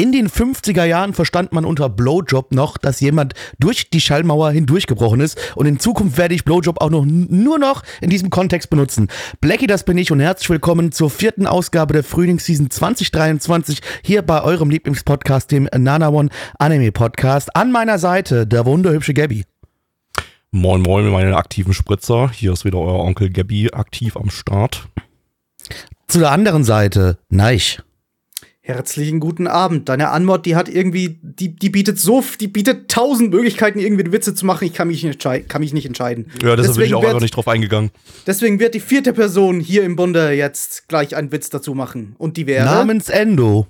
In den 50er Jahren verstand man unter Blowjob noch, dass jemand durch die Schallmauer hindurchgebrochen ist und in Zukunft werde ich Blowjob auch noch nur noch in diesem Kontext benutzen. Blackie, das bin ich und herzlich willkommen zur vierten Ausgabe der Frühlingsseason 2023 hier bei eurem Lieblingspodcast, dem Nana One Anime Podcast. An meiner Seite der wunderhübsche Gabby. Moin Moin, meine aktiven Spritzer. Hier ist wieder euer Onkel Gabby aktiv am Start. Zu der anderen Seite Neich. Herzlichen guten Abend. Deine Anmod, die hat irgendwie, die, die bietet so, die bietet tausend Möglichkeiten, irgendwie Witze zu machen. Ich kann mich nicht, kann mich nicht entscheiden. Ja, deshalb bin ich auch wird, einfach nicht drauf eingegangen. Deswegen wird die vierte Person hier im Bunde jetzt gleich einen Witz dazu machen. Und die wäre. Namens Endo.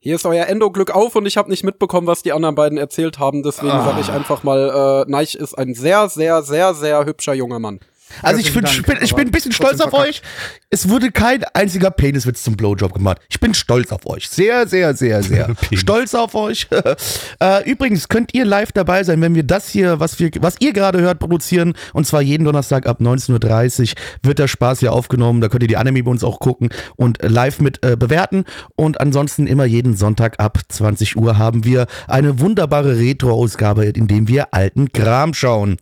Hier ist euer Endo Glück auf und ich habe nicht mitbekommen, was die anderen beiden erzählt haben. Deswegen Ah. sage ich einfach mal, äh, Neich ist ein sehr, sehr, sehr, sehr hübscher junger Mann. Also ich, ich, Dank, bin, ich bin ein bisschen stolz auf euch. Es wurde kein einziger Peniswitz zum Blowjob gemacht. Ich bin stolz auf euch. Sehr, sehr, sehr, sehr stolz auf euch. äh, übrigens könnt ihr live dabei sein, wenn wir das hier, was, wir, was ihr gerade hört, produzieren. Und zwar jeden Donnerstag ab 19.30 Uhr wird der Spaß hier aufgenommen. Da könnt ihr die Anime bei uns auch gucken und live mit äh, bewerten. Und ansonsten immer jeden Sonntag ab 20 Uhr haben wir eine wunderbare Retro-Ausgabe, in dem wir alten Kram schauen.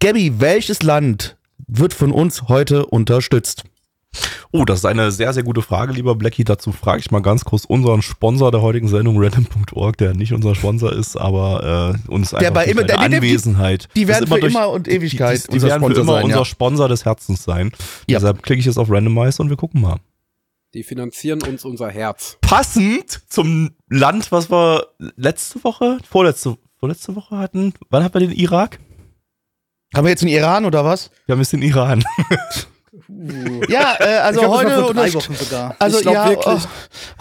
Gabby, welches Land wird von uns heute unterstützt? Oh, das ist eine sehr, sehr gute Frage, lieber Blackie. Dazu frage ich mal ganz kurz unseren Sponsor der heutigen Sendung, random.org, der nicht unser Sponsor ist, aber äh, uns einfach bei durch immer- der- der- die- Anwesenheit. die das werden für immer und Ewigkeit Die, die, die unser werden für Sponsor immer sein, unser ja. Sponsor des Herzens sein. Ja. Deshalb klicke ich jetzt auf Randomize und wir gucken mal. Die finanzieren uns unser Herz. Passend zum Land, was wir letzte Woche, vorletzte, vorletzte Woche hatten. Wann haben wir den Irak? Haben wir jetzt den Iran oder was? Wir haben jetzt den Iran. Ja, äh, also ich glaub, heute, vor drei unterst- Wochen sogar. also Ich glaub ja, wirklich. äh,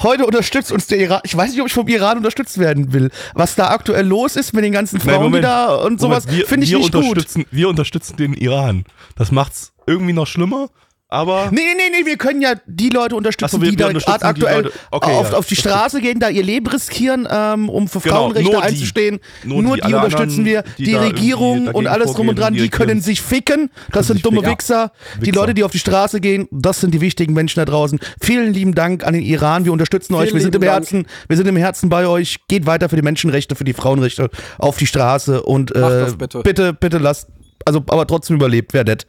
heute unterstützt uns der Iran. Ich weiß nicht, ob ich vom Iran unterstützt werden will. Was da aktuell los ist mit den ganzen Nein, Frauen, Moment. da und sowas, finde ich wir nicht gut. unterstützen, Wir unterstützen den Iran. Das macht's irgendwie noch schlimmer, aber Nee, nee, nee, nee, wir können ja die Leute unterstützen, so, wir- die wir da die aktuell Leute. Okay, auf, ja. auf die Straße gehen, da ihr Leben riskieren, ähm, um für Genau, Frauenrechte nur die. einzustehen. Nur Nur, die. die, unterstützen anderen, wir. die Die, Regierung und alles drum und dran, die die können sich ficken. Das sind dumme ficken. Wichser. Die Wichser. Leute, die auf die Straße gehen, das sind die wichtigen Menschen da draußen. Vielen lieben Dank an den Iran. Wir unterstützen euch. Wir sind im Dank. Herzen, wir sind im Herzen bei euch. Geht weiter für die Menschenrechte, für die Frauenrechte auf die Straße und äh, bitte. bitte, bitte lasst, also aber trotzdem überlebt, wäre nett.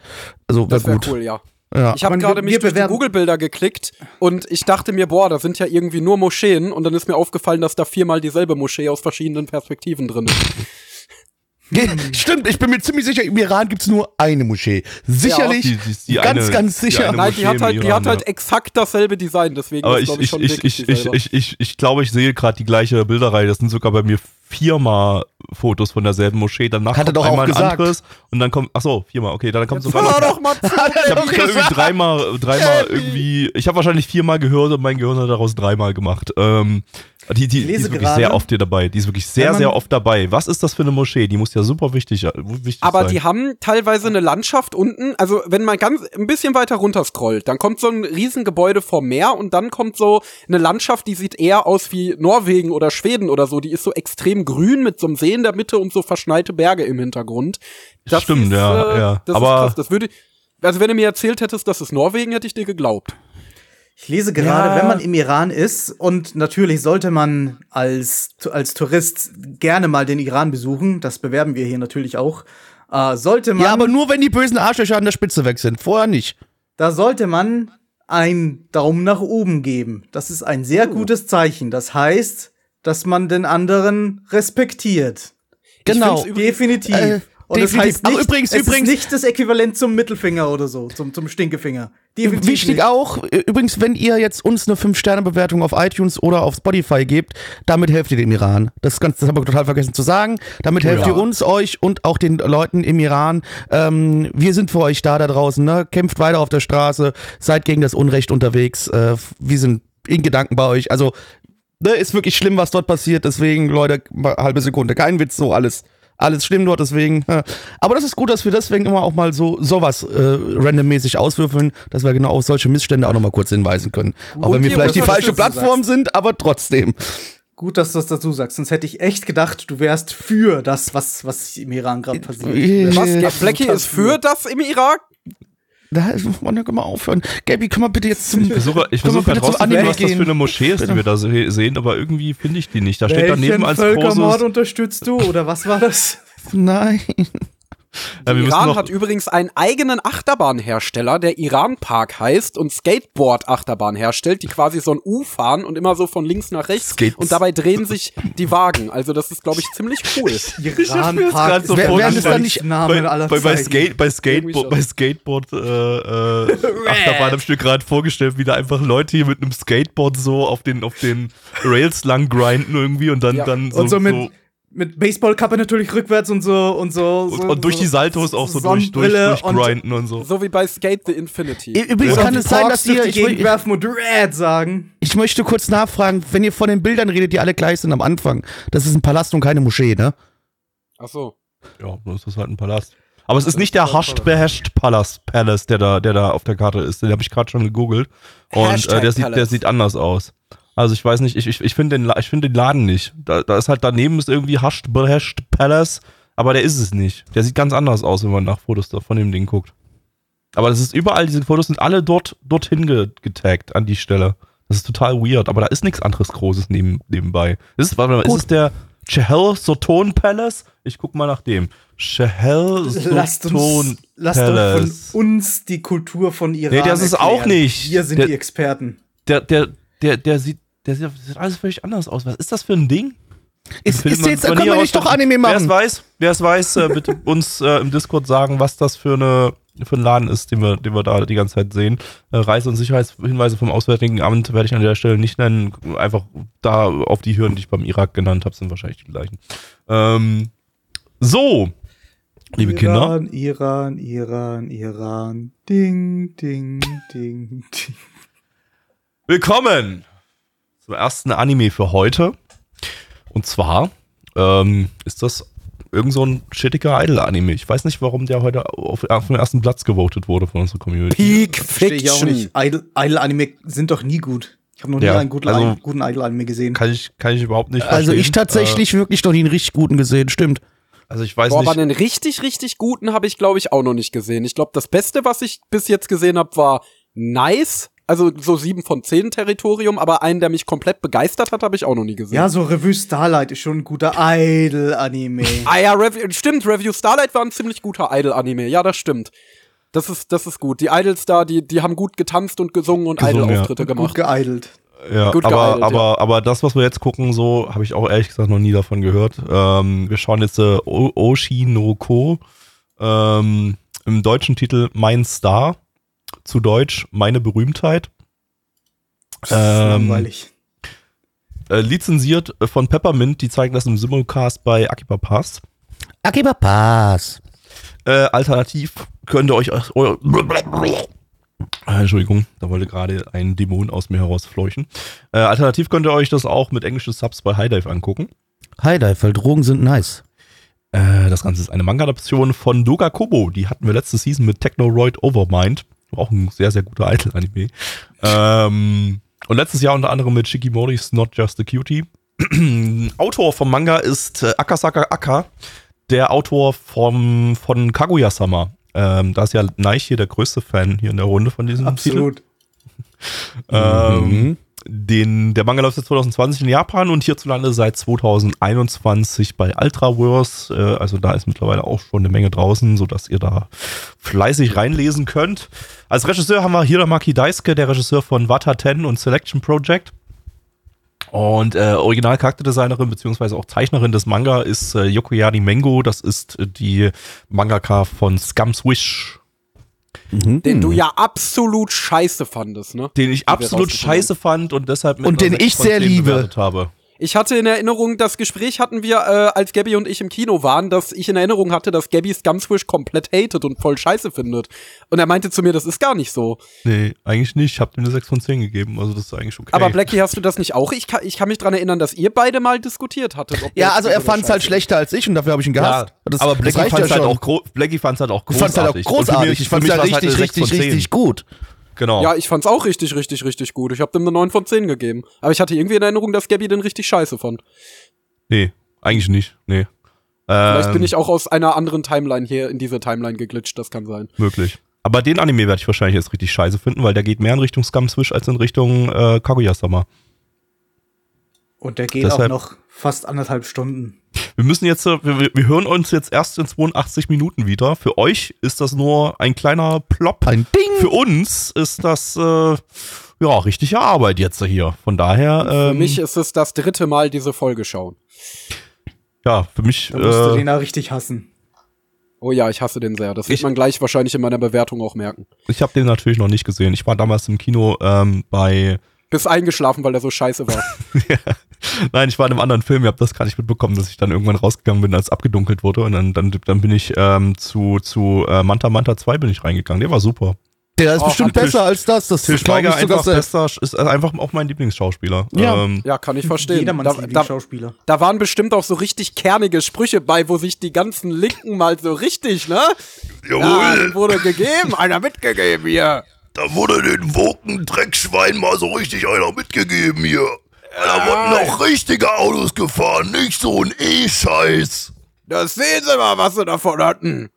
Also wäre Das wäre gut. cool, ja. Ja. Ich habe gerade mich durch die Google-Bilder geklickt und ich dachte mir, boah, da sind ja irgendwie nur Moscheen und dann ist mir aufgefallen, dass da viermal dieselbe Moschee aus verschiedenen Perspektiven drin ist. Stimmt, ich bin mir ziemlich sicher, im Iran gibt es nur eine Moschee. Sicherlich, Die- die- die ganz, eine- ganz die sicher. Nein, die hat im halt, die Iran, hat halt ja. exakt dasselbe Design, deswegen aber ist, ich, glaube ich, ich, schon ich, wirklich ich, ich, ich, ich glaube, ich sehe gerade die gleiche Bilderreihe. Das sind sogar bei mir viermal Fotos von derselben Moschee. Danach Hat er doch auch einmal ein gesagt. anderes und dann kommt, ach so, viermal, okay, dann kommt sogar noch doch mal zu. Ich habe irgendwie dreimal, dreimal irgendwie, ich habe wahrscheinlich viermal gehört und mein Gehirn hat daraus dreimal gemacht. Ähm, die, die, die lese ist wirklich gerade, sehr oft hier dabei. Die ist wirklich sehr, man- sehr oft dabei. Was ist das für eine Moschee? Die muss ja super wichtig, wichtig Aber sein. die haben teilweise eine Landschaft unten, also wenn man ganz ein bisschen weiter runter scrollt, dann kommt so ein Riesengebäude vom Meer und dann kommt so eine Landschaft, die sieht eher aus wie Norwegen oder Schweden oder so. Die ist so extrem grün mit so einem See in der Mitte und so verschneite Berge im Hintergrund. Stimmt, ja, ja. Das Aber- ist krass. Das würde, also wenn du mir erzählt hättest, das ist Norwegen, hätte ich dir geglaubt. Ich lese gerade, Ja. wenn man im Iran ist, und natürlich sollte man als, als Tourist gerne mal den Iran besuchen, das bewerben wir hier natürlich auch, äh, sollte man, Ja, aber nur wenn die bösen Arschlöcher an der Spitze weg sind. Vorher nicht. da sollte man einen Daumen nach oben geben. Das ist ein sehr Oh. gutes Zeichen. Das heißt, dass man den anderen respektiert. Genau. Definitiv. Äh, Und das definitiv. heißt Ach, nicht, übrigens, es übrigens- ist nicht das Äquivalent zum Mittelfinger oder so, zum, zum Stinkefinger. Definitiv Wichtig nicht. auch, übrigens, wenn ihr jetzt uns eine 5-Sterne-Bewertung auf iTunes oder auf Spotify gebt, damit helft ihr dem Iran. Das, ganz, das haben wir total vergessen zu sagen. Damit helft ja. ihr uns, euch und auch den Leuten im Iran. Ähm, wir sind für euch da da draußen. Ne? Kämpft weiter auf der Straße, seid gegen das Unrecht unterwegs. Äh, wir sind in Gedanken bei euch. Also, ne, ist wirklich schlimm, was dort passiert. Deswegen, Leute, halbe Sekunde. Kein Witz, so alles. Alles schlimm dort, deswegen. äh, Aber das ist gut, dass wir deswegen immer auch mal so sowas äh, randommäßig auswürfeln, dass wir genau auf solche Missstände auch nochmal kurz hinweisen können. Auch Und wenn wir vielleicht die falsche Plattform sind, aber trotzdem. Gut, dass du das dazu sagst, sonst hätte ich echt gedacht, du wärst für das, was, was im Iran gerade passiert. Äh, Was? absolut Blackie ist für das im Irak? Da können wir aufhören. Gabi, können wir bitte jetzt zum. Ich versuche, ich versuche herauszufinden, Anime was das für eine Moschee ist, die wir da se- sehen, aber irgendwie finde ich die nicht. Da steht Welchen daneben als Völkermord großes. unterstützt du oder was war das? Nein. Ja, wir müssen Iran hat übrigens einen eigenen Achterbahnhersteller, der Iran Park heißt und Skateboard-Achterbahn herstellt, die quasi so ein U fahren und immer so von links nach rechts Skates. und dabei drehen sich die Wagen. Also das ist, glaube ich, ziemlich cool. Iran mir das Park so ist der vorgestellt. Wären das dann langweiligste Name bei, aller bei, bei. Skate, bei Skateboard, bei Skateboard äh, äh, Achterbahn hab ich mir gerade vorgestellt, wie da einfach Leute hier mit einem Skateboard so auf den, auf den Rails lang grinden irgendwie und dann, Ja. dann so, und so mit, so mit Baseballkappe natürlich rückwärts und so und so. und, so und durch die Saltos auch so durch, durch, Sonnenbrille durch und- grinden und so. So wie bei Skate the Infinity. Übrigens Oder kann es sein, dass ihr. werfen und Red sagen. ich möchte kurz nachfragen, wenn ihr von den Bildern redet, die alle gleich sind am Anfang. Das ist ein Palast und keine Moschee, ne? Ach so. Ja, dann ist das halt ein Palast. Aber es ist nicht der hascht beherrscht Palace, Palace, der da, der da auf der Karte ist. Den habe ich gerade schon gegoogelt. Und äh, der, sieht, der sieht anders aus. Also ich weiß nicht, ich, ich, ich finde den, ich find den Laden nicht. Da, da ist halt daneben ist irgendwie hascht beherrscht Palace, aber der ist es nicht. Der sieht ganz anders aus, wenn man nach Fotos von dem Ding guckt. Aber das ist überall, diese Fotos sind alle dort, dorthin ge getaggt an die Stelle. Das ist total weird, aber da ist nichts anderes Großes neben, nebenbei. Ist, es- warte mal, ist es der Chehel Soton Palace? Ich guck mal nach dem. Chehel Soton uns, lasst doch Palace. von uns die Kultur von Iran Nee, das ist erklären. auch nicht. Wir sind Der- die Experten. Der, der, der, der sieht, der sieht, sieht alles völlig anders aus. Was ist das für ein Ding? Ist, ist jetzt, von können wir nicht doch Anime Wer es machen? weiß, wer es weiß, äh, bitte uns äh, im Discord sagen, was das für eine für ein Laden ist, den wir, den wir da die ganze Zeit sehen. Äh, Reise- und Sicherheitshinweise vom Auswärtigen Amt werde ich an der Stelle nicht nennen. Einfach da auf die Hürden, die ich beim Irak genannt habe, sind wahrscheinlich die gleichen. Ähm, so, liebe Kinder. Iran, Iran, Iran, Iran. Ding, ding, ding, ding. Willkommen zum ersten Anime für heute. Und zwar ähm, ist das irgend so ein shittiger Idol-Anime. Ich weiß nicht, warum der heute auf, auf den ersten Platz gewotet wurde von unserer Community. Peak Fiction. Idol-Anime sind doch nie gut. Ich habe noch nie Ja, einen guten, also- guten Idol-Anime gesehen. Kann ich, kann ich überhaupt nicht Also verstehen. ich tatsächlich wirklich noch nie einen richtig guten gesehen, stimmt. Äh, also ich weiß Boah, aber nicht. einen richtig, richtig guten habe ich, glaube ich, auch noch nicht gesehen. Ich glaube, das Beste, was ich bis jetzt gesehen habe, war Nice. Also so sieben von zehn Territorium, aber einen, der mich komplett begeistert hat, habe ich auch noch nie gesehen. Ja, so Revue Starlight ist schon ein guter Idol-Anime. Ah ja, Review, stimmt, Review Starlight war ein ziemlich guter Idol-Anime. Ja, das stimmt. Das ist, das ist gut. Die Idols da, die, die haben gut getanzt und gesungen und Idol-Auftritte Gut gemacht. geidelt. Ja, Gut aber, geeignet, aber, aber das, was wir jetzt gucken, so habe ich auch ehrlich gesagt noch nie davon gehört. Ähm, wir schauen jetzt äh, O- Oshi no Ko. Ähm, Im deutschen Titel Mein Star. Zu Deutsch Meine Berühmtheit. Ähm, Langweilig. Äh, lizenziert von Peppermint, die zeigen das im Simulcast bei Akiba Pass. Akiba Pass. Äh, alternativ könnt ihr euch euer Äh, Entschuldigung, da wollte gerade ein Dämon aus mir herausfleuchen. Äh, alternativ könnt ihr euch das auch mit englischen Subs bei High Dive angucken. Hi Dive, weil Drogen sind nice. Äh, das Ganze ist eine Manga-Adaption von Doga Kobo. Die hatten wir letzte Season mit Technoroid Overmind. Auch ein sehr, sehr guter Idol-Anime. ähm, und letztes Jahr unter anderem mit Shikimori's Not Just a Cutie. Autor vom Manga ist äh, Akasaka Aka, der Autor vom, von Kaguya-sama. Ähm, da ist ja Neich hier der größte Fan hier in der Runde von diesem Titel. Absolut. Ähm, den, der Manga läuft seit 2020 in Japan und hierzulande seit 2021 bei Ultraverse. Äh, also da ist mittlerweile auch schon eine Menge draußen, sodass ihr da fleißig reinlesen könnt. Als Regisseur haben wir Hiramaki Daisuke, der Regisseur von Wata 10 und Selection Project. Und äh, Original-Charakterdesignerin beziehungsweise auch Zeichnerin des Manga ist äh, Yokoyani Mengo. Das ist äh, die Mangaka von Scum's Wish, Mhm. Den du ja absolut scheiße fandest, ne? den ich absolut scheiße fand und deshalb mit Und den 6 ich sehr 10 liebe. habe. Ich hatte in Erinnerung, das Gespräch hatten wir, äh, als Gabby und ich im Kino waren, dass ich in Erinnerung hatte, dass Gabby Scumswish komplett hatet und voll scheiße findet. Und er meinte zu mir, das ist gar nicht so. Nee, eigentlich nicht. Ich habe ihm eine 6 von 10 gegeben. Also das ist eigentlich okay. Aber Blackie, hast du das nicht auch? Ich kann, ich kann mich dran erinnern, dass ihr beide mal diskutiert hattet. ob Ja, also er oder fand es halt schlechter als ich und dafür habe ich ihn ja, gehasst. Das- aber Blackie fand es ja halt schon. auch gro Blackie fand's halt auch Ich fand's halt auch großartig. Großartig. Ich fand's halt halt richtig, eine 6 von richtig, 10. richtig gut. Genau. Ja, ich fand's auch richtig, richtig, richtig gut. Ich habe dem eine 9 von 10 gegeben. Aber ich hatte irgendwie in Erinnerung, dass Gabby den richtig scheiße fand. nee, eigentlich nicht. Nee. Vielleicht Ähm, bin ich auch aus einer anderen Timeline hier in diese Timeline geglitscht, das kann sein. Möglich. Aber den Anime werde ich wahrscheinlich jetzt richtig scheiße finden, weil der geht mehr in Richtung Scum Swish als in Richtung äh, Kaguya-sama. Und der geht Deshalb- auch noch fast anderthalb Stunden. Wir müssen jetzt, äh, wir, wir hören uns jetzt erst in 82 Minuten wieder. Für euch ist das nur ein kleiner Plop. Ein Ding. Für uns ist das, äh, ja, richtige Arbeit jetzt hier. Von daher, Für ähm, mich ist es das dritte Mal diese Folge schauen. ja, für mich, Da musst du äh, den auch richtig hassen. Oh ja, ich hasse den sehr. Das wird Ich- man gleich wahrscheinlich in meiner Bewertung auch merken. ich habe den natürlich noch nicht gesehen. Ich war damals im Kino ähm, bei, Bist eingeschlafen, weil der so scheiße war. nein, ich war in einem anderen Film. Ihr habt das gar nicht mitbekommen, dass ich dann irgendwann rausgegangen bin, als abgedunkelt wurde. Und dann, dann, dann bin ich ähm, zu, zu äh, Manta Manta 2 bin ich reingegangen. Der war super. Der ist Oh, bestimmt besser als das. Das Til Schweiger sogar einfach bester, ist einfach auch mein Lieblingsschauspieler. Ja. Ähm, Ja, kann ich verstehen. Jedermanns Da, da, Lieblingsschauspieler. da waren bestimmt auch so richtig kernige Sprüche bei, wo sich die ganzen Linken mal so richtig, ne? Ja, den wurde gegeben, einer mitgegeben hier. Da wurde den Woken Dreckschwein mal so richtig einer mitgegeben hier. Da wurden auch richtige Autos gefahren, nicht so ein E-Scheiß. Das sehen Sie mal, was Sie davon hatten.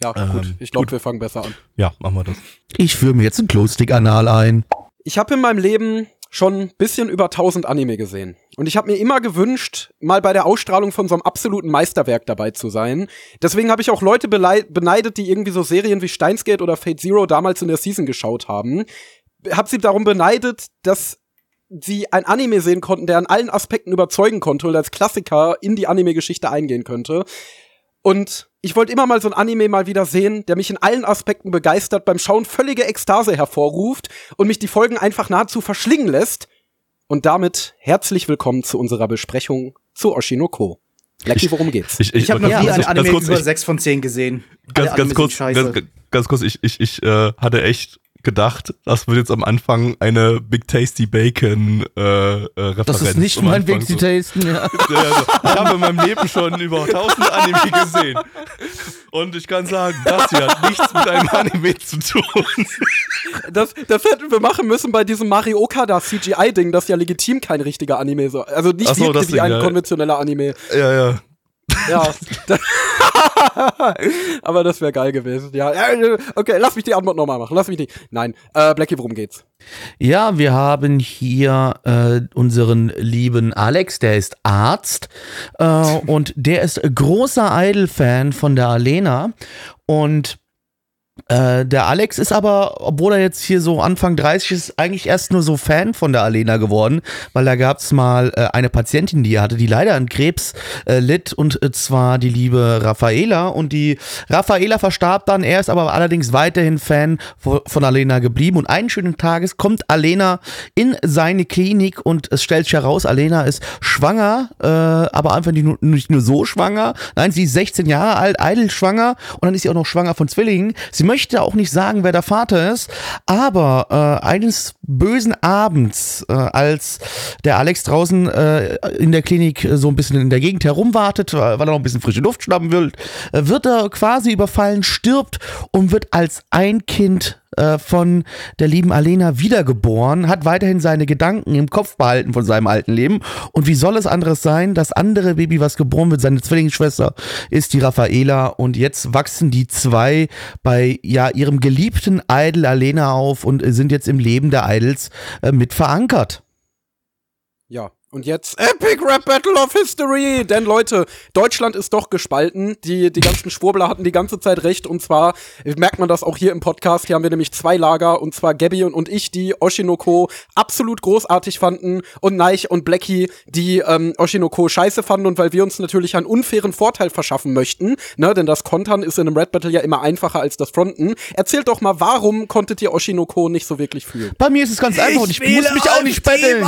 Ja, gut. Ähm, Ich glaube, wir fangen besser an. Ja, machen wir das. Ich führe mir jetzt ein Glowstick-Anal ein. Ich habe in meinem Leben schon ein bisschen über 1000 Anime gesehen. Und ich habe mir immer gewünscht, mal bei der Ausstrahlung von so einem absoluten Meisterwerk dabei zu sein. Deswegen habe ich auch Leute beneidet, die irgendwie so Serien wie Steins Gate oder Fate Zero damals in der Season geschaut haben. Hab sie darum beneidet, dass sie ein Anime sehen konnten, der an allen Aspekten überzeugen konnte und als Klassiker in die Anime-Geschichte eingehen könnte. Und ich wollte immer mal so ein Anime mal wieder sehen, der mich in allen Aspekten begeistert, beim Schauen völlige Ekstase hervorruft und mich die Folgen einfach nahezu verschlingen lässt. Und damit herzlich willkommen zu unserer Besprechung zu Oshinoko. Blackie, Ich- worum geht's? Ich, Ich habe noch nie ein Anime kurz, über ich- 6 von 10 gesehen. ganz, ganz kurz, ganz, ganz kurz, ich, ich, ich äh, hatte echt gedacht, das wird jetzt am Anfang eine Big Tasty Bacon äh, äh, Referenz. Das ist nicht mein Big so. Tasten. Ja. Ich habe in meinem Leben schon über tausend Anime gesehen. Und ich kann sagen, das hier hat nichts mit einem Anime zu tun. Das, das hätten wir machen müssen bei diesem Mario Okada CGI-Ding, das ja legitim kein richtiger Anime so. Also nicht so, das wie ein ja. konventioneller Anime. Ja, ja. Ja. Aber das wäre geil gewesen. Ja, Ja, okay, lass mich die Antwort nochmal machen. Lass mich nicht. Nein, äh, Blackie, worum geht's? Ja, wir haben hier äh, unseren lieben Alex, der ist Arzt äh, und der ist großer Idol-Fan von der Alena und äh, der Alex ist aber, obwohl er jetzt hier so Anfang 30 ist, eigentlich erst nur so Fan von der Alena geworden, weil da gab es mal äh, eine Patientin, die er hatte, die leider an Krebs äh, litt und äh, zwar die liebe Raffaela. Und die Raffaela verstarb dann, er ist aber allerdings weiterhin Fan von, Alena geblieben. Und einen schönen Tages kommt Alena in seine Klinik und es stellt sich heraus, Alena ist schwanger, äh, aber einfach nicht nur, nicht nur so schwanger, nein, sie ist 16 Jahre alt, eitel schwanger und dann ist sie auch noch schwanger von Zwillingen. Sie möchte auch nicht sagen, wer der Vater ist, aber äh, eines bösen Abends, äh, als der Alex draußen äh, in der Klinik äh, so ein bisschen in der Gegend herumwartet, weil weil er noch ein bisschen frische Luft schnappen will, äh, wird er quasi überfallen, stirbt und wird als ein Kind äh, von der lieben Alena wiedergeboren, hat weiterhin seine Gedanken im Kopf behalten von seinem alten Leben. Und wie soll es anderes sein? Das andere Baby, was geboren wird, seine Zwillingsschwester, ist die Raffaela. Und jetzt wachsen die zwei bei ja ihrem geliebten Idol Alena auf und sind jetzt im Leben der Idols äh, mit verankert. Ja. Und jetzt Epic Rap Battle of History! Denn Leute, Deutschland ist doch gespalten. Die, die ganzen Schwurbler hatten die ganze Zeit recht. Und zwar merkt man das auch hier im Podcast. Hier haben wir nämlich zwei Lager. Und zwar Gabby und, und ich, die Oshinoko absolut großartig fanden. Und Neich und Blackie, die ähm, Oshinoko scheiße fanden. Und weil wir uns natürlich einen unfairen Vorteil verschaffen möchten, ne, denn das Kontern ist in einem Red Battle ja immer einfacher als das Fronten. Erzählt doch mal, warum konntet ihr Oshinoko nicht so wirklich fühlen? Bei mir ist es ganz einfach und ich, muss mich auch nicht betteln.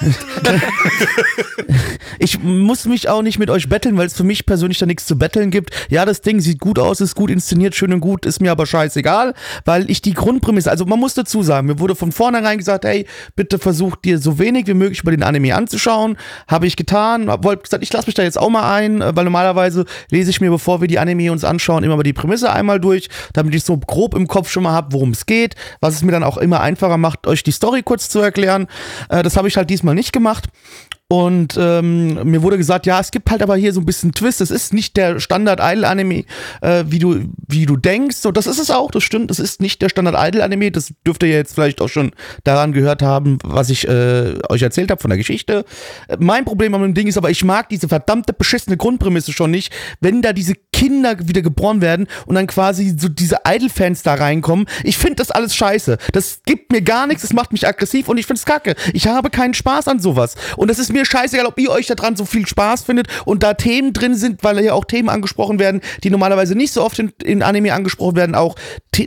ich muss mich auch nicht mit euch betteln, weil es für mich persönlich da nichts zu betteln gibt. Ja, das Ding sieht gut aus, ist gut inszeniert, schön und gut, ist mir aber scheißegal, weil ich die Grundprämisse, also man muss dazu sagen, mir wurde von vornherein gesagt, hey, bitte versuch dir so wenig wie möglich über den Anime anzuschauen. Habe ich getan, wollte gesagt, ich lasse mich da jetzt auch mal ein, weil normalerweise lese ich mir, bevor wir die Anime uns anschauen, immer mal die Prämisse einmal durch, damit ich so grob im Kopf schon mal habe, worum es geht, was es mir dann auch immer einfacher macht, euch die Story kurz zu erklären. Äh, das habe ich halt diesmal nicht gemacht. Und ähm, mir wurde gesagt, ja, es gibt halt aber hier so ein bisschen Twist. Es ist nicht der Standard-Idol-Anime, äh, wie, du, wie du denkst. Und das ist es auch, das stimmt. Es ist nicht der Standard-Idol-Anime. Das dürft ihr jetzt vielleicht auch schon daran gehört haben, was ich äh, euch erzählt habe von der Geschichte. Mein Problem an dem Ding ist aber, ich mag diese verdammte beschissene Grundprämisse schon nicht, wenn da diese Kinder wieder geboren werden und dann quasi so diese Idol-Fans da reinkommen. Ich finde das alles scheiße. Das gibt mir gar nichts, es macht mich aggressiv und ich finde es kacke. Ich habe keinen Spaß an sowas. Und das ist mir scheißegal, ob ihr euch daran so viel Spaß findet und da Themen drin sind, weil ja auch Themen angesprochen werden, die normalerweise nicht so oft in, in Anime angesprochen werden, auch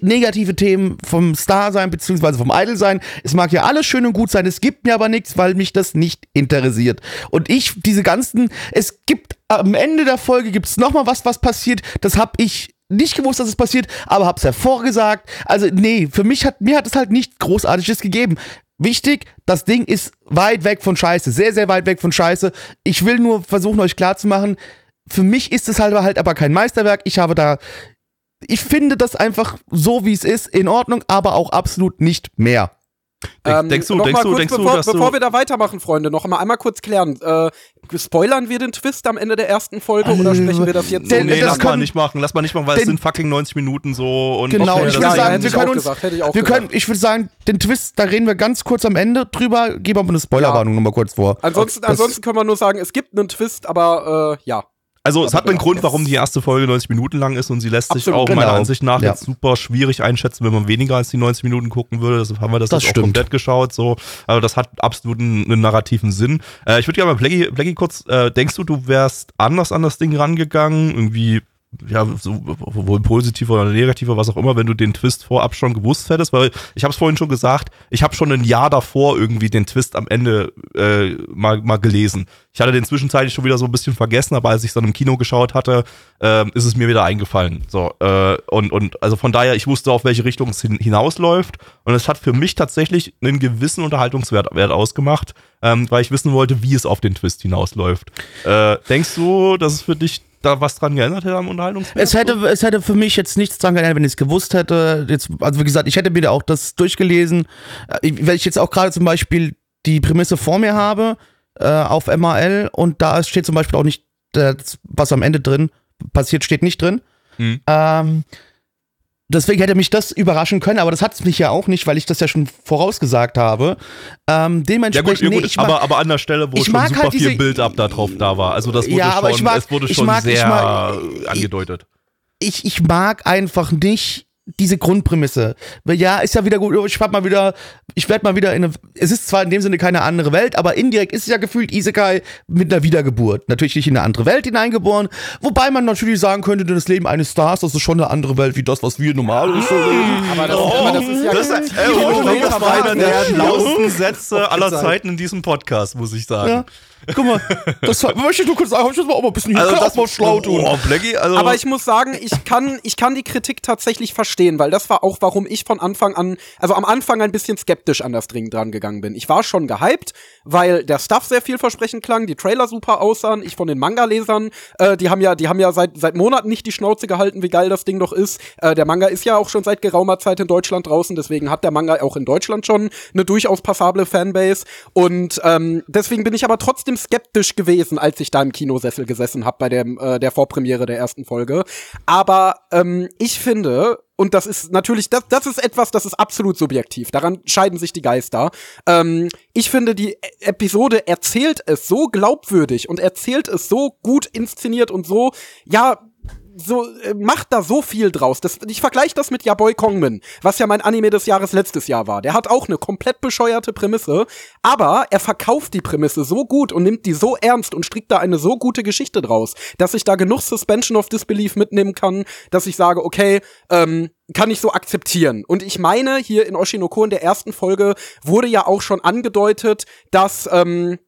negative Themen vom Star sein beziehungsweise vom Idol sein. Es mag ja alles schön und gut sein, es gibt mir aber nichts, weil mich das nicht interessiert. Und ich, diese ganzen, es gibt am Ende der Folge gibt es nochmal was, was passiert. Das habe ich nicht gewusst, dass es passiert, aber hab's hervorgesagt. Also, nee, für mich hat, mir hat es halt nichts Großartiges gegeben. Wichtig, das Ding ist weit weg von Scheiße, sehr, sehr weit weg von Scheiße. Ich will nur versuchen, euch klarzumachen, für mich ist es halt, halt aber kein Meisterwerk. Ich habe da, ich finde das einfach so, wie es ist, in Ordnung, aber auch absolut nicht mehr. Ähm, denkst du, denkst du, denkst bevor, du, dass bevor wir da weitermachen, Freunde, noch einmal, einmal kurz klären. Äh, spoilern wir den Twist am Ende der ersten Folge oder sprechen wir das jetzt so? Nee, das lass mal nicht machen, lass mal nicht machen, weil es sind fucking 90 Minuten so und Genau, okay, ich würde sagen, wir können uns, gesagt, wir können, ich würde sagen, den Twist, da reden wir ganz kurz am Ende drüber, geben aber eine Spoilerwarnung ja. nochmal kurz vor. Ansonsten, ansonsten können wir nur sagen, es gibt einen Twist, aber äh, ja. Also es hat einen Grund, warum die erste Folge 90 Minuten lang ist und sie lässt Absolut, sich auch genau. meiner Ansicht nach ja. jetzt super schwierig einschätzen, wenn man weniger als die 90 Minuten gucken würde. Deshalb haben wir das, das jetzt auch komplett geschaut. So, also das hat absolut einen, einen narrativen Sinn. Äh, ich würde gerne mal Blackie kurz, äh, denkst du, du wärst anders an das Ding rangegangen? Irgendwie ja, so, wohl positiver oder negativer, was auch immer, wenn du den Twist vorab schon gewusst hättest, weil ich habe es vorhin schon gesagt, ich habe schon ein Jahr davor irgendwie den Twist am Ende äh, mal, mal gelesen. Ich hatte den zwischenzeitlich schon wieder so ein bisschen vergessen, aber als ich dann im Kino geschaut hatte, äh, ist es mir wieder eingefallen. So, äh, und, und also von daher, ich wusste, auf welche Richtung es hin, hinausläuft. Und es hat für mich tatsächlich einen gewissen Unterhaltungswert Wert ausgemacht, ähm, weil ich wissen wollte, wie es auf den Twist hinausläuft. Äh, denkst du, dass es für dich da was dran geändert hätte am Unterhaltungswert? Es hätte, es hätte für mich jetzt nichts dran geändert, wenn ich es gewusst hätte. Jetzt, also wie gesagt, ich hätte wieder auch das durchgelesen. Äh, wenn ich jetzt auch gerade zum Beispiel die Prämisse vor mir habe äh, auf MAL und da steht zum Beispiel auch nicht, das, was am Ende drin passiert, steht nicht drin. Mhm. Ähm, deswegen hätte mich das überraschen können, aber das hat es mich ja auch nicht, weil ich das ja schon vorausgesagt habe. Ähm, dementsprechend, ja gut, ja gut, nee, ich mag, aber, aber an der Stelle, wo schon super halt viel Build-up da drauf da war. Also das wurde ja, schon, mag, es wurde schon mag, sehr mag, angedeutet. Ich, ich mag einfach nicht diese Grundprämisse. Ja, ist ja wieder gut. Ich werde mal wieder, ich werde mal wieder in eine, es ist zwar in dem Sinne keine andere Welt, aber indirekt ist es ja gefühlt Isekai mit einer Wiedergeburt. Natürlich nicht in eine andere Welt hineingeboren, wobei man natürlich sagen könnte, das Leben eines Stars, das ist schon eine andere Welt wie das, was wir normal so leben. Aber das, oh, aber das ist ja das, ist, ey, oh, das war einer der schlauesten Sätze aller Zeiten in diesem Podcast, muss ich sagen. Ja. Guck mal, das möchte ich nur kurz sagen, ich muss mal auch mal ein bisschen also das mal schlau tun. Oh, Blackie, also Aber ich muss sagen, ich kann, ich kann die Kritik tatsächlich verstehen, weil das war auch, warum ich von Anfang an, also am Anfang ein bisschen skeptisch an das Ding dran gegangen bin. Ich war schon gehypt, weil der Stuff sehr vielversprechend klang, die Trailer super aussahen, ich von den Manga-Lesern, äh, die haben ja, die haben ja seit, seit Monaten nicht die Schnauze gehalten, wie geil das Ding doch ist. Äh, der Manga ist ja auch schon seit geraumer Zeit in Deutschland draußen, deswegen hat der Manga auch in Deutschland schon eine durchaus passable Fanbase. Und ähm, deswegen bin ich aber trotzdem skeptisch gewesen, als ich da im Kinosessel gesessen habe bei dem, äh, der Vorpremiere der ersten Folge. Aber ähm, ich finde, und das ist natürlich, das, das ist etwas, das ist absolut subjektiv. Daran scheiden sich die Geister. Ähm, ich finde, die e Episode erzählt es so glaubwürdig und erzählt es so gut inszeniert und so, ja, so äh, macht da so viel draus. Das, ich vergleiche das mit Yaboy Kongmin, was ja mein Anime des Jahres letztes Jahr war. Der hat auch eine komplett bescheuerte Prämisse, aber er verkauft die Prämisse so gut und nimmt die so ernst und strickt da eine so gute Geschichte draus, dass ich da genug Suspension of Disbelief mitnehmen kann, dass ich sage, okay, ähm, kann ich so akzeptieren. Und ich meine, hier in Oshinoko in der ersten Folge wurde ja auch schon angedeutet, dass ähm,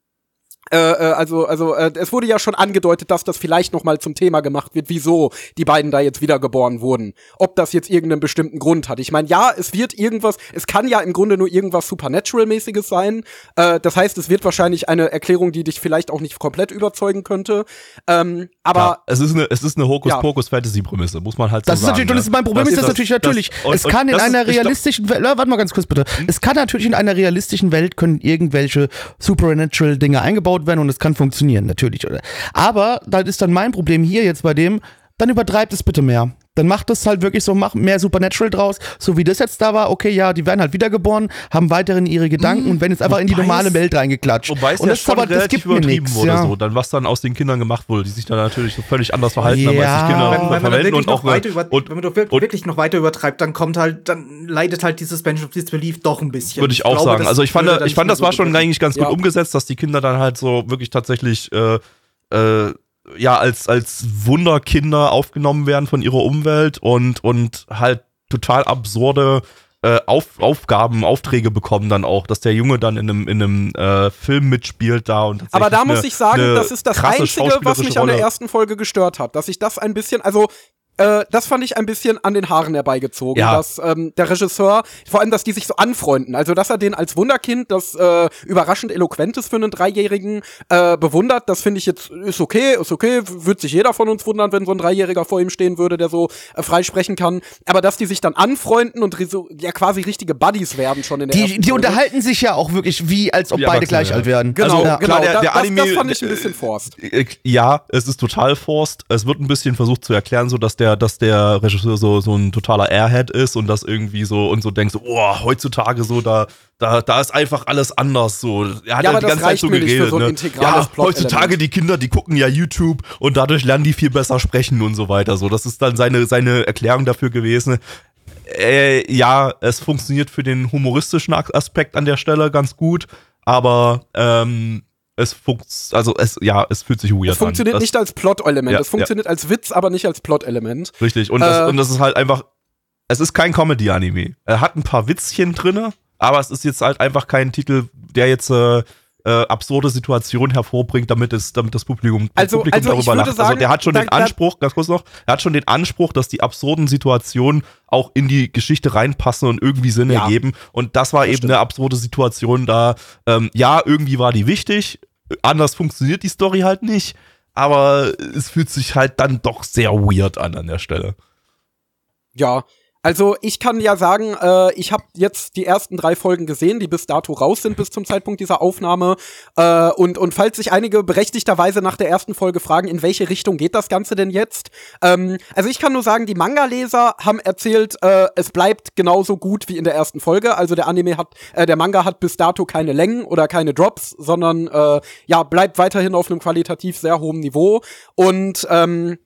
äh, äh, also, also äh, es wurde ja schon angedeutet, dass das vielleicht noch mal zum Thema gemacht wird, wieso die beiden da jetzt wiedergeboren wurden. Ob das jetzt irgendeinen bestimmten Grund hat. Ich meine, ja, es wird irgendwas, es kann ja im Grunde nur irgendwas Supernatural-mäßiges sein. Äh, das heißt, es wird wahrscheinlich eine Erklärung, die dich vielleicht auch nicht komplett überzeugen könnte. Ähm, aber ja, es ist eine, es ist eine Hokuspokus-Fantasy-Prämisse, muss man halt so das sagen. Ist natürlich, das ist mein Problem, Das ist das, das- natürlich, das- natürlich. und- es kann in ist- einer glaub- realistischen Welt, warte mal ganz kurz bitte. Es kann natürlich in einer realistischen Welt können irgendwelche supernatural Dinge eingebaut werden und es kann funktionieren, natürlich. Aber da ist dann mein Problem hier jetzt bei dem, dann übertreibt es bitte mehr. Dann macht es halt wirklich so, mach mehr Supernatural draus, so wie das jetzt da war. Okay, ja, die werden halt wiedergeboren, haben weiterhin ihre Gedanken und werden jetzt einfach in die normale es- Welt reingeklatscht. Wobei es und ja das ist schon aber, das relativ gibt übertrieben wurde, Ja. so. Dann was dann aus den Kindern gemacht wurde, die sich dann natürlich so völlig anders verhalten haben, als Ja. sich Kinder Wenn- wenn, wirklich und auch noch weiter über, und, wenn man doch wir- und- wirklich noch weiter übertreibt, dann kommt halt, dann leidet halt die Suspension of Disbelief doch ein bisschen. würde ich auch glaube, sagen. das Also ich fand, ich fand, das war so schon eigentlich ganz gut Ja. umgesetzt, dass die Kinder dann halt so wirklich tatsächlich äh, äh, ja als als Wunderkinder aufgenommen werden von ihrer Umwelt und und halt total absurde äh, Auf, Aufgaben, Aufträge bekommen dann auch, dass der Junge dann in einem, in einem äh, Film mitspielt da und Aber da muss eine- ich sagen, das ist das Einzige, was mich an der ersten Folge gestört hat. Dass ich das ein bisschen, also äh, das fand ich ein bisschen an den Haaren herbeigezogen, Ja. dass ähm, der Regisseur, vor allem, dass die sich so anfreunden, also dass er den als Wunderkind, das äh, überraschend eloquent ist für einen Dreijährigen, äh, bewundert, das finde ich jetzt, ist okay, ist okay, wird sich jeder von uns wundern, wenn so ein Dreijähriger vor ihm stehen würde, der so äh, frei sprechen kann, aber dass die sich dann anfreunden und so, ja quasi richtige Buddies werden schon in der Die, ersten die Folge. unterhalten sich ja auch wirklich wie, als ob Wie beide gleich ja. alt werden. Genau, Also, ja. genau. klar, der- der das, Anime, das fand ich ein äh, bisschen forst. Äh, Ja, es ist total forst. Es wird ein bisschen versucht zu erklären, so dass der, dass der Regisseur so, so ein totaler Airhead ist und das irgendwie so und so denkt so, oh, heutzutage so, da, da, da ist einfach alles anders so. Er hat Ja, ja, die ganze Zeit so geredet. so ne? ja, heutzutage die Kinder, die gucken ja YouTube und dadurch lernen die viel besser sprechen und so weiter. So, das ist dann seine, seine Erklärung dafür gewesen. Äh, ja, es funktioniert für den humoristischen As- Aspekt an der Stelle ganz gut, aber ähm, es funkt, also es, ja, es fühlt sich weird Es funktioniert an. Nicht als Plot-Element. Ja, es funktioniert als Witz, aber nicht als Plot-Element. Richtig. Und, Äh, das, und das ist halt einfach, es ist kein Comedy-Anime. Er hat ein paar Witzchen drinne, aber es ist jetzt halt einfach kein Titel, der jetzt äh, äh, absurde Situationen hervorbringt, damit es, damit das Publikum, Also- Publikum also darüber lacht. sagen, also der hat schon den Anspruch, ganz kurz noch, er hat schon den Anspruch, dass die absurden Situationen auch in die Geschichte reinpassen und irgendwie Sinn Ja. ergeben. Und das war eben stimmt. eine absurde Situation da. Ähm, ja, irgendwie war die wichtig. Anders funktioniert die Story halt nicht. Aber es fühlt sich halt dann doch sehr weird an an der Stelle. Ja. Also ich kann ja sagen, äh, ich habe jetzt die ersten drei Folgen gesehen, die bis dato raus sind bis zum Zeitpunkt dieser Aufnahme. Äh, und, und falls sich einige berechtigterweise nach der ersten Folge fragen, in welche Richtung geht das Ganze denn jetzt? Ähm, also ich kann nur sagen, die Manga-Leser haben erzählt, äh, es bleibt genauso gut wie in der ersten Folge. Also der Anime hat, äh, der Manga hat bis dato keine Längen oder keine Drops, sondern äh, ja, bleibt weiterhin auf einem qualitativ sehr hohen Niveau. Und ähm,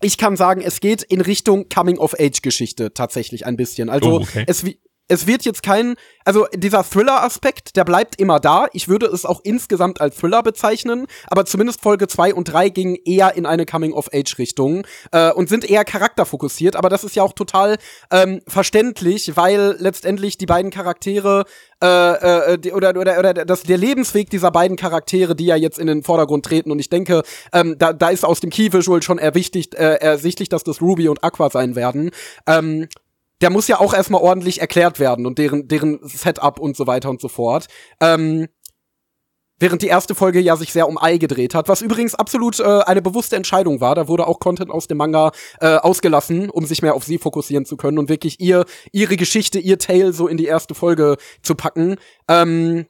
ich kann sagen, es geht in Richtung Coming-of-Age-Geschichte tatsächlich ein bisschen. Also Oh, okay. es, es wird jetzt kein, also dieser Thriller-Aspekt, der bleibt immer da. Ich würde es auch insgesamt als Thriller bezeichnen, aber zumindest Folge 2 und 3 gingen eher in eine Coming-of-Age-Richtung äh, und sind eher charakterfokussiert, aber das ist ja auch total ähm, verständlich, weil letztendlich die beiden Charaktere äh, äh, die, oder, oder, oder das, der Lebensweg dieser beiden Charaktere, die ja jetzt in den Vordergrund treten. Und ich denke, ähm, da, da ist aus dem Key-Visual schon erwichtigt, äh, ersichtlich, dass das Ruby und Aqua sein werden. Ähm, der muss ja auch erstmal ordentlich erklärt werden und deren, deren Setup und so weiter und so fort. Ähm, Während die erste Folge ja sich sehr um Ei gedreht hat, was übrigens absolut äh, eine bewusste Entscheidung war. Da wurde auch Content aus dem Manga äh, ausgelassen, um sich mehr auf sie fokussieren zu können und wirklich ihr ihre Geschichte, ihr Tale so in die erste Folge zu packen. Ähm,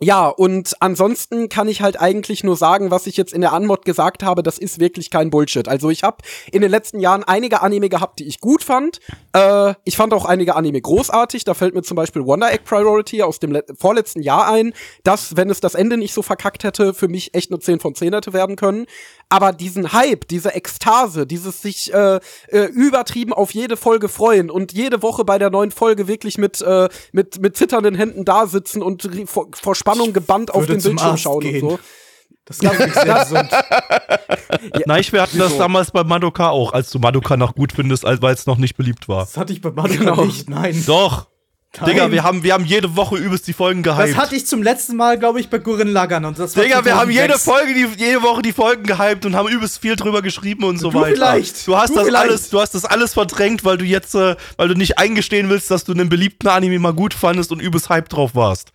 Ja, und ansonsten kann ich halt eigentlich nur sagen, was ich jetzt in der Anmod gesagt habe, das ist wirklich kein Bullshit. Also ich habe in den letzten Jahren einige Anime gehabt, die ich gut fand. Äh, ich fand auch einige Anime großartig. Da fällt mir zum Beispiel Wonder Egg Priority aus dem vorletzten Jahr ein, das, wenn es das Ende nicht so verkackt hätte, für mich echt nur 10 von 10 hätte werden können. Aber diesen Hype, diese Ekstase, dieses sich äh, äh, übertrieben auf jede Folge freuen und jede Woche bei der neuen Folge wirklich mit, äh, mit, mit zitternden Händen da sitzen und vor, vor Spannung gebannt auf den Bildschirm schauen gehen. und so. Das ist nicht sehr gesund. ja. Nein, wir hatten das damals bei Madoka auch, als du Madoka noch gut findest, weil es noch nicht beliebt war. Das hatte ich bei Madoka genau. nicht, nein. Doch. Nein. Digga, wir haben, wir haben jede Woche übelst die Folgen gehypt. Das hatte ich zum letzten Mal, glaube ich, bei Gurren Lagern. Und das Digga, wir haben jede Folge, die, jede Woche die Folgen gehypt und haben übelst viel drüber geschrieben und so du weiter. Vielleicht. Du hast du das vielleicht. alles, du hast das alles verdrängt, weil du jetzt, äh, weil du nicht eingestehen willst, dass du einen beliebten Anime mal gut fandest und übelst hype drauf warst.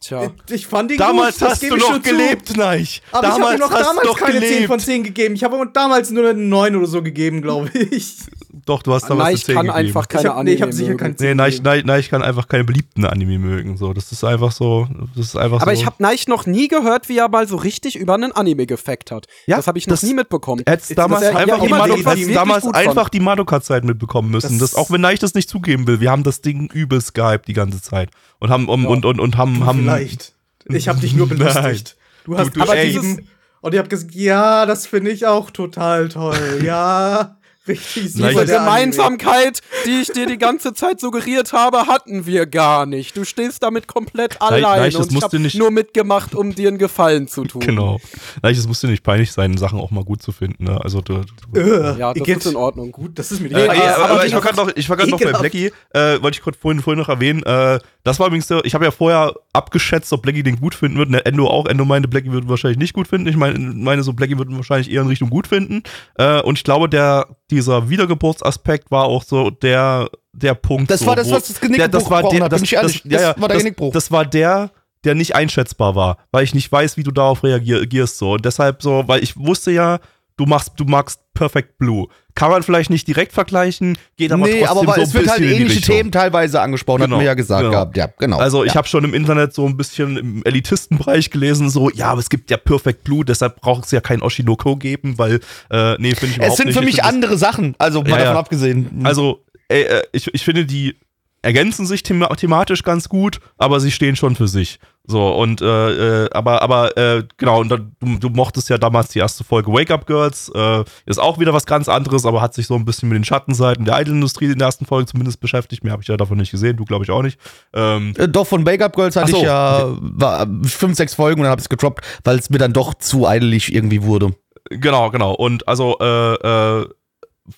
Tja. Ich fand ihn damals gut, hast du noch gelebt, nein. Aber damals ich habe ihm noch damals keine gelebt. 10 von 10 gegeben. Ich habe damals nur eine 9 oder so gegeben, glaube ich. Doch, du hast damals Nein, eine 10 kann gegeben. einfach keine ich hab, Anime nee, ich habe sicher keinen 10 Nee, nein, nein, nein, ich kann einfach keine beliebten Anime mögen. So, das ist einfach so, das ist einfach Aber so. ich habe Neich noch nie gehört, wie er mal so richtig über einen Anime gefackt hat. Ja, das habe ich noch das- nie mitbekommen. Hättest damals er- einfach ja, die Madoka, wirklich damals einfach die Madoka-Zeit mitbekommen müssen. Das, Das- auch wenn Neich das nicht zugeben will. Wir haben das Ding übelst gehypt die ganze Zeit. Und haben, um, Ja. und, und, und haben, haben, Vielleicht. Ich habe dich nur belustigt. Du hast Du- du- ey. geschrieben und ich habe gesagt, ja, das finde ich auch total toll. Ja, richtig. Nein, Diese Anime. Gemeinsamkeit, die ich dir die ganze Zeit suggeriert habe, hatten wir gar nicht. Du stehst damit komplett Nein, allein nein, das und ich habe du nicht- nur mitgemacht, um dir einen Gefallen zu tun. Genau. Nein, es muss dir nicht peinlich sein, Sachen auch mal gut zu finden. Ne? Also, du, du, Äh, Ja, das ist in Ordnung. Gut, das ist mir Äh, nicht äh, aber, aber ich war gerade noch, ich war grad noch bei. Blackie, äh, wollte ich kurz vorhin, vorhin noch erwähnen. Äh, das war übrigens, der, ich habe ja vorher abgeschätzt, ob Blackie den gut finden wird. Ne, Endo auch. Endo meinte, Blackie würde wahrscheinlich nicht gut finden. Ich meine, meine so, Blackie würde wahrscheinlich eher in Richtung gut finden. Äh, und ich glaube, der, dieser Wiedergeburtsaspekt war auch so der, der Punkt. Das so, war das, wo- was das Genickbruch der, das war der, hat, das, bin ich ehrlich. Das, ja, ja, Das war der das, Genickbruch. Das war der, der nicht einschätzbar war, weil ich nicht weiß, wie du darauf reagierst so und deshalb so, weil ich wusste ja, du machst, du magst Perfect Blue. Kann man vielleicht nicht direkt vergleichen, geht aber nee, trotzdem aber so ein es wird halt ähnliche. Themen teilweise angesprochen, Genau, hat mir ja gesagt genau. gehabt. Ja, genau. Also ich ja. habe schon im Internet so ein bisschen im Elitistenbereich gelesen, so, ja, aber es gibt ja Perfect Blue, deshalb braucht es ja kein Oshinoko geben, weil, äh, nee, finde ich überhaupt Es sind nicht. für Ich mich andere Sachen, also mal Ja, davon abgesehen. Also, ey, äh, ich, ich finde, die ergänzen sich thema thematisch ganz gut, aber sie stehen schon für sich. So, und, äh, äh, aber, aber, äh, genau, und dann, du, du mochtest ja damals die erste Folge Wake Up Girls, äh, ist auch wieder was ganz anderes, aber hat sich so ein bisschen mit den Schattenseiten der Idol-Industrie in der ersten Folge zumindest beschäftigt. Mehr habe ich ja davon nicht gesehen, du glaube ich auch nicht. Ähm, Äh, Doch, von Wake Up Girls hatte so, ich ja war, fünf, sechs Folgen und dann habe ich es gedroppt, weil es mir dann doch zu eidelig irgendwie wurde. Genau, genau. Und also, äh, äh,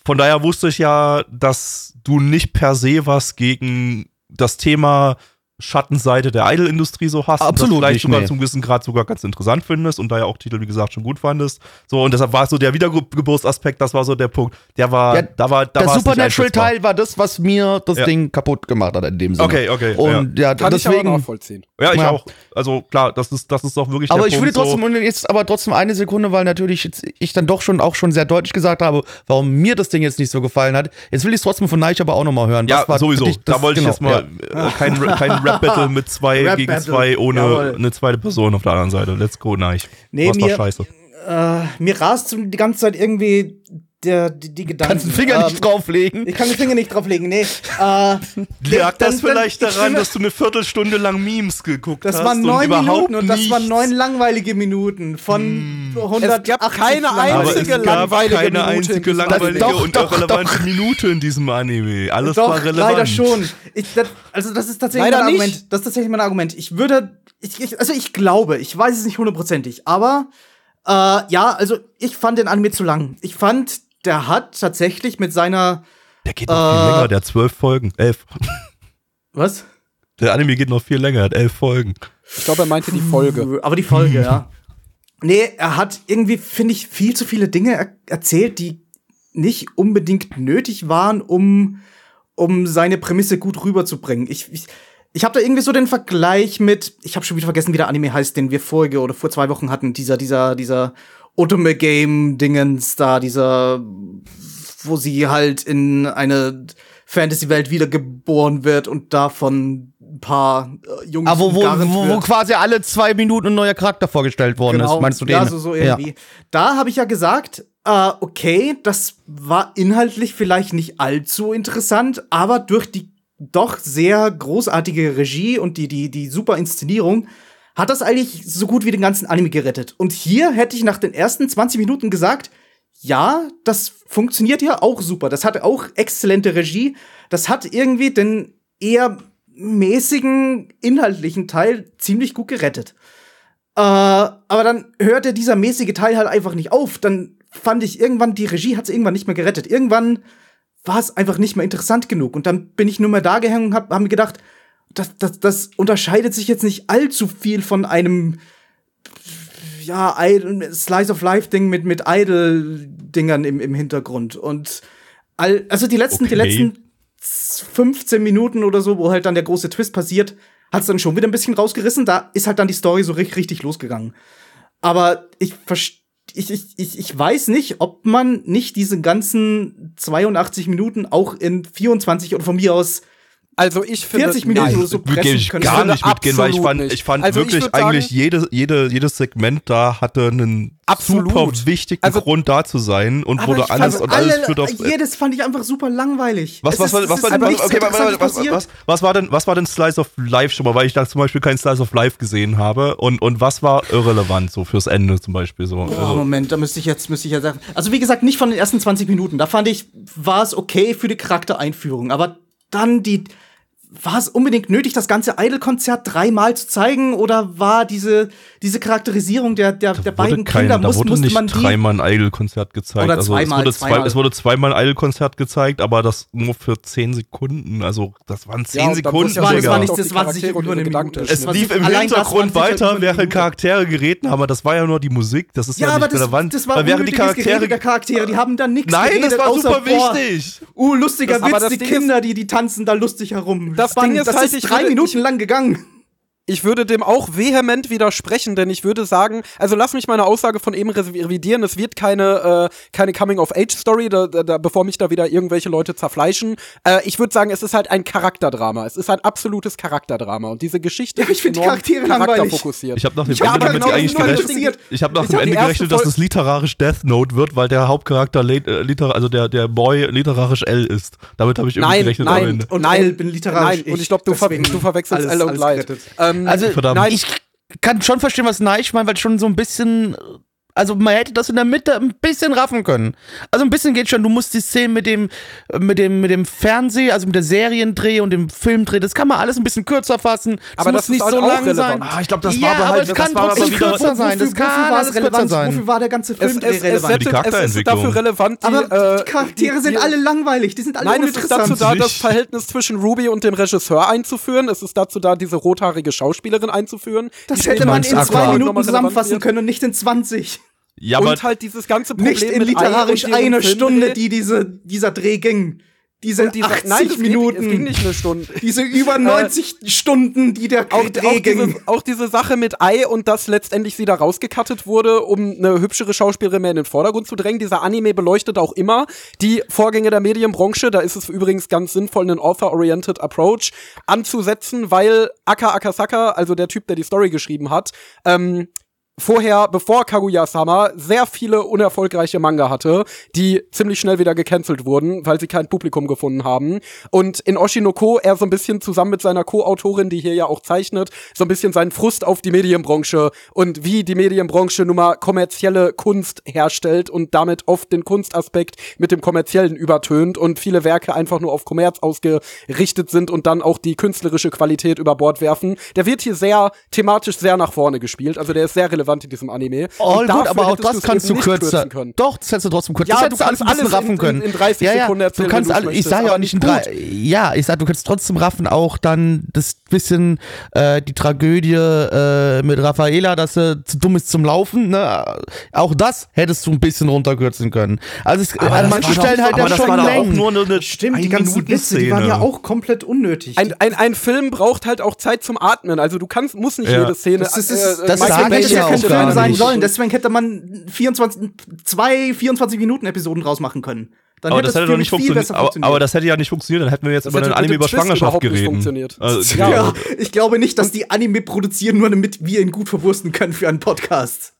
von daher wusste ich ja, dass du nicht per se was gegen das Thema Schattenseite der Idol-Industrie so hast. Absolut und das vielleicht nicht, sogar nee. zum gewissen Grad sogar ganz interessant findest und da ja auch Titel, wie gesagt, schon gut fandest. So, und deshalb war so der Wiedergeburtsaspekt, das war so der Punkt. Der war, Ja, da war, da der. Supernatural-Teil war das, was mir das Ja. Ding kaputt gemacht hat in dem Sinne. Okay, okay. Und ja, Kann ich aber deswegen. nachvollziehen. ja, ich Ja. auch. Also klar, das ist, das ist doch wirklich Aber der ich Punkt würde trotzdem, so, jetzt aber trotzdem eine Sekunde, weil natürlich jetzt ich dann doch schon auch schon sehr deutlich gesagt habe, warum mir das Ding jetzt nicht so gefallen hat. Jetzt will ich es trotzdem von Neich aber auch nochmal hören. Ja, sowieso. dich das- da wollte genau, ich jetzt mal äh, kein, kein Rap-Battle mit zwei Rap gegen zwei ohne Jawohl. eine zweite Person auf der anderen Seite. Let's go, Neich. Nee, Was war mir- scheiße? Äh, mir rast die ganze Zeit irgendwie der, die, die Gedanken. Kannst den Finger Ähm, nicht drauflegen. Ich kann den Finger nicht drauflegen, nee. Äh, Lag das vielleicht ich daran, dass du eine Viertelstunde lang Memes geguckt das hast? waren und neun überhaupt Minuten und das waren neun langweilige Minuten von 100. Es gab keine es einzige gab langweilige keine Minute einzige langweilige Doch, und doch, irrelevante Minute in diesem Anime. Alles Doch, war relevant. leider schon. Ich, das, also das ist tatsächlich Leider mein nicht. Argument. Das ist tatsächlich mein Argument. Ich würde, ich, ich, also ich glaube, ich weiß es nicht hundertprozentig, aber äh, ja, also ich fand den Anime zu lang. Ich fand, der hat tatsächlich mit seiner Der geht noch viel Äh, länger, der hat zwölf Folgen. Elf. was? Der Anime geht noch viel länger, hat elf Folgen. Ich glaube, er meinte die Folge. Aber die Folge, ja. Nee, er hat irgendwie, finde ich, viel zu viele Dinge er erzählt, die nicht unbedingt nötig waren, um, um seine Prämisse gut rüberzubringen. Ich, ich, ich habe da irgendwie so den Vergleich mit, ich habe schon wieder vergessen, wie der Anime heißt, den wir vorige oder vor zwei Wochen hatten, dieser, dieser, dieser Otome Game Dingens da, dieser, wo sie halt in eine Fantasy-Welt wiedergeboren wird und davon ein paar äh, Jungs Aber wo, wo, wo, wo quasi alle zwei Minuten ein neuer Charakter vorgestellt worden ist. Meinst du den? Genau. Ja, so, so irgendwie. Da habe ich ja gesagt, äh, okay, das war inhaltlich vielleicht nicht allzu interessant, aber durch die doch sehr großartige Regie und die, die, die super Inszenierung hat das eigentlich so gut wie den ganzen Anime gerettet. Und hier hätte ich nach den ersten 20 Minuten gesagt, ja, das funktioniert ja auch super. Das hat auch exzellente Regie. Das hat irgendwie den eher mäßigen inhaltlichen Teil ziemlich gut gerettet. Äh, aber dann hörte dieser mäßige Teil halt einfach nicht auf. Dann fand ich irgendwann, die Regie hat es irgendwann nicht mehr gerettet. Irgendwann war es einfach nicht mehr interessant genug. Und dann bin ich nur mal da gehängt und hab, hab mir gedacht, das, das, das unterscheidet sich jetzt nicht allzu viel von einem ja, Idol, Slice of Life Ding mit, mit Idol-Dingern im, im Hintergrund. Und all, also die letzten, die Okay. letzten 15 Minuten oder so, wo halt dann der große Twist passiert, hat's dann schon wieder ein bisschen rausgerissen. Da ist halt dann die Story so richtig, richtig losgegangen. Aber ich verstehe. Ich, ich, ich, ich weiß nicht, ob man nicht diese ganzen 82 Minuten auch in 24 oder von mir aus Also ich finde 40 Minuten nein. so Gehe pressen ich können. gar nicht mitgehen, weil ich fand, ich fand Also ich wirklich sagen- eigentlich jede, jede, jedes Segment da hatte einen Absolut. super wichtigen Also- Grund da zu sein und Aber wurde ich alles fand und alles alle, führt auf. jedes fand ich einfach super langweilig. Ist- war, okay, was war denn, was war denn Slice of Life schon mal, weil ich da zum Beispiel kein Slice of Life gesehen habe und, und was war irrelevant so fürs Ende zum Beispiel so. Oh, Also, Moment, da müsste ich jetzt, müsste ich ja sagen. Also, wie gesagt, nicht von den ersten 20 Minuten. Da fand ich, war es okay für die Charaktereinführung. Aber dann die, war es unbedingt nötig, das ganze Idol-Konzert dreimal zu zeigen? Oder war diese, diese Charakterisierung der, der, der beiden kein, Kinder, da muss, wurde musste nicht dreimal ein Idol-Konzert gezeigt. Oder also zweimal, es, wurde zwei, zweimal. es wurde zweimal ein Idol-Konzert gezeigt, aber das nur für 10 Sekunden. Also das waren 10 Ja, und dann Sekunden. muss ja Das war- das war nicht- das war über ihre eine Gedanken Minute. Es Das war lief im Hintergrund weiter, während. Charaktere geredet haben. Das war ja nur die Musik. Das ist ja, Ja, aber nicht das, relevant. das war weil während die Charaktere. Charaktere, die haben da nichts Nein, geredet, das war außer, super boah, wichtig. Uh, lustiger Das- aber Witz, das die Kinder, die, die tanzen da lustig herum. Das waren- Ding ist das halt, ist drei Minuten lang gegangen. Ich würde dem auch vehement widersprechen, denn ich würde sagen, also lass mich meine Aussage von eben revidieren, es wird keine, äh, keine Coming-of-Age-Story, da, da, bevor mich da wieder irgendwelche Leute zerfleischen. Äh, ich würde sagen, es ist halt ein Charakterdrama. Es ist ein absolutes Charakterdrama. Und diese Geschichte Ja, ich ist die Charaktere charakterfokussiert. Ich habe nach dem Ich Ende genau eigentlich gerechnet. Ich habe nach Ich dem Ende gerechnet, dass es literarisch Death Note wird, weil der Hauptcharakter äh, liter also der, der Boy literarisch L ist. Damit habe ich irgendwie Nein, gerechnet am nein, Ende. Und nein, L bin literarisch Nein, und ich. ich glaube, du, ver du verwechselst alles- L und alles Light. Ähm, Also, Verdammt. nein, ich kann schon verstehen, was Neich meint, weil schon so ein bisschen. Also man hätte das in der Mitte ein bisschen raffen können. Also ein bisschen geht schon. Du musst die Szenen mit dem, mit dem, mit dem Fernseh, also mit der Seriendreh und dem Filmdreh, das kann man alles ein bisschen kürzer fassen. Das Aber muss das nicht ist so halt auch lang sein. Ah, ich glaube, das ja, war aber aber halt, es das kann war trotzdem wieder, kürzer sein. Das kann alles es kürzer relevant? sein. Wofür war der ganze es, Film es, es, relevant? Die setzt, es ist dafür relevant, die, Aber äh, die Charaktere sind die- alle langweilig, die sind alle Nein, es ist dazu da, das Nicht. Verhältnis zwischen Ruby und dem Regisseur einzuführen. Es ist dazu da, diese rothaarige Schauspielerin einzuführen. das hätte man in zwei Minuten zusammenfassen können und nicht in 20. ja, aber und halt dieses ganze Problem Nicht in mit literarisch eine. Stunde, die diese, dieser Dreh ging. Diese Und diese, 80 nein, es Minuten. Ging, es ging nicht eine Stunde. Diese über 90 Stunden, die der Auch, Dreh auch, ging. diese, auch diese Sache mit Ei und dass letztendlich sie da rausgekattet wurde, um eine hübschere Schauspielerin mehr in den Vordergrund zu drängen. Dieser Anime beleuchtet auch immer die Vorgänge der Medienbranche. Da ist es übrigens ganz sinnvoll, einen Author-Oriented Approach anzusetzen, weil Aka Akasaka, also der Typ, der die Story geschrieben hat, ähm, vorher, bevor Kaguya-sama, sehr viele unerfolgreiche Manga hatte, die ziemlich schnell wieder gecancelt wurden, weil sie kein Publikum gefunden haben. Und in Oshinoko er so ein bisschen zusammen mit seiner Co-Autorin, die hier ja auch zeichnet, so ein bisschen seinen Frust auf die Medienbranche und wie die Medienbranche nun mal kommerzielle Kunst herstellt und damit oft den Kunstaspekt mit dem kommerziellen übertönt und viele Werke einfach nur auf Kommerz ausgerichtet sind und dann auch die künstlerische Qualität über Bord werfen. Der wird hier sehr thematisch sehr nach vorne gespielt, also der ist sehr relevant in diesem Anime. All Und gut, aber auch das kannst du kürzer. kürzen können. Doch, das hättest du trotzdem kürzer. Ja, das du hättest kannst alles ein bisschen alles raffen in- können. in- in 30 ja, ja, Sekunden erzählen, du kannst wenn du's alle, ich sage ja aber auch nicht in drei. Ja, ich sag, du kannst trotzdem raffen auch dann das bisschen äh, die Tragödie äh, mit Raffaela, dass sie zu dumm ist zum Laufen. Ne? Auch das hättest du ein bisschen runterkürzen können. Also es, an manchen Stellen halt aber ja das schon war auch nur eine, eine Stimmt, die ganzen Witze, die waren ja auch komplett unnötig. Ein, ein, ein Film braucht halt auch Zeit zum Atmen. Also du kannst, musst nicht Ja. jede Szene. das ist, das, äh, das Michael sag Bay ich ja kein Film sein nicht. sollen. Deswegen hätte man 24, zwei 24 Minuten Episoden rausmachen können. Dann aber hätte das hätte doch nicht funktioniert. Aber, aber das hätte ja nicht funktioniert, dann hätten wir jetzt Das über einen Anime über Twist Schwangerschaft geredet. Also, Ja. ja, ich glaube nicht, dass die Anime produzieren, nur damit wir ihn gut verwursten können für einen Podcast.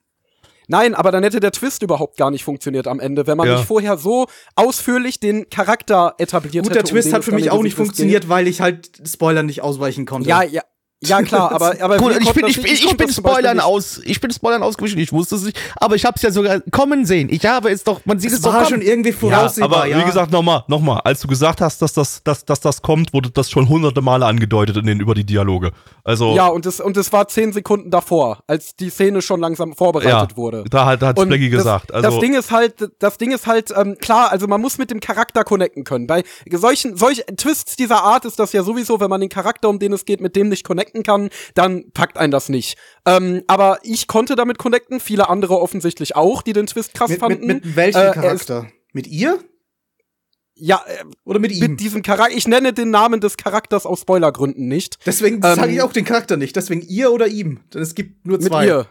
Nein, aber dann hätte der Twist überhaupt gar nicht funktioniert am Ende, wenn man Ja. nicht vorher so ausführlich den Charakter etabliert Gut, hätte. der Twist um hat für mich auch nicht funktioniert, weil ich halt Spoilern nicht ausweichen konnte. geht. Ja, ja. Ja, klar, aber, aber Gut, wir ich bin, ich, ich konnte bin Spoilern aus, ich bin Spoilern ausgewichen, ich wusste es nicht, aber ich habe es ja sogar kommen sehen. Ich habe es doch, man sieht es, es doch war kommen. schon irgendwie Ja, voraussehbar, aber ja. wie gesagt, nochmal, nochmal, als du gesagt hast, dass das, dass, dass das kommt, wurde das schon hunderte Male angedeutet in den, über die Dialoge. Also, Ja, und es, und es war zehn Sekunden davor, als die Szene schon langsam vorbereitet ja, wurde. da hat, hat Und Blackie gesagt. Also, das Ding ist halt, das Ding ist halt, ähm, klar, also man muss mit dem Charakter connecten können. Bei solchen, solch Twists dieser Art ist das ja sowieso, wenn man den Charakter, um den es geht, mit dem nicht connecten kann, dann packt einen das nicht. Ähm, aber ich konnte damit connecten, viele andere offensichtlich auch, die den Twist krass mit, mit, fanden. mit welchem Äh, er ist- Charakter? Mit ihr? Ja, äh, Oder mit ihm? mit diesem Charakter, ich nenne den Namen des Charakters aus Spoilergründen nicht. Deswegen Ähm, sage ich auch den Charakter nicht. Deswegen ihr oder ihm. Denn es gibt nur Mit zwei. ihr.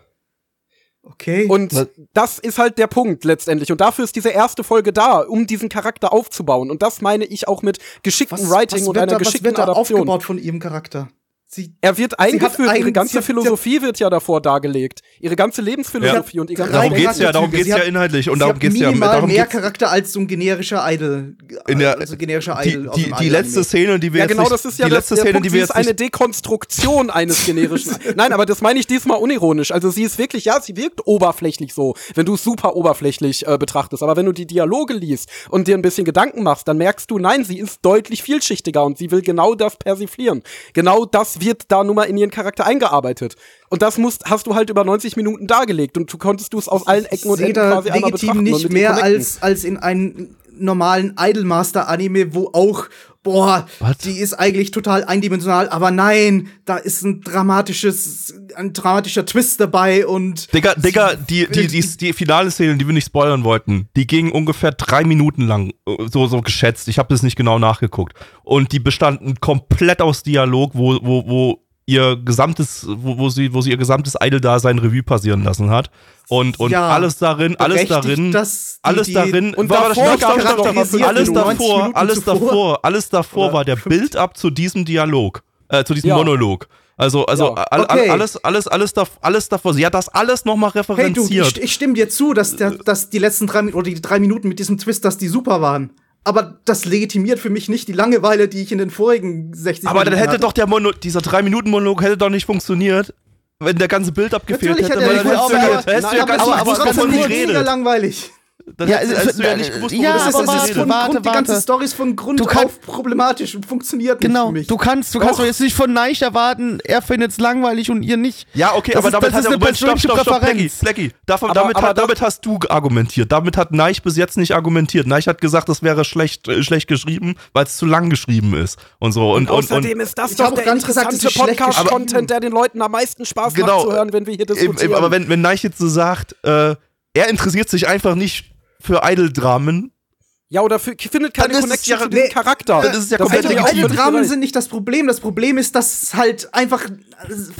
Okay. Und das ist halt der Punkt letztendlich. Und dafür ist diese erste Folge da, um diesen Charakter aufzubauen. Und das meine ich auch mit geschicktem Writing und wird einer da, was geschickten wird da Adaption. aufgebaut von ihrem Charakter? Sie, Er wird eingeführt, ihre ganze sie Philosophie wird ja davor dargelegt. Ihre ganze Lebensphilosophie und ihr ganzes darum geht's ja, darum geht's Sie ja inhaltlich und sie darum hat geht's ja, minimal darum mehr geht's Charakter als so ein generischer Idol. in der, also generischer die, Idol. aus die, die Idol-Anime. letzte Szene, die wir Ja, jetzt genau, nicht, das ist ja die letzte der Szene, Punkt, die sie wir ist jetzt eine nicht, Dekonstruktion eines generischen. Nein, aber das meine ich diesmal unironisch. Also sie ist wirklich, ja, sie wirkt oberflächlich so, wenn du es super oberflächlich äh, betrachtest. Aber wenn du die Dialoge liest und dir ein bisschen Gedanken machst, dann merkst du, nein, sie ist deutlich vielschichtiger und sie will genau das persiflieren. Genau das wird da nun mal in ihren Charakter eingearbeitet. Und das musst, hast du halt über 90 Minuten dargelegt und du konntest du es aus allen Ecken und Enden quasi einmal legitim betrachten nicht mehr als, als in einem normalen Idolmaster-Anime, wo auch, boah, Was? die ist eigentlich total eindimensional, aber nein, da ist ein dramatisches, ein dramatischer Twist dabei und Digga, Digga, die, die, die, die finale Szene, die wir nicht spoilern wollten, die ging ungefähr drei Minuten lang, so, so geschätzt. Ich habe das nicht genau nachgeguckt. Und die bestanden komplett aus Dialog, wo, wo, wo ihr gesamtes, wo, wo sie, wo sie ihr gesamtes Idol-Dasein Revue passieren lassen hat. Und, und Ja, alles darin, alles darin, dass die- alles die- darin, Und warte, davor stopp, stopp, stopp, stopp, alles 90 davor, alles davor, alles davor war der 50. Build-up zu diesem Dialog, äh, zu diesem Ja. Monolog. Also, also, Ja. all, Okay. alles, alles, alles, alles davor. Sie hat das alles nochmal Hey du, referenziert. ich, ich stimme dir zu, dass, der, dass die letzten drei Minuten oder die drei Minuten mit diesem Twist, dass die super waren. Aber das legitimiert für mich nicht die Langeweile, die ich in den vorigen 60 Aber dann Minuten hätte hatte. doch der Mono, dieser 3-Minuten-Monolog hätte doch nicht funktioniert, wenn der ganze Bild abgefehlt Natürlich hätte. hat er weil hättest du ja- funktioniert. nicht aber- gewusst, aber wovon trotzdem sie nur weniger redet. langweilig. Dann Ja, hättest, es- hättest du ja nicht gewusst, ja, Das es ist, aber es ist warte, von warte, Grund, die ganze warte. Story ist von Grund Du kann- auf problematisch und funktioniert Genau, nicht für mich. du kannst, du kannst Doch. jetzt nicht von Neich erwarten, er findet es langweilig und ihr nicht. Ja, okay, Das aber ist- damit das hat ist er, eine stopp, stopp, stopp, Blackie. Blackie. Davon, Aber- damit, aber hat, das- damit hast du argumentiert. Damit hat Neich bis jetzt nicht argumentiert. Neich hat gesagt, das wäre schlecht, äh, schlecht geschrieben, weil es zu lang geschrieben ist und so. Und, und, und, Außerdem ist das doch der ist interessante. Podcast-Content, der den Leuten am meisten Spaß Genau. macht zu hören, wenn wir hier diskutieren. aber wenn, wenn Neich jetzt so sagt, äh, er interessiert sich einfach nicht für Idol-Dramen, ja, oder für, findet keine Dann Connection ja- zu dem nee, Charakter. dann ist ja Das komplett legitim. völlig Idol-Dramen gereicht. sind nicht das Problem. Das Problem ist, dass es halt einfach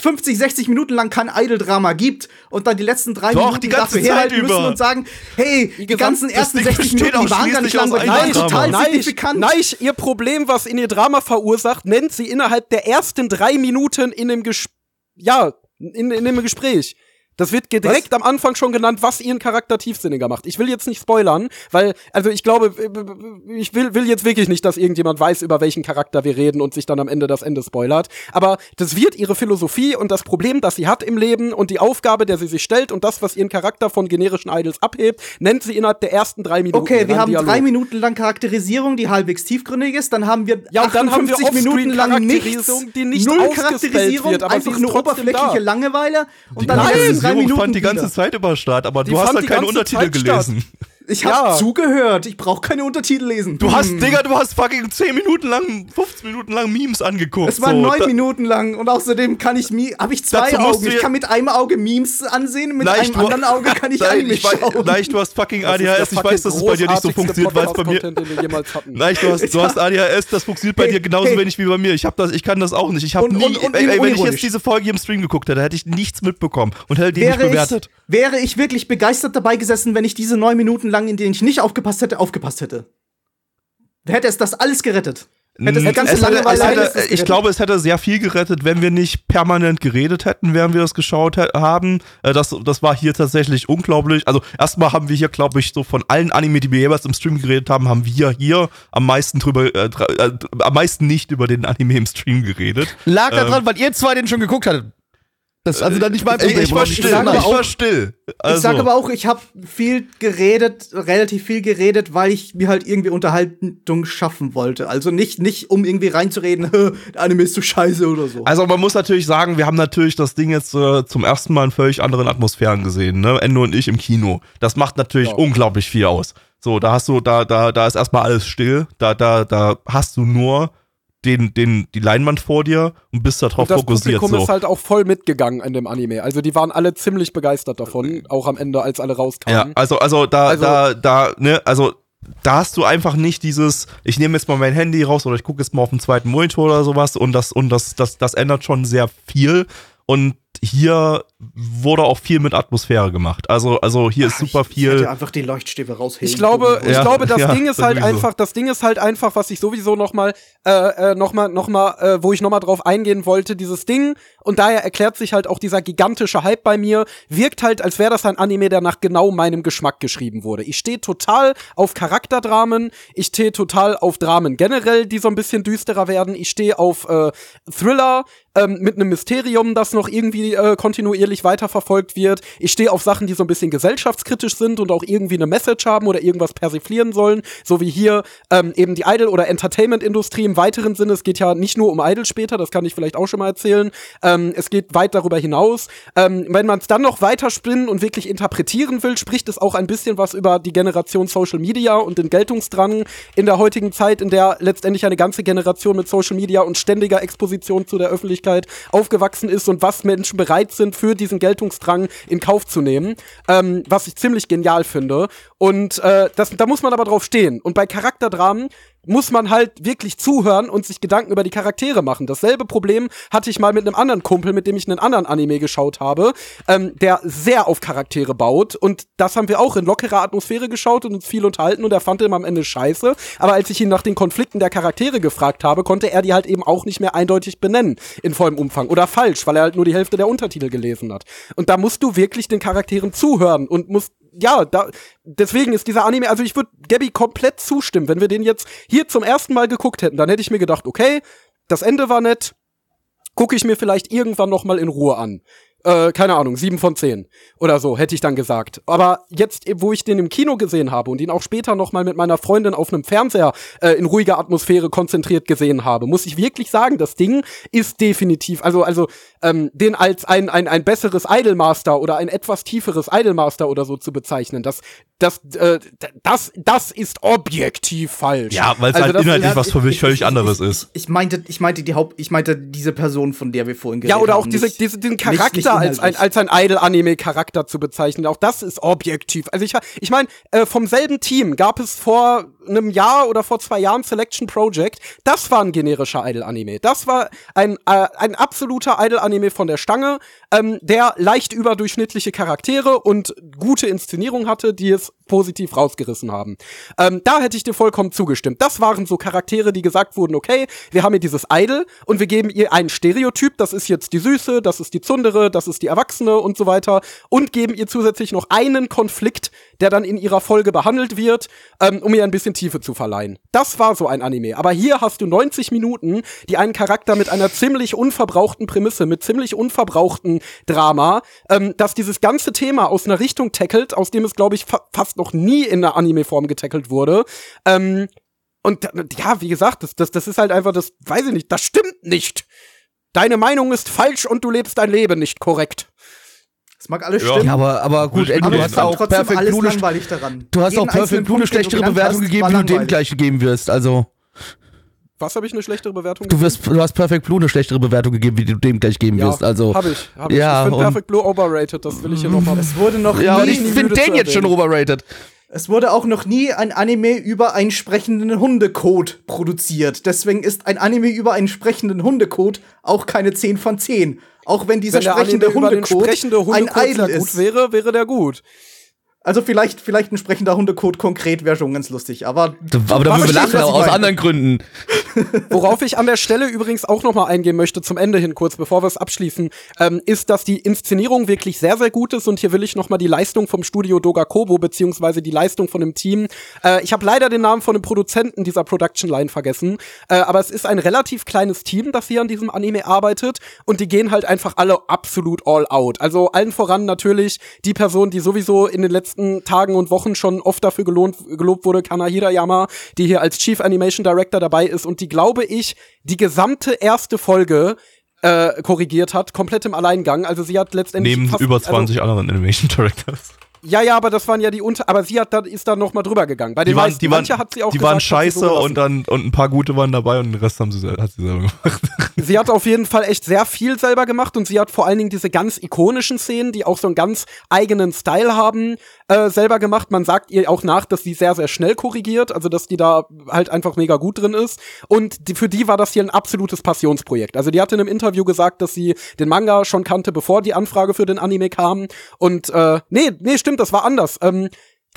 50, 60 Minuten lang kein Idol-Drama gibt und dann die letzten drei Doch, Minuten die ganze dafür Zeit herhalten über. müssen und sagen, hey, die, gesamt- ganzen das ersten Ding 60 besteht Minuten, die waren gar nicht die waren Idol-Drama. total Neich, signifikant. Neich, ihr Problem, was in ihr Drama verursacht, nennt sie innerhalb der ersten drei Minuten in dem Ges ja, in, in dem Gespräch. Das wird direkt am Anfang schon genannt, was ihren Charakter tiefsinniger macht. Ich will jetzt nicht spoilern, weil, also ich glaube, ich will, will jetzt wirklich nicht, dass irgendjemand weiß, über welchen Charakter wir reden und sich dann am Ende das Ende spoilert. Aber das wird ihre Philosophie und das Problem, das sie hat im Leben und die Aufgabe, der sie sich stellt und das, was ihren Charakter von generischen Idols abhebt, nennt sie innerhalb der ersten drei Minuten. Okay, wir haben Dialog. drei Minuten lang Charakterisierung, die halbwegs tiefgründig ist. Dann haben wir Ja, und dann haben wir 58 Minuten lang nichts, Charakterisierung, die nicht null Charakterisierung, wird, einfach nur oberflächliche da. Langeweile. Und die dann Charakterisierung Minuten fand die ganze wieder. Zeit über statt, aber Die du hast halt keine Untertitel gelesen. Ich habe Ja. zugehört. Ich brauche keine Untertitel lesen. Du hast, Digga, du hast fucking 10 Minuten lang, 15 Minuten lang Memes angeguckt. Es waren so. neun Da- Minuten lang und außerdem kann ich Mi habe ich zwei Augen. Ich kann mit einem Auge Memes ansehen, mit Nein, einem anderen Auge kann ich Nein, Anime ich weiß, schauen. nein, du hast fucking Das ADHS. Ich weiß, dass es bei dir nicht so funktioniert, weil es bei mir. Den. Nein, du hast, du hast ADHS, das funktioniert bei Hey, dir genauso hey. wenig wie bei mir. Ich, hab das, ich kann das auch nicht. Ich habe Und- nie, und- und ey, ey, wenn ich jetzt diese Folge hier im Stream geguckt hätte, hätte ich nichts mitbekommen und hätte die nicht wäre, ich, bewertet. wäre ich wirklich begeistert dabei gesessen, wenn ich diese neun Minuten lang, in denen ich nicht aufgepasst hätte, aufgepasst hätte. Hätte es das alles gerettet? Hätte es Mm, ganze es hätte, es hätte, ich glaube, es hätte sehr viel gerettet, wenn wir nicht permanent geredet hätten, während wir das geschaut haben. Äh, Das, das war hier tatsächlich unglaublich. Also erstmal haben wir hier, glaube ich, so von allen Anime, die wir jeweils im Stream geredet haben, haben wir hier am meisten drüber, äh, äh, am meisten nicht über den Anime im Stream geredet. Lag Ähm. daran, weil ihr zwei den schon geguckt hattet. Das also dann nicht mein Ich, Problem. ich war still, sage aber ich war auch- still. Also, Ich sage aber auch, ich habe viel geredet, relativ viel geredet, weil ich mir halt irgendwie Unterhaltung schaffen wollte. Also nicht, nicht um irgendwie reinzureden, der Anime ist so scheiße oder so. Also man muss natürlich sagen, wir haben natürlich das Ding jetzt äh, zum ersten Mal in völlig anderen Atmosphären gesehen, ne? Endo und ich im Kino. Das macht natürlich Ja. unglaublich viel aus. So, da hast du, da, da, da ist erstmal alles still. Da, da, da hast du nur den, den, die Leinwand vor dir und bist da drauf Und das fokussiert. Publikum So. ist halt auch voll mitgegangen in dem Anime. Also die waren alle ziemlich begeistert davon, auch am Ende, als alle Ja, rauskamen. also, also da, Also- da, da, ne, also da hast du einfach nicht dieses, ich nehme jetzt mal mein Handy raus oder ich gucke jetzt mal auf den zweiten Monitor oder sowas und das, und das, das, das ändert schon sehr viel. Und hier wurde auch viel mit Atmosphäre gemacht. Also, also hier ist super Ich hätte viel. einfach die Leuchtstäbe rausheben. Ich glaube, ich Ja, glaube, das ja, Ding ist halt sowieso. einfach, das Ding ist halt einfach, was ich sowieso noch mal, äh, äh, noch mal, noch mal, äh, wo ich noch mal drauf eingehen wollte, dieses Ding und daher erklärt sich halt auch dieser gigantische Hype bei mir, wirkt halt, als wäre das ein Anime, der nach genau meinem Geschmack geschrieben wurde. Ich stehe total auf Charakterdramen, ich stehe total auf Dramen generell, die so ein bisschen düsterer werden. Ich stehe auf äh, Thriller ähm, mit einem Mysterium, das noch irgendwie äh, kontinuierlich weiterverfolgt wird. Ich stehe auf Sachen, die so ein bisschen gesellschaftskritisch sind und auch irgendwie eine Message haben oder irgendwas persiflieren sollen, so wie hier ähm, eben die Idol- oder Entertainment-Industrie im weiteren Sinne. Es geht ja nicht nur um Idol später, das kann ich vielleicht auch schon mal erzählen. Ähm, es geht weit darüber hinaus. Ähm, wenn man es dann noch weiter spinnen und wirklich interpretieren will, spricht es auch ein bisschen was über die Generation Social Media und den Geltungsdrang in der heutigen Zeit, in der letztendlich eine ganze Generation mit Social Media und ständiger Exposition zu der Öffentlichkeit aufgewachsen ist und was Menschen bereit sind, für diesen Geltungsdrang in Kauf zu nehmen, ähm, was ich ziemlich genial finde. Und äh, das, da muss man aber drauf stehen. Und bei Charakterdramen muss man halt wirklich zuhören und sich Gedanken über die Charaktere machen. Dasselbe Problem hatte ich mal mit einem anderen Kumpel, mit dem ich einen anderen Anime geschaut habe, ähm, der sehr auf Charaktere baut. Und das haben wir auch in lockerer Atmosphäre geschaut und uns viel unterhalten und er fand ihn am Ende scheiße. Aber als ich ihn nach den Konflikten der Charaktere gefragt habe, konnte er die halt eben auch nicht mehr eindeutig benennen in vollem Umfang. Oder falsch, weil er halt nur die Hälfte der Untertitel gelesen hat. Und da musst du wirklich den Charakteren zuhören und musst ja, da, deswegen ist dieser Anime, also ich würde Gabby komplett zustimmen. Wenn wir den jetzt hier zum ersten Mal geguckt hätten, dann hätte ich mir gedacht, okay, das Ende war nett, gucke ich mir vielleicht irgendwann noch mal in Ruhe an. Äh, keine Ahnung, sieben von zehn oder so, hätte ich dann gesagt. Aber jetzt, wo ich den im Kino gesehen habe und ihn auch später noch mal mit meiner Freundin auf einem Fernseher äh, in ruhiger Atmosphäre konzentriert gesehen habe, muss ich wirklich sagen, das Ding ist definitiv, also, also, ähm, den als ein, ein, ein besseres Idolmaster oder ein etwas tieferes Idolmaster oder so zu bezeichnen, das, das, äh, das, das ist objektiv falsch. Ja, weil es Also halt inhaltlich Ja, was für mich ich- völlig ich- anderes ich, ist. Ich meinte, ich meinte die Haupt, ich meinte diese Person, von der wir vorhin geredet Ja, haben. oder auch diese, nicht- diese, diesen nicht- Charakter nicht als ein, als ein Idol-Anime-Charakter zu bezeichnen. Auch das ist objektiv. Also ich, ich meine, äh, vom selben Team gab es vor einem Jahr oder vor zwei Jahren Selection Project. Das war ein generischer Idol-Anime. Das war ein, äh, ein absoluter Idol-Anime von der Stange, ähm, der leicht überdurchschnittliche Charaktere und gute Inszenierung hatte, die es positiv rausgerissen haben. Ähm, da hätte ich dir vollkommen zugestimmt. Das waren so Charaktere, die gesagt wurden, okay, wir haben hier dieses Idol und wir geben ihr einen Stereotyp, das ist jetzt die Süße, das ist die Zundere, das ist die Erwachsene und so weiter und geben ihr zusätzlich noch einen Konflikt, der dann in ihrer Folge behandelt wird, ähm, um ihr ein bisschen Tiefe zu verleihen. Das war so ein Anime. Aber hier hast du 90 Minuten, die einen Charakter mit einer ziemlich unverbrauchten Prämisse, mit ziemlich unverbrauchten Drama, ähm, das dieses ganze Thema aus einer Richtung tackelt, aus dem es, glaube ich, fa fast noch nie in einer Anime-Form getackelt wurde. Ähm, und ja, wie gesagt, das, das, das ist halt einfach, das weiß ich nicht, das stimmt nicht. Deine Meinung ist falsch und du lebst dein Leben nicht korrekt. Das mag alles Ja. stimmen. Ja, aber, aber gut, aber du hast auch Perfect alles Blue eine, langweilig daran. du hast Jeden auch Perfect Blue eine schlechtere Bewertung hast, gegeben, wie du dem gleiche geben wirst. Also, Was habe ich eine schlechtere Bewertung? du wirst, du hast Perfect Blue eine schlechtere Bewertung gegeben, wie du dem gleich geben wirst. Also, Hab ich, hab ich. Ja, ich finde Perfect Blue overrated, das will ich hier nochmal. Es wurde noch ja, und ich finde den jetzt schon overrated. Es wurde auch noch nie ein Anime über einen sprechenden Hundecode produziert. Deswegen ist ein Anime über einen sprechenden Hundecode auch keine 10 von 10. Auch wenn dieser Wenn sprechende Hundecode sprechende ein Hundekot Idol sehr gut ist. wäre, wäre der gut. Also vielleicht, vielleicht ein sprechender Hundecode konkret wäre schon ganz lustig, aber. Aber da würden wir lachen, aus meine? anderen Gründen. Worauf ich an der Stelle übrigens auch noch mal eingehen möchte, zum Ende hin kurz, bevor wir es abschließen, ähm, ist, dass die Inszenierung wirklich sehr, sehr gut ist und hier will ich noch mal die Leistung vom Studio Dogakobo beziehungsweise die Leistung von dem Team. Äh, ich habe leider den Namen von dem Produzenten dieser Production Line vergessen, äh, aber es ist ein relativ kleines Team, das hier an diesem Anime arbeitet und die gehen halt einfach alle absolut all out. Also allen voran natürlich die Person, die sowieso in den letzten Tagen und Wochen schon oft dafür gelohnt, gelobt wurde, Kana Hirayama, die hier als Chief Animation Director dabei ist und die, glaube ich, die gesamte erste Folge äh, korrigiert hat, komplett im Alleingang. Also sie hat letztendlich Neben fast, über 20 anderen Animation Directors. Also, ja, ja, aber das waren ja die unter, aber sie hat dann ist dann noch mal drüber gegangen. Bei den Die waren, meisten, die waren, hat sie auch die gesagt, waren scheiße so und dann und ein paar gute waren dabei und den Rest haben sie, hat sie selber gemacht. Sie hat auf jeden Fall echt sehr viel selber gemacht und sie hat vor allen Dingen diese ganz ikonischen Szenen, die auch so einen ganz eigenen Style haben, äh, selber gemacht. Man sagt ihr auch nach, dass sie sehr, sehr schnell korrigiert, also dass die da halt einfach mega gut drin ist. Und die, für die war das hier ein absolutes Passionsprojekt. Also die hat in einem Interview gesagt, dass sie den Manga schon kannte, bevor die Anfrage für den Anime kam. Und äh, nee, nee, stimmt, das war anders. Ähm,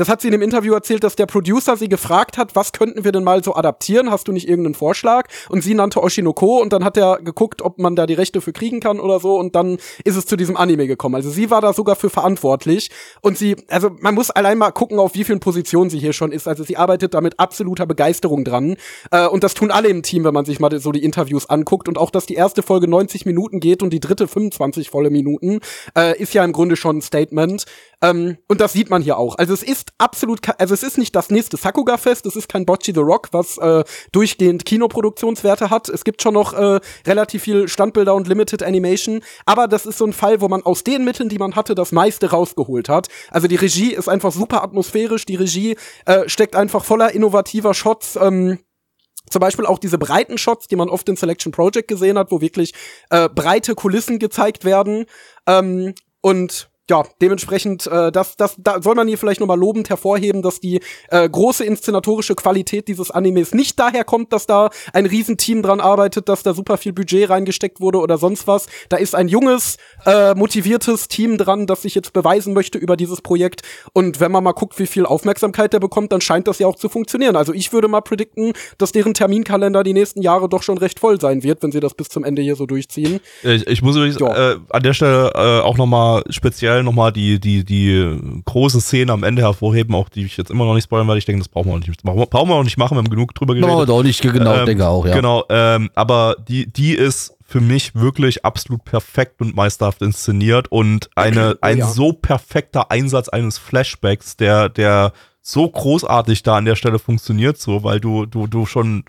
das hat sie in dem Interview erzählt, dass der Producer sie gefragt hat, was könnten wir denn mal so adaptieren? Hast du nicht irgendeinen Vorschlag? Und sie nannte Oshinoko und dann hat er geguckt, ob man da die Rechte für kriegen kann oder so und dann ist es zu diesem Anime gekommen. Also sie war da sogar für verantwortlich und sie, also man muss allein mal gucken, auf wie vielen Positionen sie hier schon ist. Also sie arbeitet da mit absoluter Begeisterung dran äh, und das tun alle im Team, wenn man sich mal so die Interviews anguckt und auch, dass die erste Folge 90 Minuten geht und die dritte 25 volle Minuten, äh, ist ja im Grunde schon ein Statement. Ähm, und das sieht man hier auch. Also es ist absolut, also es ist nicht das nächste Sakuga-Fest, es ist kein Bocce the Rock, was äh, durchgehend Kinoproduktionswerte hat. Es gibt schon noch äh, relativ viel Standbilder und Limited Animation, aber das ist so ein Fall, wo man aus den Mitteln, die man hatte, das meiste rausgeholt hat. Also die Regie ist einfach super atmosphärisch, die Regie äh, steckt einfach voller innovativer Shots. Ähm, zum Beispiel auch diese breiten Shots, die man oft in Selection Project gesehen hat, wo wirklich äh, breite Kulissen gezeigt werden. Ähm, und ja, dementsprechend, äh, das, das, da soll man hier vielleicht nochmal lobend hervorheben, dass die äh, große inszenatorische Qualität dieses Animes nicht daher kommt, dass da ein Riesenteam dran arbeitet, dass da super viel Budget reingesteckt wurde oder sonst was. Da ist ein junges, äh, motiviertes Team dran, das sich jetzt beweisen möchte über dieses Projekt. Und wenn man mal guckt, wie viel Aufmerksamkeit der bekommt, dann scheint das ja auch zu funktionieren. Also ich würde mal predikten, dass deren Terminkalender die nächsten Jahre doch schon recht voll sein wird, wenn sie das bis zum Ende hier so durchziehen. Ich, ich muss übrigens Ja. äh, an der Stelle äh, auch nochmal speziell nochmal die, die, die große Szene am Ende hervorheben, auch die ich jetzt immer noch nicht spoilern werde. Ich denke, das brauchen wir auch nicht, das brauchen wir- auch nicht machen, wir haben genug drüber geredet. No, doch nicht, genau, Ähm, denke auch, ja. Genau, ähm, aber die, die ist für mich wirklich absolut perfekt und meisterhaft inszeniert und eine, ein ja. so perfekter Einsatz eines Flashbacks, der, der so großartig da an der Stelle funktioniert, so, weil du, du, du schon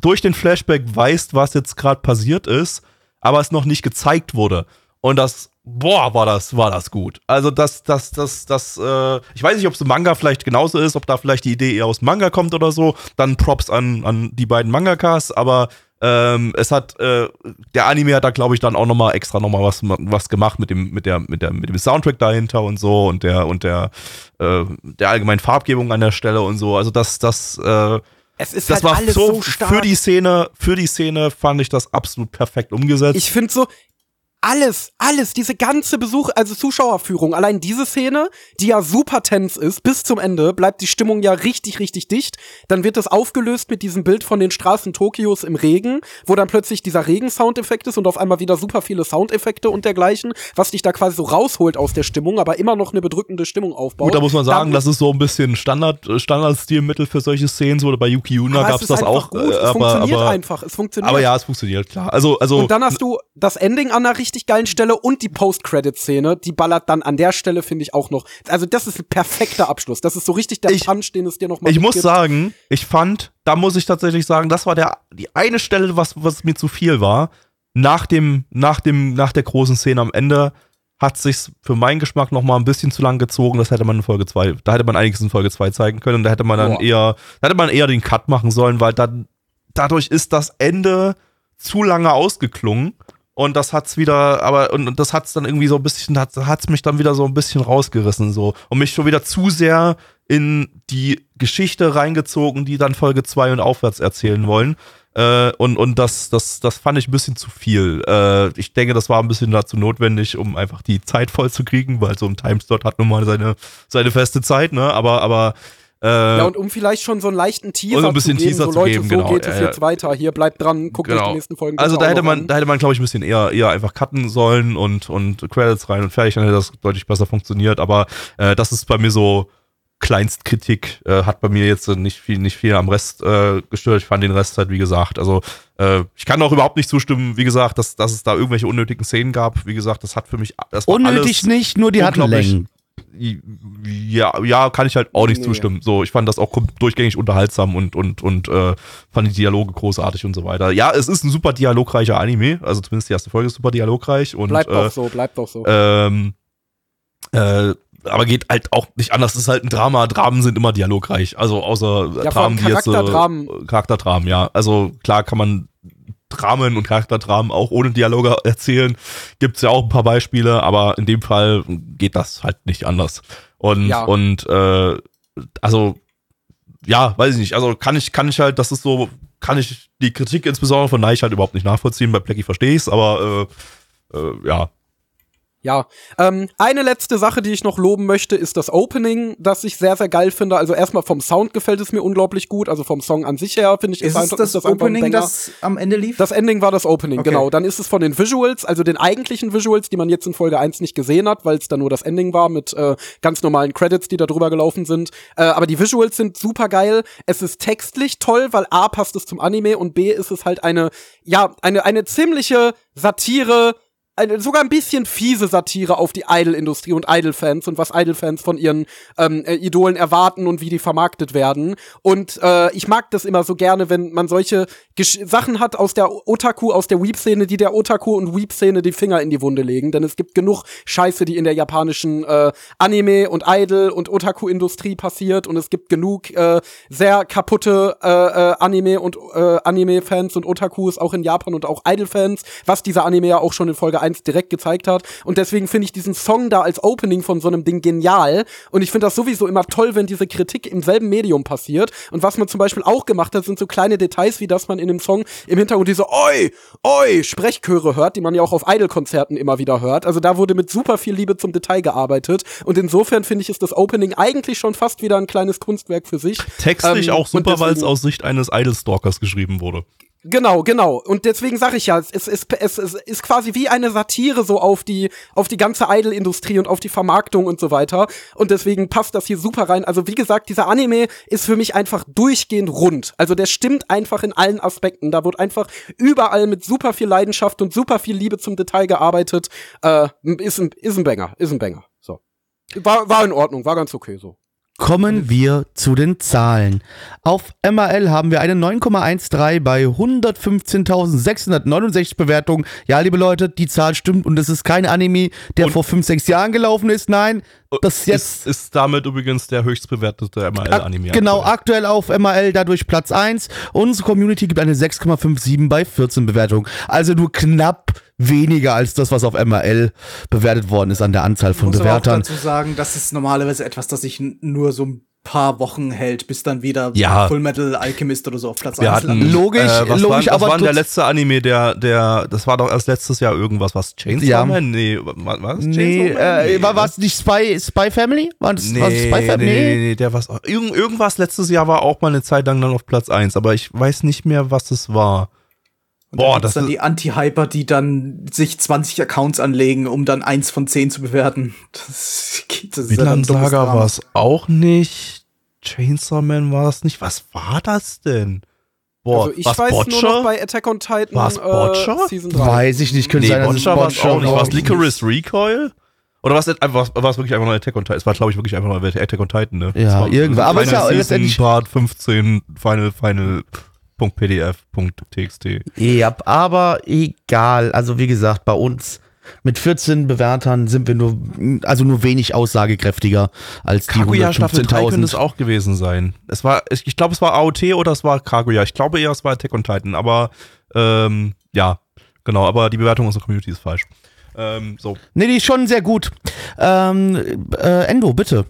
durch den Flashback weißt, was jetzt gerade passiert ist, aber es noch nicht gezeigt wurde. Und das, boah, war das, war das gut. Also das, das, das, das, äh, ich weiß nicht, ob es im Manga vielleicht genauso ist, ob da vielleicht die Idee eher aus dem Manga kommt oder so. Dann Props an, an die beiden Mangakas, aber ähm, es hat, äh, der Anime hat da, glaube ich, dann auch nochmal extra nochmal was, was gemacht mit dem, mit der, mit der, mit dem Soundtrack dahinter und so und der, und der, äh, der allgemeinen Farbgebung an der Stelle und so. Also das, das, äh, Es ist das halt war alles so, so stark. für die Szene, für die Szene fand ich das absolut perfekt umgesetzt. Ich finde so, alles, alles, diese ganze Besuch, also Zuschauerführung, allein diese Szene, die ja super tense ist, bis zum Ende bleibt die Stimmung ja richtig, richtig dicht. Dann wird das aufgelöst mit diesem Bild von den Straßen Tokios im Regen, wo dann plötzlich dieser Regen-Soundeffekt ist und auf einmal wieder super viele Soundeffekte und dergleichen, was dich da quasi so rausholt aus der Stimmung, aber immer noch eine bedrückende Stimmung aufbaut. Gut, da muss man sagen, Dann- das ist so ein bisschen Standard, äh, Standardstilmittel für solche Szenen. So bei Yuki Yuna aber gab es es ist das auch. Gut. äh, es aber, funktioniert aber, einfach. Es funktioniert. aber ja, es funktioniert, klar. Also, also Und dann hast du das Ending an einer richtig geilen Stelle und die Post-Credit-Szene, die ballert dann an der Stelle, finde ich, auch noch. Also, das ist ein perfekter Abschluss. Das ist so richtig der Ich- Punch, den es dir noch mal ich muss sagen, ich fand, da muss ich tatsächlich sagen, das war der, die eine Stelle, was, was mir zu viel war. Nach dem, nach dem, nach der großen Szene am Ende hat sich's für meinen Geschmack noch mal ein bisschen zu lang gezogen. Das hätte man in Folge 2, da hätte man einiges in Folge 2 zeigen können und da hätte man dann Boah. eher, da hätte man eher den Cut machen sollen, weil dann, dadurch ist das Ende zu lange ausgeklungen. Und das hat's wieder, aber, und, und das hat's dann irgendwie so ein bisschen, hat, hat's mich dann wieder so ein bisschen rausgerissen, so. Und mich schon wieder zu sehr in die Geschichte reingezogen, die dann Folge 2 und aufwärts erzählen wollen. Äh, und und das, das, das fand ich ein bisschen zu viel. Äh, ich denke, das war ein bisschen dazu notwendig, um einfach die Zeit voll zu kriegen, weil so ein Timeslot hat nun mal seine, seine feste Zeit, ne? Aber, aber ja, und um vielleicht schon so einen leichten Teaser so ein bisschen zu geben, Teaser so zu Leute, geben, so genau. geht es Ja, jetzt weiter, hier bleibt dran, guckt euch die nächsten Folgen Also da hätte man, an. da hätte man, glaube ich, ein bisschen eher, eher einfach cutten sollen und, und Credits rein und fertig, dann hätte das deutlich besser funktioniert. Aber äh, das ist bei mir so Kleinstkritik, äh, hat bei mir jetzt nicht viel, nicht viel am Rest äh, gestört. Ich fand den Rest halt, wie gesagt, also äh, ich kann auch überhaupt nicht zustimmen, wie gesagt, dass, dass es da irgendwelche unnötigen Szenen gab. Wie gesagt, das hat für mich das war Unnötig alles nicht, nur die hatten Längen. Ja, ja, kann ich halt auch nicht Nee. zustimmen. So, ich fand das auch durchgängig unterhaltsam und und und äh, fand die Dialoge großartig und so weiter. Ja, es ist ein super dialogreicher Anime, also zumindest die erste Folge ist super dialogreich und Bleibt äh, doch so, bleibt doch so. ähm, äh, aber geht halt auch nicht anders. Es ist halt ein Drama. Dramen sind immer dialogreich. Also außer Ja, Dramen, die jetzt. Charakterdramen. Äh, Charakterdramen, ja. Also klar kann man Dramen und Charakterdramen auch ohne Dialoge erzählen. Gibt's ja auch ein paar Beispiele, aber in dem Fall geht das halt nicht anders. Und, Ja. und äh, also, ja, weiß ich nicht. Also kann ich, kann ich halt, das ist so, kann ich die Kritik insbesondere von Neich halt überhaupt nicht nachvollziehen. Bei Blackie verstehe ich's, aber äh, äh, ja, Ja, ähm, eine letzte Sache, die ich noch loben möchte, ist das Opening, das ich sehr, sehr geil finde. Also erstmal vom Sound gefällt es mir unglaublich gut, also vom Song an sich her finde ich Ist es einfach- das, einfach ein Opening, das am Ende lief? Das Ending war das Opening, Okay. genau. Dann ist es von den Visuals, also den eigentlichen Visuals, die man jetzt in Folge 1 nicht gesehen hat, weil es dann nur das Ending war mit äh, ganz normalen Credits, die da drüber gelaufen sind. Äh, aber die Visuals sind super geil. Es ist textlich toll, weil A passt es zum Anime und B ist es halt eine, ja, eine, eine ziemliche Satire, eine, sogar ein bisschen fiese Satire auf die Idol-Industrie und Idol-Fans und was Idol-Fans von ihren ähm, äh, Idolen erwarten und wie die vermarktet werden. Und äh, ich mag das immer so gerne, wenn man solche Gesch Sachen hat aus der Otaku, aus der Weep-Szene, die der Otaku und Weep-Szene die Finger in die Wunde legen. Denn es gibt genug Scheiße, die in der japanischen äh, Anime- und Idol- und Otaku-Industrie passiert. Und es gibt genug äh, sehr kaputte äh, äh, Anime- und äh, Anime-Fans und Otakus auch in Japan und auch Idol-Fans, was dieser Anime ja auch schon in Folge 1 direkt gezeigt hat. Und deswegen finde ich diesen Song da als Opening von so einem Ding genial. Und ich finde das sowieso immer toll, wenn diese Kritik im selben Medium passiert. Und was man zum Beispiel auch gemacht hat, sind so kleine Details, wie dass man in dem Song im Hintergrund diese Oi, Oi Sprechchöre hört, die man ja auch auf Idol-Konzerten immer wieder hört. Also da wurde mit super viel Liebe zum Detail gearbeitet. Und insofern finde ich, ist das Opening eigentlich schon fast wieder ein kleines Kunstwerk für sich. textlich Ähm, auch super, weil es aus Sicht eines Idol-Stalkers geschrieben wurde. Genau, genau. Und deswegen sage ich ja, es, es, es, es, ist quasi wie eine Satire so auf die, auf die ganze Idol-Industrie und auf die Vermarktung und so weiter. Und deswegen passt das hier super rein. Also wie gesagt, dieser Anime ist für mich einfach durchgehend rund. Also der stimmt einfach in allen Aspekten. Da wird einfach überall mit super viel Leidenschaft und super viel Liebe zum Detail gearbeitet. Äh, ist ein, ist ein Banger, ist ein Banger. So. War, war in Ordnung, war ganz okay so. Kommen wir zu den Zahlen. Auf MRL haben wir eine 9,13 bei 115.669 Bewertungen. Ja, liebe Leute, die Zahl stimmt und es ist kein Anime, der Und- vor 5, 6 Jahren gelaufen ist. Nein, das ist jetzt ist, ist damit übrigens der höchstbewertete ML-Anime. Genau, aktuell. aktuell auf MRL dadurch Platz 1. Unsere Community gibt eine 6,57 bei 14 Bewertungen. Also nur knapp weniger als das, was auf MRL bewertet worden ist an der Anzahl von muss Bewertern. dazu sagen, das ist normalerweise etwas, das sich n- nur so ein paar Wochen hält, bis dann wieder Ja. Full Metal Alchemist oder so auf Platz Wir 1 hatten, landet. Logisch, äh, was logisch, war, aber was war denn der letzte Anime, der, der, das war doch erst letztes Jahr irgendwas, was Chainsaw Ja. Man? Nee, war, war das Chainsaw Nee, Man? äh, war ne? was nicht Spy, Spy Family? War das, Nee, war das Spy nee, Family? nee, nee, der was, irgend, irgendwas letztes Jahr war auch mal eine Zeit lang dann auf Platz 1, aber ich weiß nicht mehr, was es war. Und Boah, dann das dann die Anti-Hyper, die dann sich 20 Accounts anlegen, um dann eins von 10 zu bewerten. Das, das ist ja Saga war es auch nicht. Chainsaw Man war es nicht. Was war das denn? Boah, also ich was weiß Botcher? nur noch bei Attack on Titan War's Botcher? äh, Season 3. Weiß ich nicht, könnte nee, sein, dass es Botcher war es auch nicht. war. War es Licorice Recoil? Oder war es einfach, war es wirklich einfach nur Attack on Titan? Es war, glaube ich, wirklich einfach nur Attack on Titan, ne? Ja, Es war irgendwas. Aber ist ja Final Season, letztendlich- Part 15, Final, Final, .pdf.txt. Ja, aber egal. Also wie gesagt, bei uns mit 14 Bewertern sind wir nur, also nur wenig aussagekräftiger als die Kaguya Staffel 3 könnte es 115.000. auch gewesen sein. Es war, ich, ich glaube, es war AOT oder es war Kaguya. Ich glaube eher, es war Attack on Titan, aber ähm, ja, genau, aber die Bewertung unserer Community ist falsch. Ähm, so. Nee, die ist schon sehr gut. Ähm, äh, Endo, bitte.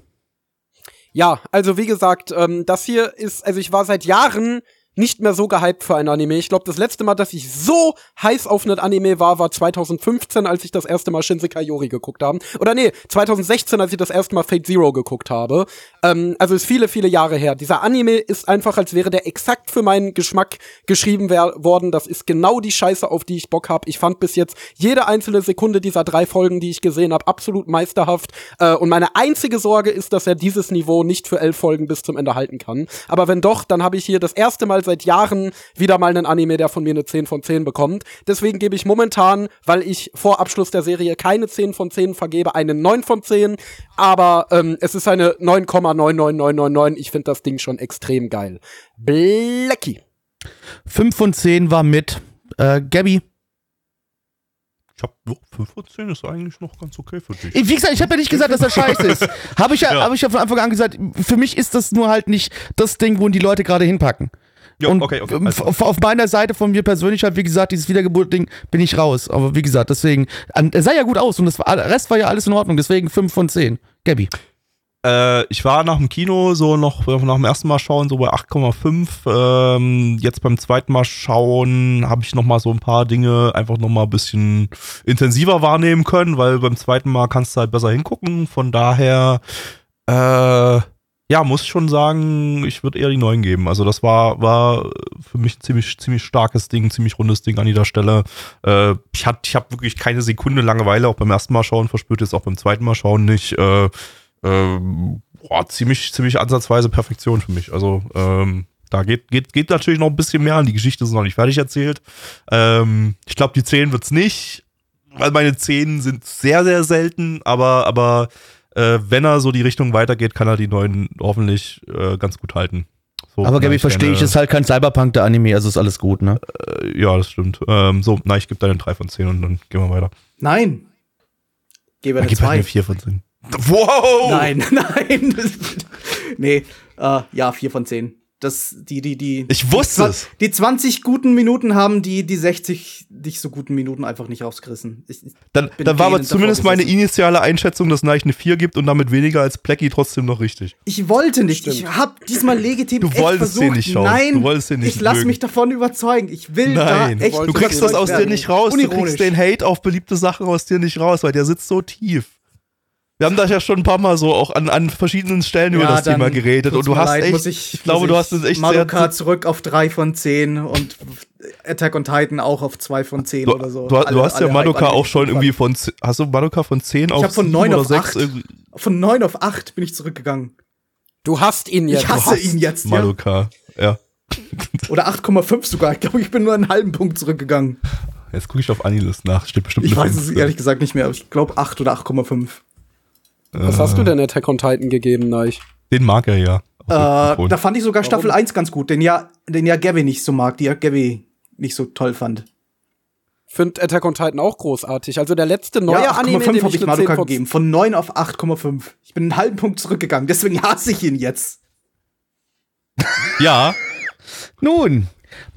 Ja, also wie gesagt, ähm, das hier ist, also ich war seit Jahren nicht mehr so gehypt für ein Anime. Ich glaube, das letzte Mal, dass ich so heiß auf ein Anime war, war 2015, als ich das erste Mal Shinsekai Yori geguckt habe. Oder nee, 2016, als ich das erste Mal Fate Zero geguckt habe. Ähm, also ist viele, viele Jahre her. Dieser Anime ist einfach, als wäre der exakt für meinen Geschmack geschrieben worden. Das ist genau die Scheiße, auf die ich Bock habe. Ich fand bis jetzt jede einzelne Sekunde dieser drei Folgen, die ich gesehen habe, absolut meisterhaft. Äh, und meine einzige Sorge ist, dass er dieses Niveau nicht für elf Folgen bis zum Ende halten kann. Aber wenn doch, dann habe ich hier das erste Mal seit Jahren wieder mal einen Anime, der von mir eine 10 von 10 bekommt. Deswegen gebe ich momentan, weil ich vor Abschluss der Serie keine 10 von 10 vergebe, eine 9 von 10. Aber ähm, es ist eine 9,99999. Ich finde das Ding schon extrem geil. Blacky. 5 von 10 war mit äh, Gabby. Ich hab, oh, 5 von 10 ist eigentlich noch ganz okay für dich. Wie gesagt, ich habe ja nicht gesagt, dass er scheiße ist. Habe ich ja, Ja. Hab ich ja von Anfang an gesagt, für mich ist das nur halt nicht das Ding, wo die Leute gerade hinpacken. Ja, und okay, okay. Also, auf, auf meiner Seite von mir persönlich halt, wie gesagt, dieses Wiedergeburt-Ding bin ich raus. Aber wie gesagt, deswegen, er sah ja gut aus und das war, der Rest war ja alles in Ordnung, deswegen 5 von 10. Gabby. äh, ich war nach dem Kino so noch nach dem ersten Mal schauen so bei 8,5. Ähm, jetzt beim zweiten Mal schauen habe ich noch mal so ein paar Dinge einfach noch mal ein bisschen intensiver wahrnehmen können, weil beim zweiten Mal kannst du halt besser hingucken. Von daher äh, ja, muss ich schon sagen, ich würde eher die 9 geben. Also das war, war für mich ziemlich, ziemlich starkes Ding, ziemlich rundes Ding an jeder Stelle. Äh, ich hatte ich hab wirklich keine Sekunde Langeweile, auch beim ersten Mal schauen verspürt, jetzt auch beim zweiten Mal schauen nicht. Äh, ähm, boah, ziemlich, ziemlich ansatzweise Perfektion für mich. Also ähm, da geht, geht, geht natürlich noch ein bisschen mehr an. Die Geschichte ist noch nicht fertig erzählt. Ähm, ich glaube, die 10 wird's nicht, weil meine 10 sind sehr, sehr selten, aber, aber äh, wenn er so die Richtung weitergeht, kann er die neuen hoffentlich äh, ganz gut halten. So, Aber Gabby, verstehe ich, ist halt kein Cyberpunk der Anime, also ist alles gut, ne? äh, ja, das stimmt. Ähm, so, na, ich gebe da eine 3 von 10 und dann gehen wir weiter. Nein. Gebe eine Gib halt 2. eine 4 von 10. Wow! Nein, nein. nee, äh, ja, 4 von 10. Das, die, die, die. Ich wusste die, es. Die 20 guten Minuten haben die, die 60 nicht so guten Minuten einfach nicht rausgerissen. Ich, ich Dann, dann war aber zumindest meine initiale Einschätzung, dass Neich eine 4 gibt und damit weniger als Plecky trotzdem noch richtig. Ich wollte nicht. Ich habe diesmal legitim Du echt wolltest versucht. den nicht schauen. Nein, Du wolltest den nicht ich lass mich davon überzeugen. Ich will Nein, da echt du kriegst das aus dir werden. nicht raus. Du Unironisch. kriegst den Hate auf beliebte Sachen aus dir nicht raus, weil der sitzt so tief. Wir haben da ja schon ein paar Mal so auch an, an verschiedenen Stellen über das Thema geredet und du hast leid, echt, ich, ich, glaube, muss du ich hast es echt Madoka sehr, zurück auf 3 von 10 und Attack on Titan auch auf 2 von 10 du, oder so. du, Alle- du hast ja Madoka auch schon irgendwie von, hast du Madoka von 10 auf hab von 7 9 oder auf 6 8. irgendwie? Von 9 auf 8 bin ich zurückgegangen. Du hast ihn jetzt. Ich hasse ihn jetzt, ja. Madoka, ja. Oder 8,5 sogar. Ich glaube, ich bin nur einen halben Punkt zurückgegangen. Jetzt gucke ich auf Anilist nach, steht bestimmt Ich weiß es 5. ehrlich gesagt nicht mehr, aber ich glaube 8 oder 8,5. Was hast du denn Attack on Titan gegeben, Neich? Den mag er ja. Äh, da fand ich sogar Staffel 1 ganz gut, den ja, den ja Gabby nicht so mag, die ja Gabby nicht so toll fand. Find Attack on Titan auch großartig. Also der letzte neue ja, Anime, 8,5 dem habe ich ich eine 10 Madoka von gegeben. Von 9 auf 8,5. Ich bin einen halben Punkt zurückgegangen, deswegen hasse ich ihn jetzt. ja, Nun,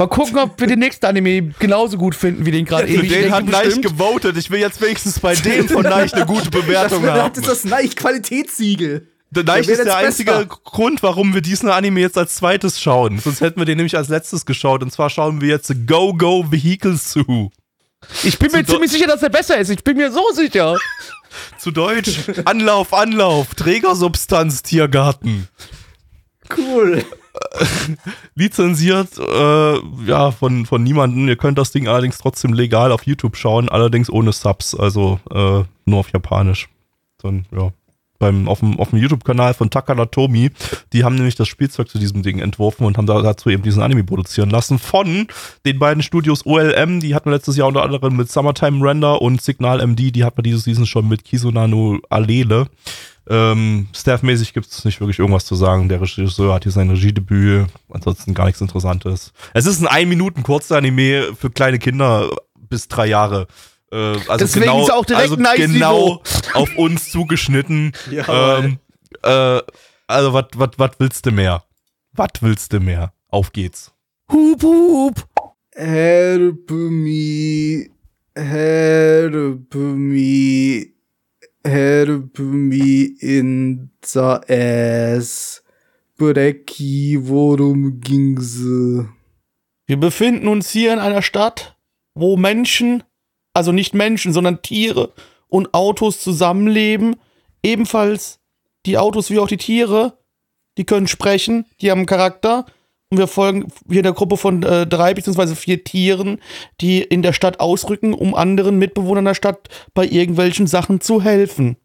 mal gucken, ob wir den nächsten Anime genauso gut finden wie den gerade eben. Ich den denke hat Neich bestimmt. gewotet. Ich will jetzt wenigstens bei dem von Neich eine gute Das, Bewertung das haben. ist das Nike-Qualitätssiegel. Der Der Neich wird ist der einzige besser. Grund, warum wir diesen Anime jetzt als zweites schauen. Sonst hätten wir den nämlich als letztes geschaut. Und zwar schauen wir jetzt Go Go Vehicle Zoo. Ich bin mir Zu- ziemlich sicher, dass er besser ist. Ich bin mir so sicher. Zu Deutsch Anlauf, Anlauf, Trägersubstanz, Tiergarten. Cool. Lizenziert, äh, ja, von, von niemandem. Ihr könnt das Ding allerdings trotzdem legal auf YouTube schauen, allerdings ohne Subs, also äh, nur auf Japanisch. Dann, ja. Beim, auf dem, dem YouTube-Kanal von Takada Tomi, die haben nämlich das Spielzeug zu diesem Ding entworfen und haben da, dazu eben diesen Anime produzieren lassen von den beiden Studios OLM, die hatten wir letztes Jahr unter anderem mit Summertime Render und Signal MD, die hatten wir dieses Season schon mit Kizunano Alele. Ähm, Staffmäßig gibt es nicht wirklich irgendwas zu sagen. Der Regisseur hat hier sein Regiedebüt, ansonsten gar nichts Interessantes. Es ist ein ein Minuten Kurzanime für kleine Kinder bis drei Jahre. Äh, also Deswegen genau, ist er auch direkt also nice genau auf uns zugeschnitten. Ähm, äh, also was was willst du mehr? Was willst du mehr? Auf geht's. Hup, hup. Help me. Help me. Help me in the ass. Brecki, worum ging's? Wir befinden uns hier in einer Stadt, wo Menschen, also nicht Menschen, sondern Tiere und Autos zusammenleben. Ebenfalls die Autos wie auch die Tiere, die können sprechen, die haben Charakter. Und wir folgen hier der Gruppe von äh, drei beziehungsweise vier Tieren, die in der Stadt ausrücken, um anderen Mitbewohnern der Stadt bei irgendwelchen Sachen zu helfen.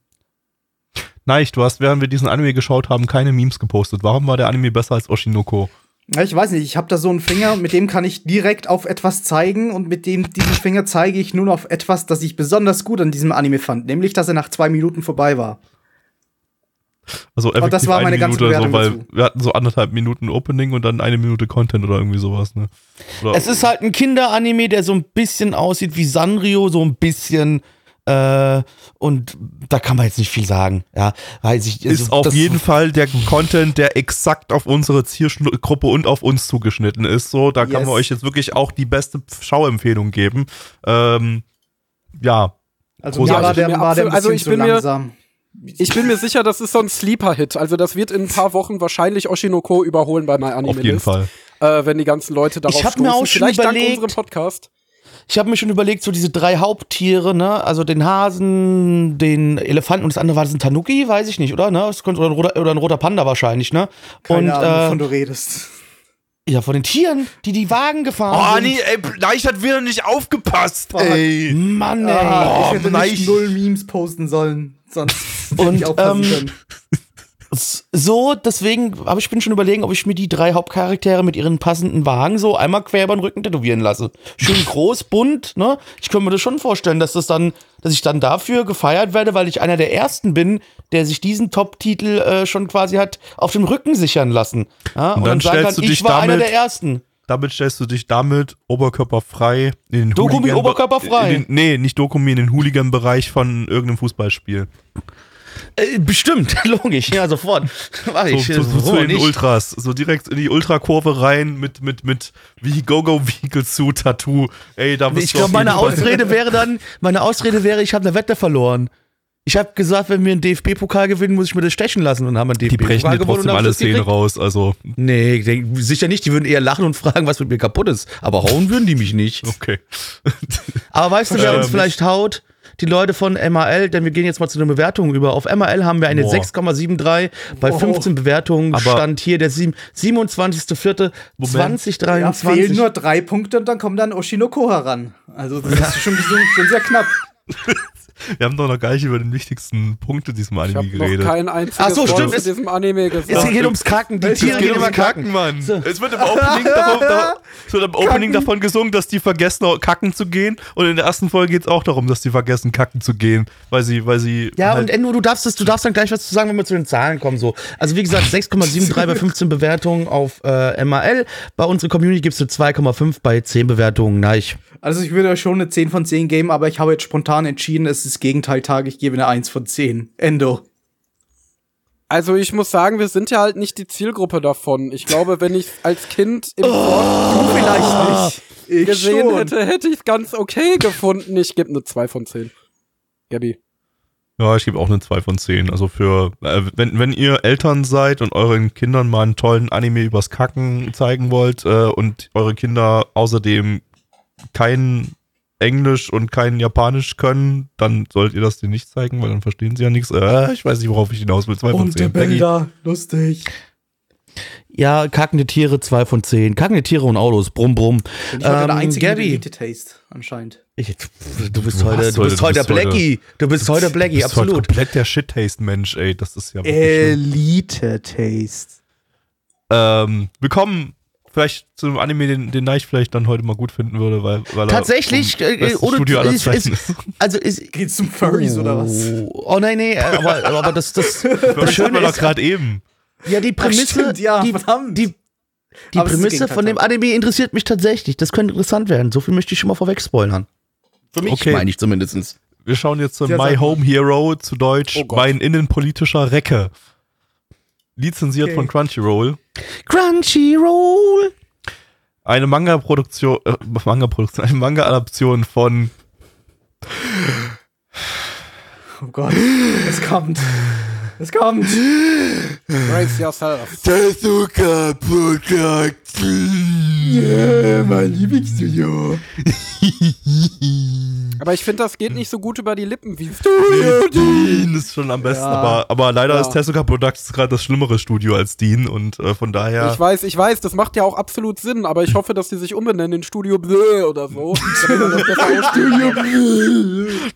Nein, du hast, während wir diesen Anime geschaut haben, keine Memes gepostet. Warum war der Anime besser als Oshinoko? Ja, ich weiß nicht, ich habe da so einen Finger, mit dem kann ich direkt auf etwas zeigen und mit dem diesen Finger zeige ich nur auf etwas, das ich besonders gut an diesem Anime fand, nämlich dass er nach zwei Minuten vorbei war. Also effektiv das war eine meine ganze Minute, so, weil Bewertung wir hatten so anderthalb Minuten Opening und dann eine Minute Content oder irgendwie sowas, ne? Oder Es ist halt ein Kinderanime, der so ein bisschen aussieht wie Sanrio, so ein bisschen. Äh, und da kann man jetzt nicht viel sagen. Ja, weiß ich. also ist auf jeden Fall der Content, der exakt auf unsere Zielgruppe und auf uns zugeschnitten ist. So, da kann Yes. man euch jetzt wirklich auch die beste Schauempfehlung geben. Ähm, ja, Also mir war der, Ja, war der. Also ich bin mir- langsam. Ich bin mir sicher, das ist so ein Sleeper-Hit. Also das wird in ein paar Wochen wahrscheinlich Oshinoko überholen bei MyAnimeList. auf jeden Fall. Äh, wenn die ganzen Leute darauf Ich hab mir stoßen. auch schon Vielleicht dank überlegt- unserem Podcast. Ich habe mir schon überlegt, so diese drei Haupttiere, ne? Also den Hasen, den Elefanten und das andere war das ein Tanuki, weiß ich nicht, oder? Ne? Das könnte, oder, ein roter, oder ein roter Panda wahrscheinlich, ne? Keine und Ahnung, äh, wovon du redest. Ja, von den Tieren, die die Wagen gefahren Oh sind. nee, ey, Leicht hat wieder nicht aufgepasst. Fuck. Ey. Mann, ey. Ah, ich Oh, hätte nein. nicht null Memes posten sollen, sonst hätte Und, ich aufpassen ähm, können. So, deswegen habe ich bin schon überlegen, ob ich mir die drei Hauptcharaktere mit ihren passenden Wagen so einmal quer über den Rücken tätowieren lasse. Schön groß, bunt, ne? Ich könnte mir das schon vorstellen, dass das dann, dass ich dann dafür gefeiert werde, weil ich einer der ersten bin, der sich diesen Top-Titel äh, schon quasi hat auf dem Rücken sichern lassen. Ja? Und, dann sagen stellst du ich war einer damit- der ersten. Damit stellst du dich damit oberkörperfrei in den Dokumi Hooligan- oberkörperfrei? In den, nee, nicht Dokumi, in den Hooligan-Bereich von irgendeinem Fußballspiel. Äh, bestimmt, logisch, ja, sofort. So, ich, so, so so zu den nicht. Ultras. So direkt in die Ultrakurve rein mit, mit, mit wie Go-Go Vehicle zu Tattoo. Ey, da Ich glaube, meine Ausrede wäre dann, meine Ausrede wäre, ich habe eine Wette verloren. Ich habe gesagt, wenn wir einen DFB-Pokal gewinnen, muss ich mir das stechen lassen und haben einen Die DFB-Pokal brechen gewonnen trotzdem und haben alle Szenen raus. Also, Nee, denk, sicher nicht. Die würden eher lachen und fragen, was mit mir kaputt ist. Aber hauen würden die mich nicht. okay. Aber weißt du, wer Ähm, uns vielleicht haut? Die Leute von MAL, denn wir gehen jetzt mal zu den Bewertungen über. Auf MAL haben wir eine Boah. 6,73 bei Wow. 15 Bewertungen. Aber- stand hier der sieben- Ja, 27.04.2023. fehlen nur drei Punkte und dann kommt dann Oshinoko heran. Also das ist schon, schon, schon sehr knapp. Wir haben doch noch gar nicht über den wichtigsten Punkt in diesem Ich Anime habe noch geredet. kein einziges Ach so, stimmt, es- diesem Anime gesagt. es geht ums Kacken. Die Es Tiere Es gehen immer um kacken. Kacken, Mann. So. Es wird im Opening, davon, da, es wird im Opening davon gesungen, dass die vergessen, kacken zu gehen. Und in der ersten Folge geht es auch darum, dass die vergessen, kacken zu gehen. Weil sie, weil sie. Ja, halt, und Endo, du darfst, es, du darfst dann gleich was zu sagen, wenn wir zu den Zahlen kommen. So. Also wie gesagt, 6,73 bei 15 Bewertungen auf äh, MAL. Bei unserer Community gibst du 2,5 bei 10 Bewertungen. Nein. Also ich würde euch schon eine 10 von 10 geben, aber ich habe jetzt spontan entschieden, es ist Gegenteiltag, ich gebe eine 1 von 10. Endo. Also ich muss sagen, wir sind ja halt nicht die Zielgruppe davon. Ich glaube, wenn ich als Kind im Fort Vielleicht nicht. Ich gesehen schon. hätte, hätte ich es ganz okay gefunden. Ich gebe eine 2 von 10. Gabi. Ja, ich gebe auch eine 2 von 10. Also für, äh, wenn, wenn ihr Eltern seid und euren Kindern mal einen tollen Anime übers Kacken zeigen wollt äh, und eure Kinder außerdem kein Englisch und kein Japanisch können, dann sollt ihr das denen nicht zeigen, weil dann verstehen sie ja nichts. Äh, ich weiß nicht, worauf ich hinaus will. 2 von 10. Becky. lustig. Ja, kackende Tiere, 2 von 10. Kackende Tiere und Autos, brumm, brumm. Bin ich heute der Ähm, Einzige Gabby. Elite Taste, anscheinend. Ich, du bist Du heute, du bist heute- heute du bist Blackie. Du bist heute Blackie, Du bist heute absolut. komplett der Shit-Taste-Mensch, ey. Das ist ja wirklich schlimm. Elite Taste. Ähm, wir kommen vielleicht zu einem Anime, den, den Neich vielleicht dann heute mal gut finden würde, weil, weil Tatsächlich, er äh, ohne- Studio aller ist- ist- ist. Also ist. Geht's zum Furries oder was? Oh nein, nee, aber, aber das, das, das Schöne wir doch ist, gerade eben. ja, die Prämisse, stimmt, ja, die, verdammt. die, die ist Prämisse von dem. Anime interessiert mich tatsächlich. Das könnte interessant werden. So viel möchte ich schon mal vorweg spoilern. Für mich Okay. meine ich zumindestens. Wir schauen jetzt zu My. Home Hero, zu Deutsch Oh. Mein innenpolitischer Recke. Lizenziert Okay. von Crunchyroll. Crunchyroll. Eine Manga-Produktion, äh, Manga-Produktion, eine Manga-Adaption von Oh Gott, es kommt. Es kommt. Brace yourself. Tezuka Production. Yeah, mein Lieblingsstudio. Aber ich finde, das geht nicht so gut über die Lippen wie Dean ist schon am besten, Ja. aber, aber leider Ja. ist Tezuka Productions gerade das schlimmere Studio als Dean und äh, von daher. Ich weiß, ich weiß, das macht ja auch absolut Sinn, aber ich hoffe, dass die sich umbenennen in Studio Blö oder so. damit man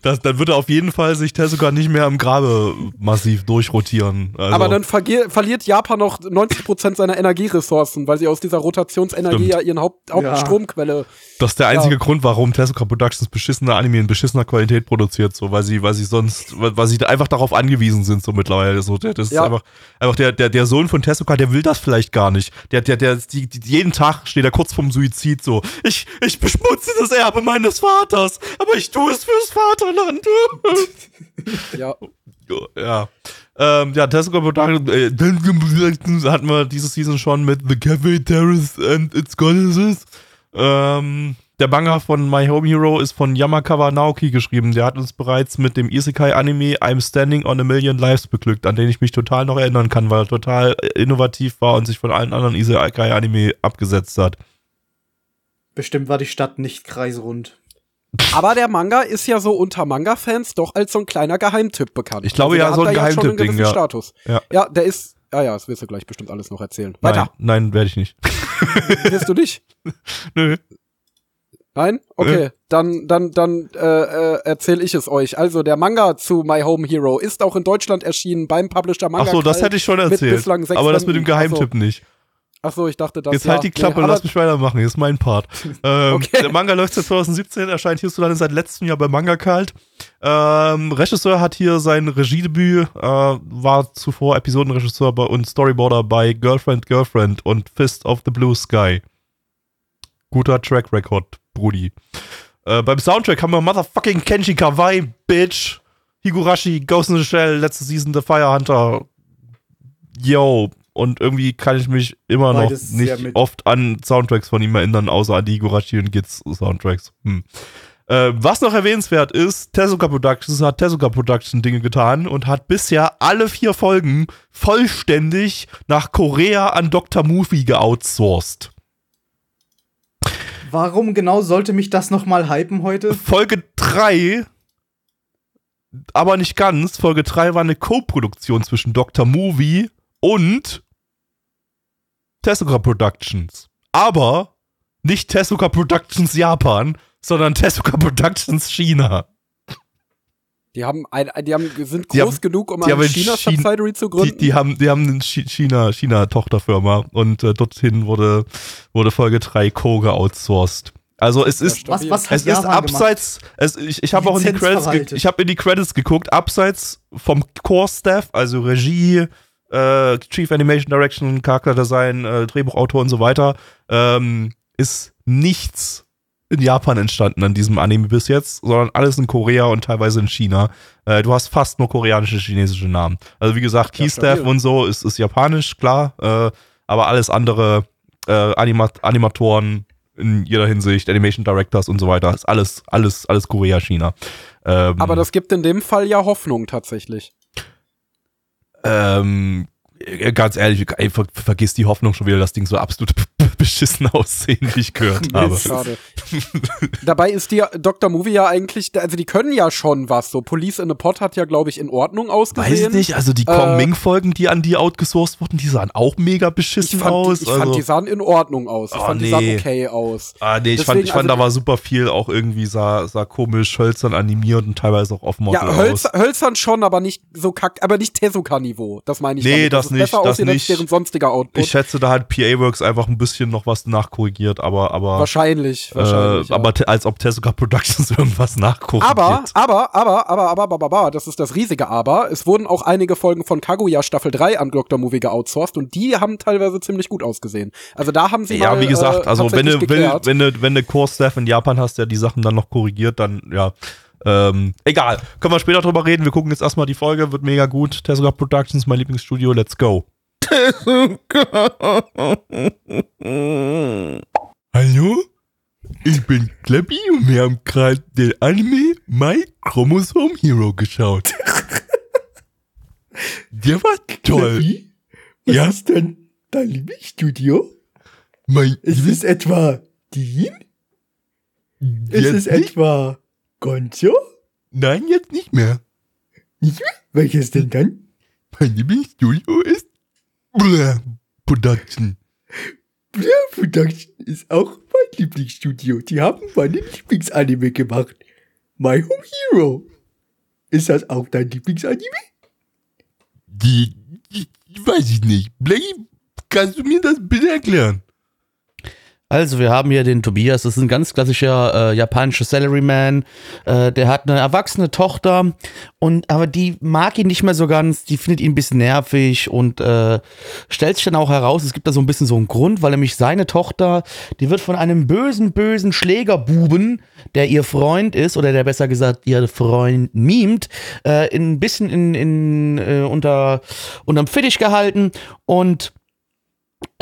das dann wird er auf jeden Fall sich Tezuka nicht mehr im Grabe massiv durchrotieren. Also, Aber dann verliert Japan noch 90% seiner Energieressourcen, weil sie aus dieser Rotationsenergie Stimmt. ja ihren Haupt Hauptstromquelle. das ist der einzige ja. Grund, warum Tezuka Productions beschissene Anime in beschissener Qualität produziert, so, weil sie, weil sie sonst, weil, sie einfach darauf angewiesen sind, so mittlerweile. So, der- das ist Ja. einfach, einfach der, der, der Sohn von Tezuka, der will das vielleicht gar nicht. Der, der, der, die, die, jeden Tag steht er kurz vorm Suizid so. Ich, ich beschmutze das Erbe meines Vaters, aber ich tue es fürs Vaterland. Ja. Ja. Ähm, ja, Tezuka Productions äh, hatten wir diese Season schon mit The Cafe Terrace and its Goddesses. Ähm, der Manga von My Home Hero ist von Yamakawa Naoki geschrieben. Der hat uns bereits mit dem Isekai-Anime I'm Standing on a Million Lives beglückt, an den ich mich total noch erinnern kann, weil er total äh, innovativ war und sich von allen anderen Isekai-Anime abgesetzt hat. Bestimmt war die Stadt nicht kreisrund. Aber der Manga ist ja so unter Manga-Fans doch als so ein kleiner Geheimtipp bekannt. Also Ich glaube, der ja, hat so ein Geheimtipp-Ding, gewissen ja. Status. Ja. Ja, der ist. Ah ja, das wirst du gleich bestimmt alles noch erzählen. Weiter. Nein, nein werde ich nicht. Wirst du nicht? Nö. Nein? Okay, dann, dann, dann äh, äh, erzähle ich es euch. Also, der Manga zu My Home Hero ist auch in Deutschland erschienen beim Publisher Manga. Ach so, das hätte ich schon erzählt. Aber das mit dem. Ach so. Geheimtipp nicht. Ach so, ich dachte, das Jetzt ja, halt die Klappe, nee, aber- lass mich weitermachen, hier ist mein Part. ähm, Okay. Der Manga läuft seit 2017, erscheint hierzulande seit letztem Jahr bei Manga Kalt. Ähm, Regisseur hat hier sein Regiedebüt, äh, war zuvor Episodenregisseur bei, und Storyboarder bei Girlfriend, Girlfriend und Fist of the Blue Sky. Guter Track Record, Brudi. Äh, beim Soundtrack haben wir Motherfucking Kenji Kawai, Bitch. Higurashi, Ghost in the Shell, letzte Season The Fire Hunter. Yo. Und irgendwie kann ich mich immer noch Beides nicht oft an Soundtracks von ihm erinnern, außer an die Higurashi und Gits Soundtracks. Hm. Äh, was noch erwähnenswert ist, Tezuka Productions hat Tezuka Production Dinge getan und hat bisher alle vier Folgen vollständig nach Korea an Dr. Movie geoutsourced. Warum genau sollte mich das noch mal hypen heute? Folge 3, aber nicht ganz. Folge 3 war eine Co-Produktion zwischen Dr. Movie und Tezuka Productions. Aber nicht Tezuka Productions Japan, sondern Tezuka Productions China. Die haben ein, die haben, sind groß Die haben- genug, um die eine in China- China-Subsidiary zu Die, gründen. die haben, die haben eine Chi- China, China-Tochterfirma und äh, dorthin wurde, wurde Folge 3 Co. geoutsourced. Also es ist, Was, was es ist Japan abseits, es, ich, ich habe auch in die Credits, ich habe in die Credits geguckt, abseits vom Core-Staff, also Regie, äh, Chief Animation Direction, Charakterdesign, äh, Drehbuchautor und so weiter, ähm, ist nichts in Japan entstanden an diesem Anime bis jetzt, sondern alles in Korea und teilweise in China. Äh, du hast fast nur koreanische, chinesische Namen. Also wie gesagt, Ja, Keystaff und so ist, ist japanisch, klar, äh, aber alles andere, äh, Anima Animatoren in jeder Hinsicht, Animation Directors und so weiter, ist alles, alles, alles Korea, China. Ähm, Aber das gibt in dem Fall ja Hoffnung tatsächlich. Ähm, äh, ganz ehrlich, ey, ver vergiss die Hoffnung schon wieder, das Ding so absolut beschissen aussehen, wie ich gehört habe. Schade. Dabei ist die Dr. Movie ja eigentlich, also die können ja schon was. So Police in a Pot hat ja, glaube ich, in Ordnung ausgesehen. Weiß ich nicht, also die Äh, Kong Ming-Folgen, die an die outgesourced wurden, die sahen auch mega Ich beschissen fand, aus. die, ich also, fand, die sahen in Ordnung aus. Ich Oh, fand, die sahen nee. okay aus. ah, nee, ich deswegen, fand, ich fand also- da war super viel auch irgendwie sah, sah komisch, hölzern animiert und teilweise auch offen Ja, Hölz, hölzern schon, aber nicht so kack, aber nicht Tezuka-Niveau. Das meine ich. Nee, damit. das es nicht, das nicht. deren sonstiger Output. Ich schätze, da hat PA Works einfach ein bisschen noch was nachkorrigiert, aber, aber, wahrscheinlich, äh, wahrscheinlich. ja. aber als ob Tezuka Productions irgendwas nachkorrigiert. Aber, aber, aber, aber, aber, aber, aber, das ist das riesige Aber. Es wurden auch einige Folgen von Kaguya Staffel 3 an Dr. Movie geoutsourced und die haben teilweise ziemlich gut ausgesehen. Also da haben sie Ja, mal, wie gesagt, äh, also wenn du, wenn, wenn du, wenn du Core-Staff in Japan hast, der die Sachen dann noch korrigiert, dann ja. Ähm, egal, können wir später drüber reden. Wir gucken jetzt erstmal die Folge, wird mega gut. Tezuka Productions, mein Lieblingsstudio, let's go. Hallo? Ich bin Klappi und wir haben gerade den Anime My Chromosome Hero geschaut. Der war toll. Wie? Was Ja. ist denn dein Lieblingsstudio? Mein Ist es etwa Dean? Ist es nicht? etwa Gonzo? Nein, jetzt nicht mehr. Nicht mehr? Welches denn dann? Mein Lieblingsstudio ist Blah Production. Blur Production ist auch mein Lieblingsstudio. Die haben meine Lieblingsanime gemacht. My Home Hero. Ist das auch dein Lieblingsanime? Die, die, die weiß ich nicht. Blackie, kannst du mir das bitte erklären? Also, wir haben hier den Tobias, das ist ein ganz klassischer äh, japanischer Salaryman. Äh, der hat eine erwachsene Tochter. Und aber die mag ihn nicht mehr so ganz, die findet ihn ein bisschen nervig und äh, stellt sich dann auch heraus, es gibt da so ein bisschen so einen Grund, weil nämlich seine Tochter, die wird von einem bösen, bösen Schlägerbuben, der ihr Freund ist, oder der besser gesagt ihr Freund mimt, äh, in, ein bisschen in, in, äh, unter, unterm Fittich gehalten. Und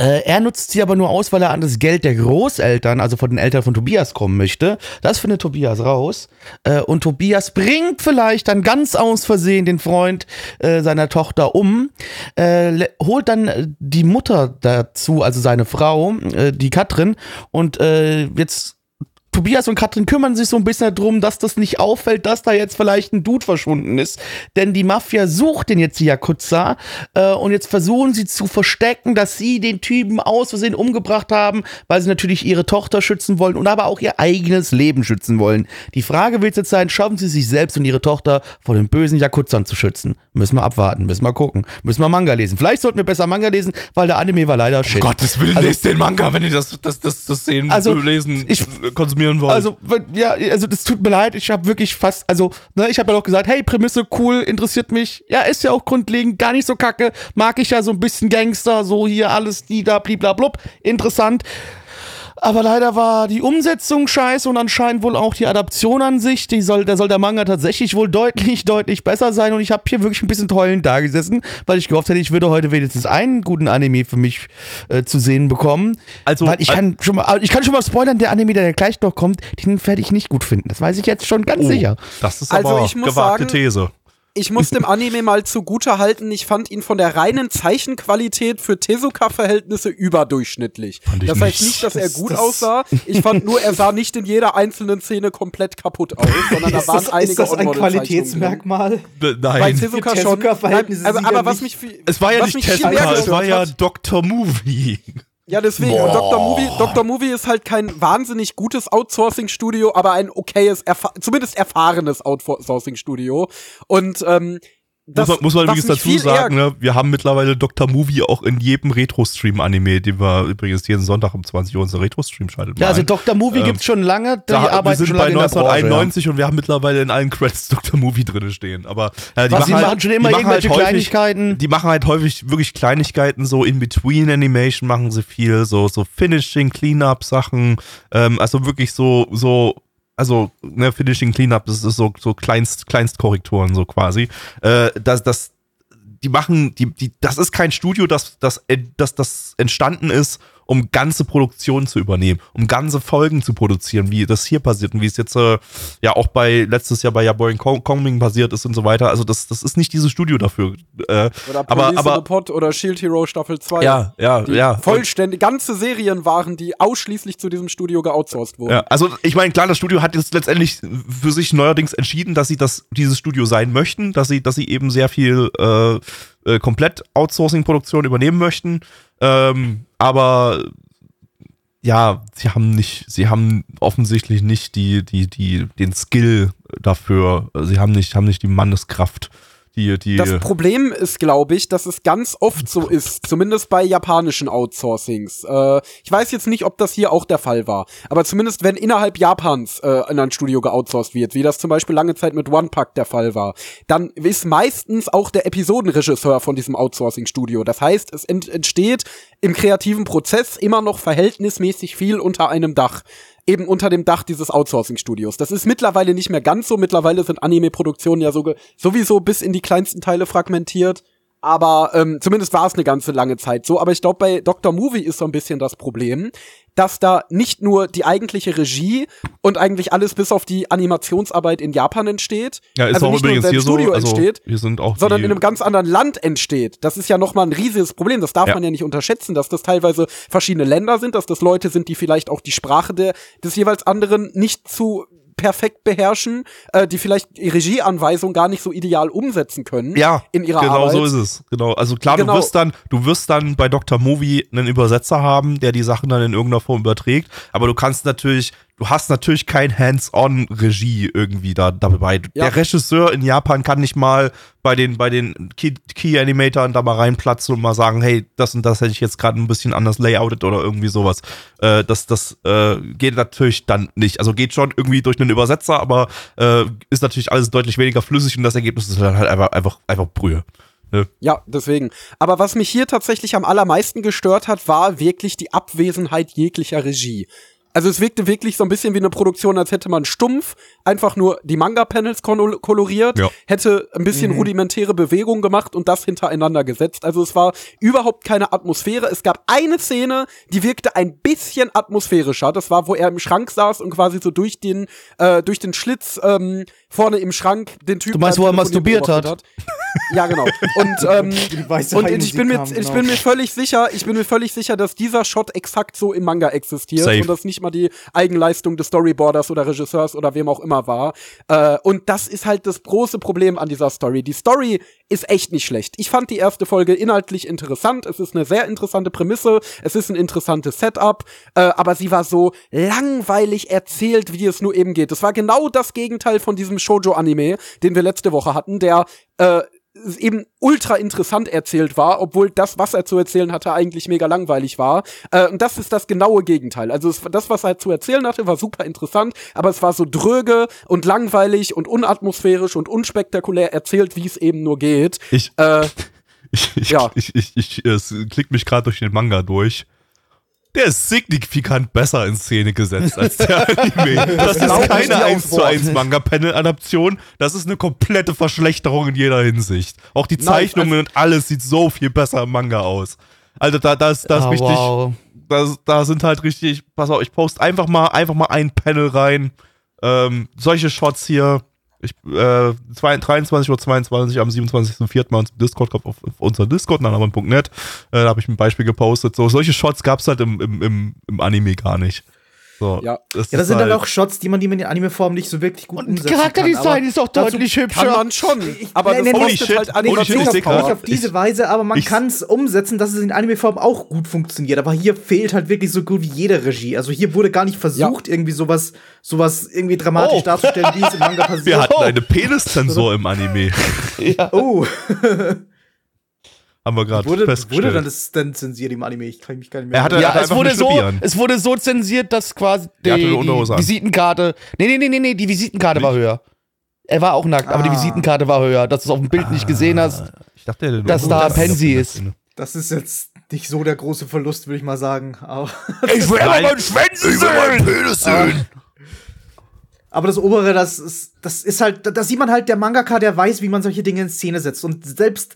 er nutzt sie aber nur aus, weil er an das Geld der Großeltern, also von den Eltern von Tobias, kommen möchte. Das findet Tobias raus. Äh, und Tobias bringt vielleicht dann ganz aus Versehen den Freund äh, seiner Tochter um, äh, holt dann äh, die Mutter dazu, also seine Frau, äh, die Katrin, und äh, jetzt Tobias und Katrin kümmern sich so ein bisschen darum, dass das nicht auffällt, dass da jetzt vielleicht ein Dude verschwunden ist. Denn die Mafia sucht den jetzt die Yakuza äh, und jetzt versuchen sie zu verstecken, dass sie den Typen aus Versehen umgebracht haben, weil sie natürlich ihre Tochter schützen wollen und aber auch ihr eigenes Leben schützen wollen. Die Frage wird jetzt sein, schaffen sie sich selbst und ihre Tochter vor den bösen Yakuzern zu schützen? Müssen wir abwarten, müssen wir gucken, müssen wir Manga lesen. Vielleicht sollten wir besser Manga lesen, weil der Anime war leider shit. Gottes Willen, Also- lest den Manga, wenn ihr das, das, das, das sehen, Also, lesen, ich- konsumieren wollt. Also, ja, also das tut mir leid, ich habe wirklich fast, also, ne, ich habe ja auch gesagt, hey, Prämisse, cool, interessiert mich. Ja, ist ja auch grundlegend, gar nicht so kacke. Mag ich ja so ein bisschen Gangster, so hier alles, die da, bliblablub, interessant. Aber leider war die Umsetzung scheiße und anscheinend wohl auch die Adaption an sich. Die soll, da soll der Manga tatsächlich wohl deutlich, deutlich besser sein. Und ich habe hier wirklich ein bisschen heulen da gesessen, weil ich gehofft hätte, ich würde heute wenigstens einen guten Anime für mich äh, zu sehen bekommen. Also, weil ich al- kann schon mal, ich kann schon mal spoilern, der Anime, der gleich noch kommt, den werde ich nicht gut finden. Das weiß ich jetzt schon ganz oh, sicher. das ist Also aber ich muss gewagte sagen- These. Ich muss dem Anime mal zugute halten, ich fand ihn von der reinen Zeichenqualität für Tezuka-Verhältnisse überdurchschnittlich. Fand ich Das heißt nicht. dass er gut das- aussah. Ich fand nur, er sah nicht in jeder einzelnen Szene komplett kaputt aus, sondern da waren das, einige ist das ein. Qualitätsmerkmal? Bei Nein. Tezuka Die schon. Tezuka-Verhältnisse Nein, aber, sind aber was nicht- mich viel, Es war ja nicht Tezuka, es war ja hat- Dr. Movie. Ja, deswegen. Boah. Und Dr. Movie, Dr. Movie ist halt kein wahnsinnig gutes Outsourcing-Studio, aber ein okayes, erfa zumindest erfahrenes Outsourcing-Studio. Und ähm, das, muss man, muss man übrigens dazu sagen, ne? wir haben mittlerweile Dr. Movie auch in jedem Retro-Stream-Anime, den wir übrigens jeden Sonntag um 20 Uhr unser Retro-Stream schaltet. Ja, also. Dr. Movie Ähm, gibt's schon lange, die Da, wir arbeiten sind schon bei lange in der Branche, 1991 und wir haben mittlerweile in allen Credits Dr. Movie drin stehen. Aber äh, die Was, machen, die halt, machen schon immer machen halt irgendwelche häufig, Kleinigkeiten? Die machen halt häufig wirklich Kleinigkeiten, so in between Animation machen sie viel, so so Finishing, Cleanup Sachen, ähm, also wirklich so so also ne, Finishing Cleanup, das ist so so Kleinst Kleinstkorrekturen so quasi. Äh, das das die machen, die, die, das ist kein Studio, das, das, das, das entstanden ist, um ganze Produktionen zu übernehmen, um ganze Folgen zu produzieren, wie das hier passiert und wie es jetzt äh, ja auch bei letztes Jahr bei Ja Boy Kongming passiert ist und so weiter. Also das, das ist nicht dieses Studio dafür. Äh, Oder aber, aber Pot oder Shield Hero Staffel 2. ja, ja, ja. vollständig, ganze Serien waren, die ausschließlich zu diesem Studio geoutsourced wurden. Ja, also ich meine, klar, das Studio hat jetzt letztendlich für sich neuerdings entschieden, dass sie das, dieses Studio sein möchten, dass sie, dass sie eben sehr viel äh, äh, komplett Outsourcing-Produktion übernehmen möchten. Ähm, aber ja, sie haben nicht, sie haben offensichtlich nicht die, die, die, den Skill dafür. Sie haben nicht, haben nicht die Manneskraft. Die, die, Das Problem ist, glaube ich, dass es ganz oft so ist, zumindest bei japanischen Outsourcings. Äh, ich weiß jetzt nicht, ob das hier auch der Fall war, aber zumindest wenn innerhalb Japans äh, in ein Studio geoutsourced wird, wie das zum Beispiel lange Zeit mit One Pack der Fall war, dann ist meistens auch der Episodenregisseur von diesem Outsourcing-Studio. Das heißt, es ent entsteht im kreativen Prozess immer noch verhältnismäßig viel unter einem Dach eben unter dem Dach dieses Outsourcing-Studios. Das ist mittlerweile nicht mehr ganz so. Mittlerweile sind Anime-Produktionen ja so sowieso bis in die kleinsten Teile fragmentiert. Aber ähm, zumindest war es eine ganze lange Zeit so. Aber ich glaube, bei Dr. Movie ist so ein bisschen das Problem, dass da nicht nur die eigentliche Regie und eigentlich alles bis auf die Animationsarbeit in Japan entsteht. Ja, ist also auch nicht nur übrigens hier seinem Studio so. Also, entsteht, wir sind auch sondern in einem ganz anderen Land entsteht. Das ist ja noch mal ein riesiges Problem. Das darf Ja. man ja nicht unterschätzen, dass das teilweise verschiedene Länder sind, dass das Leute sind, die vielleicht auch die Sprache der, des jeweils anderen nicht zu perfekt beherrschen, äh, die vielleicht die Regieanweisung gar nicht so ideal umsetzen können ja, in ihrer genau Arbeit. so ist es. Genau. Also klar, Genau. du wirst dann, du wirst dann bei Dr. Movie einen Übersetzer haben, der die Sachen dann in irgendeiner Form überträgt, aber du kannst natürlich, du hast natürlich kein Hands-on-Regie irgendwie da dabei. Ja. Der Regisseur in Japan kann nicht mal bei den, bei den Key- Key-Animatoren da mal reinplatzen und mal sagen, hey, das und das hätte ich jetzt gerade ein bisschen anders layoutet oder irgendwie sowas. Äh, das das äh, geht natürlich dann nicht. Also geht schon irgendwie durch einen Übersetzer, aber äh, ist natürlich alles deutlich weniger flüssig und das Ergebnis ist dann halt einfach, einfach, einfach Brühe. Ja, deswegen. Aber was mich hier tatsächlich am allermeisten gestört hat, war wirklich die Abwesenheit jeglicher Regie. Also es wirkte wirklich so ein bisschen wie eine Produktion, als hätte man stumpf einfach nur die Manga-Panels kol- koloriert, Ja. hätte ein bisschen rudimentäre Bewegungen gemacht und das hintereinander gesetzt. Also es war überhaupt keine Atmosphäre. Es gab eine Szene, die wirkte ein bisschen atmosphärischer. Das war, wo er im Schrank saß und quasi so durch den, äh, durch den Schlitz ähm, vorne im Schrank den Typen. Du meinst, wo er masturbiert beobachtet Ja, genau. Und, ähm, und ich bin, mir, ich bin mir völlig sicher, ich bin mir völlig sicher, dass dieser Shot exakt so im Manga existiert Safe. und das nicht mal die Eigenleistung des Storyboarders oder Regisseurs oder wem auch immer war. Äh, und das ist halt das große Problem an dieser Story. Die Story ist echt nicht schlecht. Ich fand die erste Folge inhaltlich interessant. Es ist eine sehr interessante Prämisse. Es ist ein interessantes Setup. Äh, aber sie war so langweilig erzählt, wie es nur eben geht. Es war genau das Gegenteil von diesem Shoujo-Anime, den wir letzte Woche hatten, der äh, eben ultra interessant erzählt war, obwohl das, was er zu erzählen hatte, eigentlich mega langweilig war. Äh, und das ist das genaue Gegenteil. Also es, das, was er zu erzählen hatte, war super interessant, aber es war so dröge und langweilig und unatmosphärisch und unspektakulär erzählt, wie es eben nur geht. Ich, Äh, ich, ich, Ja. ich, ich, ich, es klickt mich gerade durch den Manga durch. Der ist signifikant besser in Szene gesetzt als der Anime. Das ist keine dir 1 aufs zu Wort. 1 Manga-Panel-Adaption. Das ist eine komplette Verschlechterung in jeder Hinsicht. Auch die Nein, Zeichnungen und alles sieht so viel besser im Manga aus. Also da, da ist, da ist Ah, richtig, wow. da, da sind halt richtig, pass auf, ich poste einfach mal, einfach mal ein Panel rein. Ähm, solche Shots hier. Ich, äh, 23.22 Uhr am 27.04. bei uns Discord, auf, auf unser Discord, nanaman.net, äh, da habe ich ein Beispiel gepostet. So, solche Shots gab es halt im, im, im, im Anime gar nicht. So, Ja. das Ja, das sind halt, dann auch Shots, die man die man in Anime-Form nicht so wirklich gut Und umsetzen Charakterdesign kann. ist auch deutlich kann hübscher. man schon, aber das nee, nee, kostet shit, halt holy shit, ich Nicht auf, grad- nicht auf diese ich- Weise, aber man kann es umsetzen, dass es in Anime-Form auch gut funktioniert. Aber hier fehlt halt wirklich so gut wie jede Regie. Also hier wurde gar nicht versucht, irgendwie sowas, sowas irgendwie dramatisch Oh. darzustellen, wie es im Manga passiert. wir hatten eine Peniszensur im Anime. Oh, Haben wir gerade wurde, festgestellt. wurde dann das dann zensiert im Anime? Ich kann mich gar nicht mehr Er hatte- erinnern. Ja, es wurde, nicht so, es wurde so zensiert, dass quasi die, die. Visitenkarte. Nee, nee, nee, nee, nee, die Visitenkarte war höher. Er war auch nackt, aber die Ah. Visitenkarte war höher, dass du es auf dem Bild nicht gesehen hast. Ich dachte, der hätte dass da das- Pansy ist. Das ist jetzt nicht so der große Verlust, würde ich mal sagen. Aber, Ich will Nein. meinen Schwänzen sehen! aber das obere, das ist, das ist halt, da, da sieht man halt der Mangaka, der weiß, wie man solche Dinge in Szene setzt. Und selbst,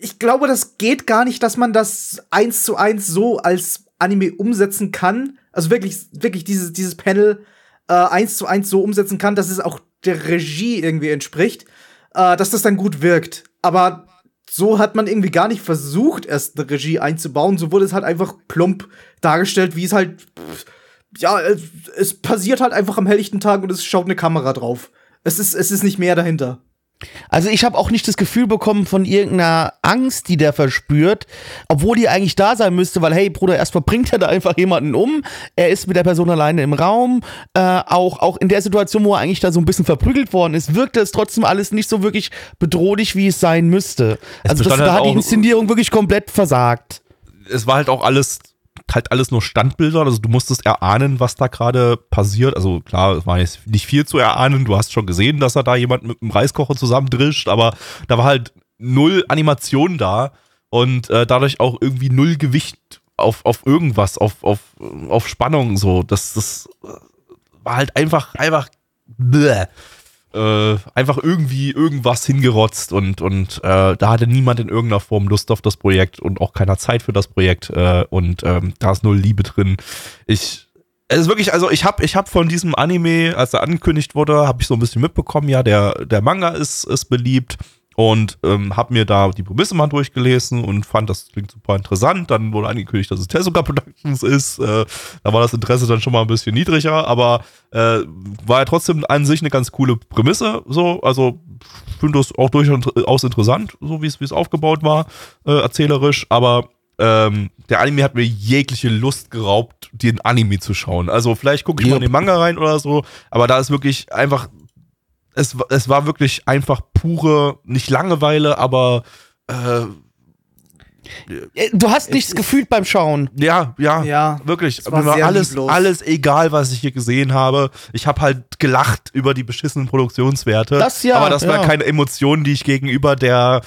ich glaube, das geht gar nicht, dass man das eins zu eins so als Anime umsetzen kann. Also wirklich, wirklich dieses, dieses Panel äh, eins zu eins so umsetzen kann, dass es auch der Regie irgendwie entspricht, äh, dass das dann gut wirkt. Aber so hat man irgendwie gar nicht versucht, erst eine Regie einzubauen. So wurde es halt einfach plump dargestellt, wie es halt, pff, ja, es, es passiert halt einfach am helllichten Tag und es schaut eine Kamera drauf. Es ist, es ist nicht mehr dahinter. Also ich habe auch nicht das Gefühl bekommen von irgendeiner Angst, die der verspürt, obwohl die eigentlich da sein müsste, weil hey Bruder, erstmal bringt er da einfach jemanden um, er ist mit der Person alleine im Raum, äh, auch, auch in der Situation, wo er eigentlich da so ein bisschen verprügelt worden ist, wirkte es trotzdem alles nicht so wirklich bedrohlich, wie es sein müsste. Es also das, da hat die Inszenierung wirklich komplett versagt. es war halt auch alles halt alles nur Standbilder, also du musstest erahnen, was da gerade passiert. Also klar, es war jetzt nicht viel zu erahnen. Du hast schon gesehen, dass er da jemand mit einem Reiskocher zusammendrischt, aber da war halt null Animation da und äh, dadurch auch irgendwie null Gewicht auf, auf irgendwas, auf, auf, auf Spannung so. Das, das äh, war halt einfach, einfach bläh. Äh, einfach irgendwie irgendwas hingerotzt und, und äh, da hatte niemand in irgendeiner Form Lust auf das Projekt und auch keiner Zeit für das Projekt äh, und ähm, da ist null Liebe drin. Ich es ist wirklich, also ich habe ich hab von diesem Anime, als er angekündigt wurde, habe ich so ein bisschen mitbekommen, ja, der, der Manga ist, ist beliebt und ähm, habe mir da die Prämisse mal durchgelesen und fand, das klingt super interessant. Dann wurde angekündigt, dass es Tezuka Productions ist. Äh, da war das Interesse dann schon mal ein bisschen niedriger, aber äh, war ja trotzdem an sich eine ganz coole Prämisse. So, also finde das auch durchaus interessant, so wie es aufgebaut war, äh, erzählerisch. Aber ähm, der Anime hat mir jegliche Lust geraubt, den Anime zu schauen. Also vielleicht gucke ich yep. mal in den Manga rein oder so, aber da ist wirklich einfach, es, es war wirklich einfach pure, nicht Langeweile, aber äh, Du hast nichts gefühlt beim Schauen. Ja, ja, ja wirklich. War mir war alles, alles egal, was ich hier gesehen habe. Ich habe halt gelacht über die beschissenen Produktionswerte. Das ja. Aber das ja. war keine Emotion, die ich gegenüber der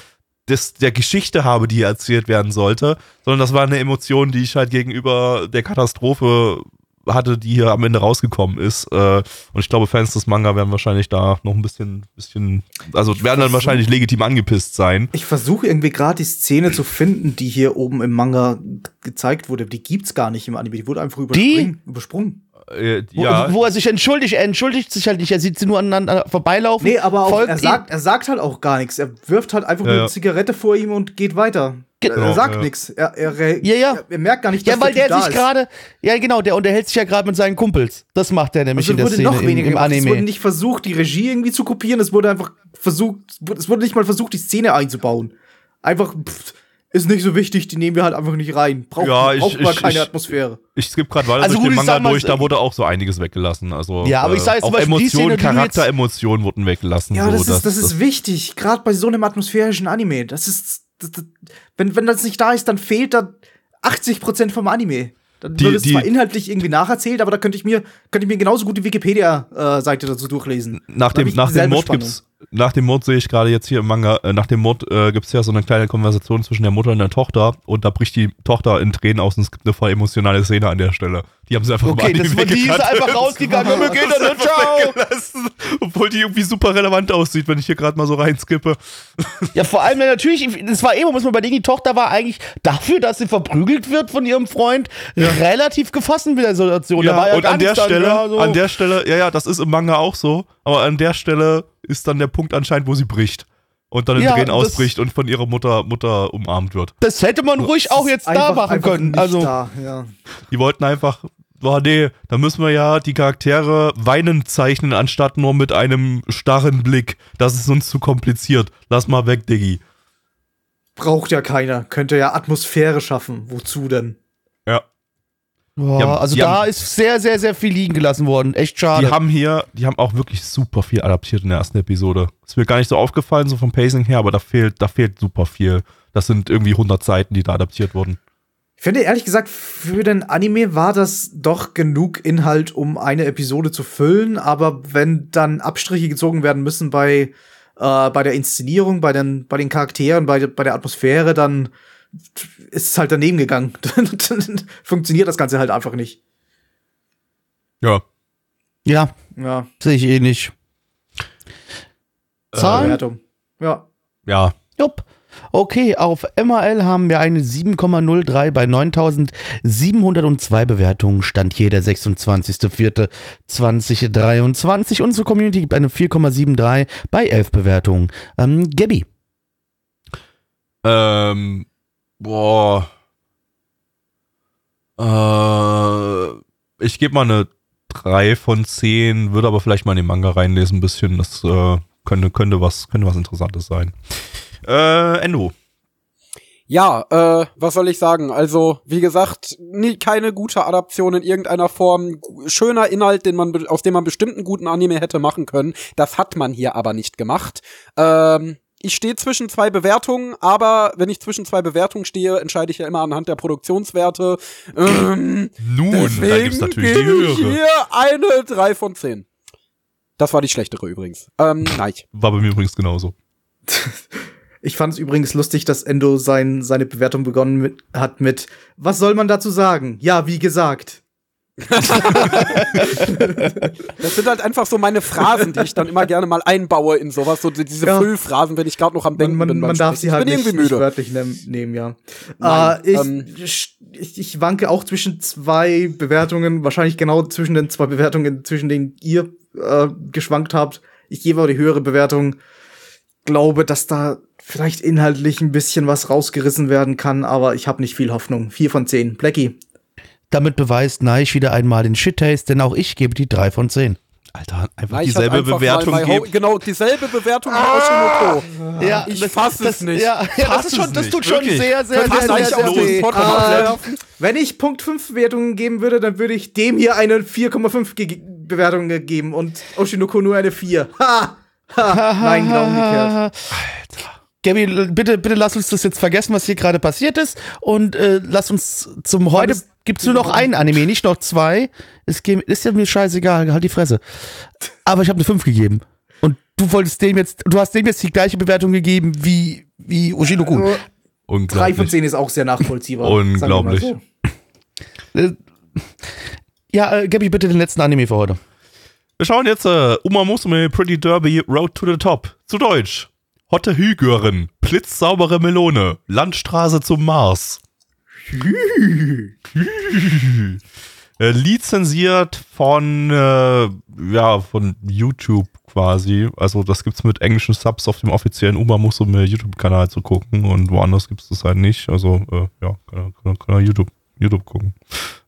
des, der Geschichte habe, die erzählt werden sollte, sondern das war eine Emotion, die ich halt gegenüber der Katastrophe hatte, die hier am Ende rausgekommen ist. Äh, und ich glaube, Fans des Manga werden wahrscheinlich da noch ein bisschen, bisschen also werden dann wahrscheinlich legitim angepisst sein. Ich versuche irgendwie gerade die Szene zu finden, die hier oben im Manga gezeigt wurde. Die gibt's gar nicht im Anime. Die wurde einfach übersprungen. Äh, ja. wo, wo, er sich entschuldigt, er entschuldigt sich halt nicht, er sieht sie nur aneinander vorbeilaufen. Nee, aber auch, er, sagt, er sagt halt auch gar nichts. Er wirft halt einfach ja, eine Zigarette vor ihm und geht weiter. Genau, er sagt ja. nichts. Er, er, ja, ja. Er, er, merkt gar nicht, dass Ja, weil der, der sich gerade, ja genau, der unterhält sich ja gerade mit seinen Kumpels. Das macht er nämlich also in der Szene noch weniger im, im Anime. Es wurde nicht versucht, die Regie irgendwie zu kopieren. Es wurde einfach versucht, es wurde nicht mal versucht, die Szene einzubauen. Einfach, pff, ist nicht so wichtig, die nehmen wir halt einfach nicht rein. Braucht, ja, ich, braucht ich, keine ich, Atmosphäre. Ich skippe gerade weiter also durch den Manga durch, da wurde auch so einiges weggelassen. Also, ja, aber ich sage äh, auch Emotionen, Charakteremotionen wurden weggelassen. Ja, so, das, ist, das, das ist wichtig, gerade bei so einem atmosphärischen Anime. Das ist, das, das, wenn, wenn das nicht da ist, dann fehlt da 80% vom Anime. Dann die, wird es die, zwar inhaltlich irgendwie nacherzählt, aber da könnte ich mir, könnte ich mir genauso gut die Wikipedia-Seite dazu durchlesen. Nach dem, nach dem Mord gibt's, nach dem Mord sehe ich gerade jetzt hier im Manga, äh, nach dem Mord äh, gibt es ja so eine kleine Konversation zwischen der Mutter und der Tochter und da bricht die Tochter in Tränen aus und es gibt eine voll emotionale Szene an der Stelle. Die haben sie einfach okay, mal das, die ist einfach rausgegangen und wir gehen dann ciao. Obwohl die irgendwie super relevant aussieht, wenn ich hier gerade mal so reinskippe. Ja, vor allem natürlich, das war eben, muss man überlegen, die Tochter war eigentlich dafür, dass sie verprügelt wird von ihrem Freund, ja. relativ gefasst mit der Situation. Ja, ja und an der Stelle, dann, ja, so. an der Stelle, ja, ja, das ist im Manga auch so, aber an der Stelle ist dann der Punkt anscheinend, wo sie bricht. Und dann in ja, Tränen ausbricht und von ihrer Mutter, Mutter umarmt wird. Das hätte man ruhig auch jetzt einfach, da machen können. Also, da, ja. Die wollten einfach, boah, nee, da müssen wir ja die Charaktere weinend zeichnen, anstatt nur mit einem starren Blick. Das ist uns zu kompliziert. Lass mal weg, Diggi. Braucht ja keiner. Könnte ja Atmosphäre schaffen. Wozu denn? Ja. Boah, haben, also da haben, ist sehr, sehr, sehr viel liegen gelassen worden. Echt schade. Die haben hier, die haben auch wirklich super viel adaptiert in der ersten Episode. Ist mir gar nicht so aufgefallen, so vom Pacing her, aber da fehlt, da fehlt super viel. Das sind irgendwie 100 Seiten, die da adaptiert wurden. Ich finde ehrlich gesagt, für den Anime war das doch genug Inhalt, um eine Episode zu füllen. Aber wenn dann Abstriche gezogen werden müssen bei, äh, bei der Inszenierung, bei den, bei den Charakteren, bei, bei der Atmosphäre, dann ist es halt daneben gegangen. Dann funktioniert das Ganze halt einfach nicht. Ja. Ja. Ja. Sehe ich eh nicht. Zahlen? Wertung. Ja. Ja. Jupp. Okay, auf MRL haben wir eine 7,03 bei 9702 Bewertungen. Stand hier der 26.04.2023. Unsere Community gibt eine 4,73 bei 11 Bewertungen. Ähm, Gabby. Ähm, Boah. Äh, ich gebe mal eine 3 von 10, würde aber vielleicht mal in den Manga reinlesen ein bisschen. Das äh, könnte, könnte, was, könnte was Interessantes sein. Äh, Endo. Ja, äh, was soll ich sagen? Also, wie gesagt, nie, keine gute Adaption in irgendeiner Form. Schöner Inhalt, den man, aus dem man bestimmt einen guten Anime hätte machen können. Das hat man hier aber nicht gemacht. Ähm, ich stehe zwischen zwei Bewertungen, aber wenn ich zwischen zwei Bewertungen stehe, entscheide ich ja immer anhand der Produktionswerte. Ähm, Nun, da gibt's natürlich die höhere. Hier eine 3 von 10. Das war die schlechtere übrigens. Ähm, nein. War bei mir übrigens genauso. Ich fand es übrigens lustig, dass Endo sein, seine Bewertung begonnen mit, hat mit, was soll man dazu sagen? Ja, wie gesagt. Das sind halt einfach so meine Phrasen, die ich dann immer gerne mal einbaue in sowas, so diese Ja. Füllphrasen, wenn ich gerade noch am Denken man, bin. man, beim man darf Sprechen. sie halt ich bin nicht, nicht wörtlich nehm, nehmen, ja. Nein, äh, ich, ähm, ich, ich wanke auch zwischen zwei Bewertungen, wahrscheinlich genau zwischen den zwei Bewertungen, zwischen denen ihr äh, geschwankt habt. Ich gebe aber die höhere Bewertung. Glaube, dass da vielleicht inhaltlich ein bisschen was rausgerissen werden kann, aber ich habe nicht viel Hoffnung. Vier von zehn. Blackie. Damit beweist Neich wieder einmal den Shit-Taste, denn auch ich gebe die 3 von 10. Alter, einfach Nein, ich dieselbe einfach Bewertung geben. Genau, dieselbe Bewertung wie Oshinoko. Ja, Ich fass es nicht. Ja, ja das, ist schon, das nicht, tut schon wirklich. sehr, sehr, sehr, sehr, sehr. Podcast Ah? Wenn ich Punkt 5 Bewertungen geben würde, dann würde ich dem hier eine 4,5 ge- Bewertung geben und Oshinoko nur eine 4. Ha! ha. Nein, genau umgekehrt. Gabi, bitte, bitte lass uns das jetzt vergessen, was hier gerade passiert ist und äh, lass uns zum heute ist- gibt's nur noch einen Anime, nicht noch zwei. Es geht, ist ja mir scheißegal, halt die Fresse. Aber ich habe eine 5 gegeben und du wolltest dem jetzt, du hast dem jetzt die gleiche Bewertung gegeben wie wie Ushino Kun. Nur 3 von Unglaublich. 10 ist auch sehr nachvollziehbar. Unglaublich. so. Äh, ja, äh, Gabi, bitte den letzten Anime für heute. Wir schauen jetzt äh, Uma Musume Pretty Derby Road to the Top. Zu Deutsch. Hotte Hügören, blitzsaubere Melone, Landstraße zum Mars. äh, lizenziert von, äh, ja, von YouTube quasi. Also das gibt's mit englischen Subs auf dem offiziellen Uma Musume YouTube-Kanal zu gucken und woanders gibt's das halt nicht. Also, äh, ja, kann, kann er YouTube, YouTube gucken.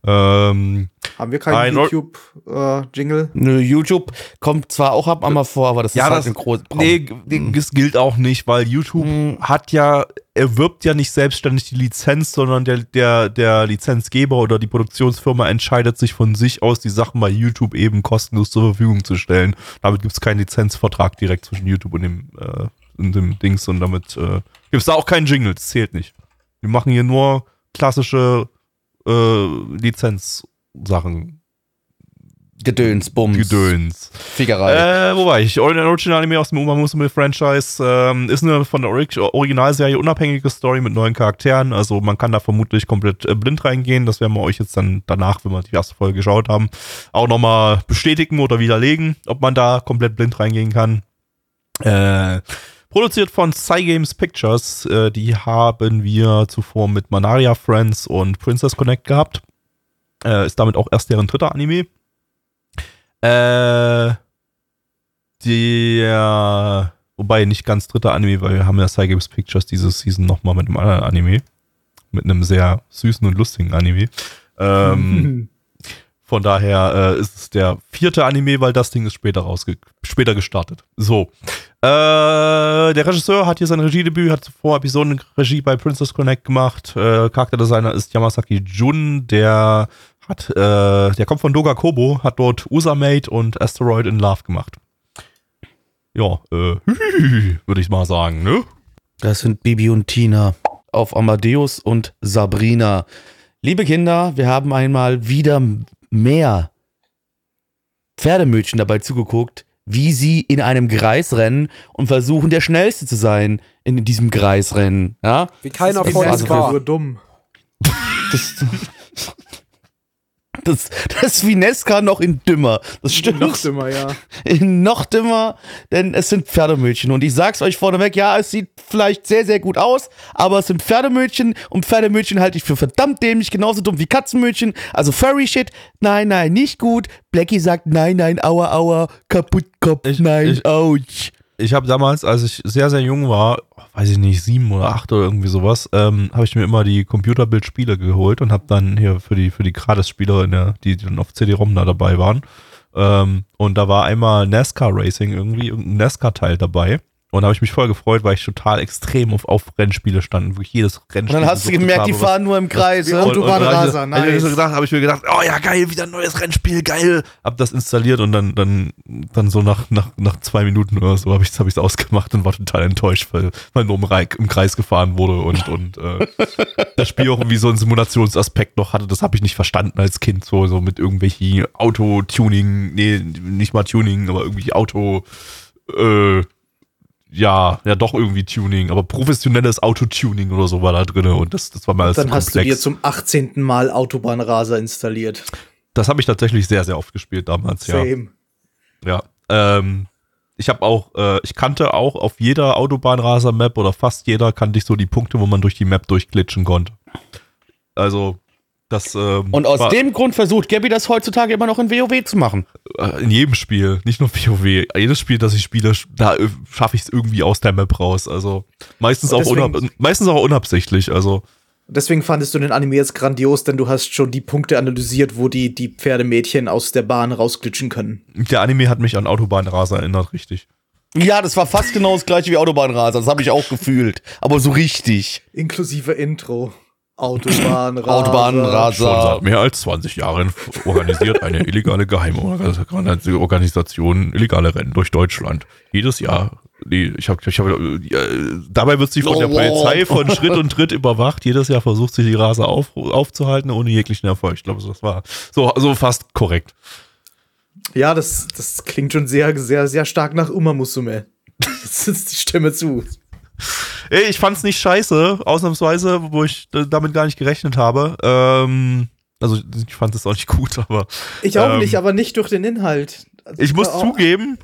Ähm, Haben wir keinen YouTube-Jingle? Nö, YouTube kommt zwar auch ab einmal vor, aber das Ja, ist halt das- ein großes Nee, g- das gilt auch nicht, weil YouTube hat ja, erwirbt ja nicht selbstständig die Lizenz, sondern der, der, der Lizenzgeber oder die Produktionsfirma entscheidet sich von sich aus, die Sachen bei YouTube eben kostenlos zur Verfügung zu stellen. Damit gibt es keinen Lizenzvertrag direkt zwischen YouTube und dem, äh, und dem Dings und damit äh, gibt es da auch keinen Jingle, das zählt nicht. Wir machen hier nur klassische äh, Lizenzsachen, Gedöns, Bums, Gedöns. Fickerei. Äh, wo war ich? Original Anime aus dem Uma Musume Franchise ähm, ist eine von der Orig Originalserie unabhängige Story mit neuen Charakteren. Also man kann da vermutlich komplett äh, blind reingehen. Das werden wir euch jetzt dann danach, wenn wir die erste Folge geschaut haben, auch nochmal bestätigen oder widerlegen, ob man da komplett blind reingehen kann. Äh, produziert von Cygames Pictures. Äh, die haben wir zuvor mit Manaria Friends und Princess Connect gehabt. Äh, ist damit auch erst deren dritter Anime. Äh, der, wobei nicht ganz dritter Anime, weil wir haben ja Cygames Pictures diese Season nochmal mit einem anderen Anime. Mit einem sehr süßen und lustigen Anime. Ähm, von daher äh, ist es der vierte Anime, weil das Ding ist später rausge später gestartet. So. Äh, der Regisseur hat hier sein Regiedebüt, hat zuvor Episodenregie bei Princess Connect gemacht. Äh, Charakterdesigner ist Yamasaki Jun, der hat, äh, der kommt von Doga Kobo, hat dort Usamate und Asteroid in Love gemacht. Ja, äh, würde ich mal sagen, ne? Das sind Bibi und Tina auf Amadeus und Sabrina. Liebe Kinder, wir haben einmal wieder mehr Pferdemädchen dabei zugeguckt, wie sie in einem Kreis rennen und versuchen, der Schnellste zu sein in diesem Kreisrennen. Ja? Wie keiner wie uns war. Nur dumm. Das, das, das ist wie Nesca noch in dümmer. Das stimmt. Noch dümmer, ja. noch dümmer, denn es sind Pferdemütchen. Und ich sag's euch vorneweg, ja, es sieht vielleicht sehr, sehr gut aus, aber es sind Pferdemütchen und Pferdemütchen halte ich für verdammt dämlich, genauso dumm wie Katzenmütchen. Also Furry Shit, nein, nein, nicht gut. Blackie sagt, nein, nein, aua, aua, kaputt, Kopf, Ich- nein, ich- ouch. Ich habe damals, als ich sehr, sehr jung war, weiß ich nicht, sieben oder acht oder irgendwie sowas, ähm, habe ich mir immer die Computerbildspiele geholt und habe dann hier für die für die Gratis-Spieler, die, die dann auf CD-ROM da dabei waren. Ähm, und da war einmal NASCAR Racing irgendwie, irgendein NASCAR-Teil dabei. Und da habe ich mich voll gefreut, weil ich total extrem auf, auf Rennspiele stand, wo ich jedes Und Rennspiel dann hast du gemerkt, die habe, was- fahren nur im Kreis. Ja? Und- und Autobahnraser, hab ich- hab ich nice. so gedacht, habe ich mir gedacht, oh ja geil, wieder ein neues Rennspiel, geil. Hab das installiert und dann dann dann so nach nach, nach zwei Minuten oder so habe ich habe ich ausgemacht und war total enttäuscht, weil weil nur im, im Kreis gefahren wurde und und äh, das Spiel auch irgendwie so einen Simulationsaspekt noch hatte. Das habe ich nicht verstanden als Kind so so mit irgendwelchen Auto-Tuning, nee nicht mal Tuning, aber irgendwie Auto äh, ja, ja doch irgendwie Tuning, aber professionelles Autotuning oder so war da drin und das, das war mal Dann zu hast du dir komplex. zum 18. Mal Autobahnraser installiert. Das habe ich tatsächlich sehr, sehr oft gespielt damals, ja. Same. Ja. Ähm, ich habe auch, äh, ich kannte auch auf jeder Autobahnraser-Map oder fast jeder kannte ich so die Punkte, wo man durch die Map durchglitschen konnte. Also, das. Ähm, Und aus war, dem Grund versucht Gabby das heutzutage immer noch in WoW zu machen. äh, in jedem Spiel, nicht nur WoW, jedes Spiel, das ich spiele, da äh, schaffe ich es irgendwie aus der Map raus. Also meistens auch, deswegen- unab meistens auch unabsichtlich. Also Deswegen fandest du den Anime jetzt grandios, denn du hast schon die Punkte analysiert, wo die, die Pferdemädchen aus der Bahn rausglitschen können. der Anime hat mich an Autobahnraser erinnert, richtig. Ja, das war fast genau das gleiche wie Autobahnraser. Das habe ich auch gefühlt. Aber so richtig. Inklusive Intro. Autobahnraser. Autobahnraser. Schon seit mehr als 20 Jahren organisiert eine illegale Geheimorganisation illegale Rennen durch Deutschland. Jedes Jahr. Nee, ich hab, ich hab, dabei wird sie von der. Polizei von Schritt und Tritt überwacht. Jedes Jahr versucht sie die Raser auf, aufzuhalten, ohne jeglichen Erfolg. Ich glaube, das war so, so fast korrekt. Ja, das, das klingt schon sehr, sehr, sehr stark nach Uma Musume. Das ist die Stimme zu. Ey, ich fand's nicht scheiße, ausnahmsweise, wo ich damit gar nicht gerechnet habe. Ähm, also ich fand es auch nicht gut, aber Ich auch Ähm, nicht, aber nicht durch den Inhalt. Also, Ich muss zugeben,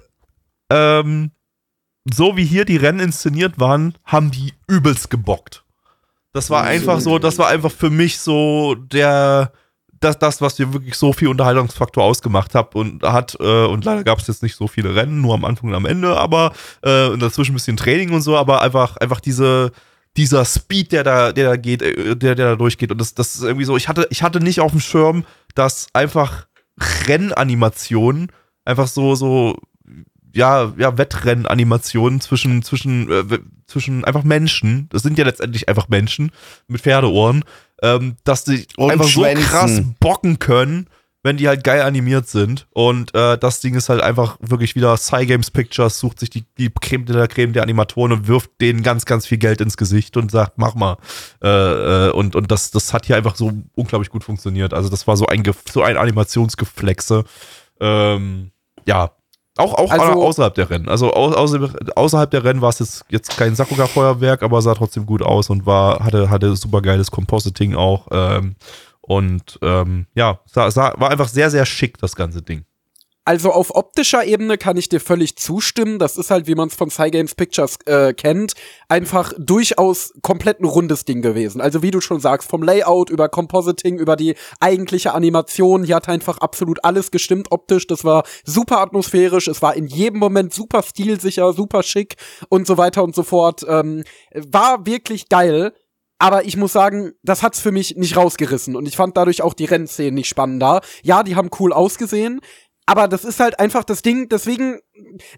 ähm, so wie hier die Rennen inszeniert waren, haben die übelst gebockt. Das war einfach so, das war einfach für mich so der, das, das was mir wirklich so viel Unterhaltungsfaktor ausgemacht hat und hat, äh, und leider gab es jetzt nicht so viele Rennen, nur am Anfang und am Ende, aber äh, und dazwischen ein bisschen Training und so, aber einfach, einfach diese, dieser Speed, der da, der da geht, äh, der, der da durchgeht. Und das, das ist irgendwie so, ich hatte, ich hatte nicht auf dem Schirm, dass einfach Rennanimationen einfach so, so, ja, ja, Wettrennanimationen zwischen, zwischen, äh, zwischen einfach Menschen, das sind ja letztendlich einfach Menschen mit Pferdeohren, ähm, dass die Und einfach Schwänzen. so krass bocken können, wenn die halt geil animiert sind. Und äh, das Ding ist halt einfach wirklich wieder Cygames Pictures, sucht sich die, die Creme de la Creme der Animatoren und wirft denen ganz, ganz viel Geld ins Gesicht und sagt, mach mal. Äh, äh, und und das, das hat hier einfach so unglaublich gut funktioniert. Also das war so ein, so ein Animationsgeflexe. Ähm, ja. Auch, auch Also- außerhalb der Rennen. Also au- außer, außerhalb der Rennen war es jetzt, jetzt kein Sakuga-Feuerwerk, aber sah trotzdem gut aus und war, hatte, hatte super geiles Compositing auch. Ähm, und ähm, ja, sah, sah, war einfach sehr, sehr schick, das ganze Ding. Also auf optischer Ebene kann ich dir völlig zustimmen. Das ist halt, wie man es von Cygames Pictures äh, kennt, einfach durchaus komplett ein rundes Ding gewesen. Also wie du schon sagst, vom Layout über Compositing, über die eigentliche Animation, hier hat einfach absolut alles gestimmt optisch. Das war super atmosphärisch, es war in jedem Moment super stilsicher, super schick und so weiter und so fort. Ähm, war wirklich geil. Aber ich muss sagen, das hat's für mich nicht rausgerissen und ich fand dadurch auch die Rennszenen nicht spannender. Ja, die haben cool ausgesehen, aber das ist halt einfach das Ding, deswegen,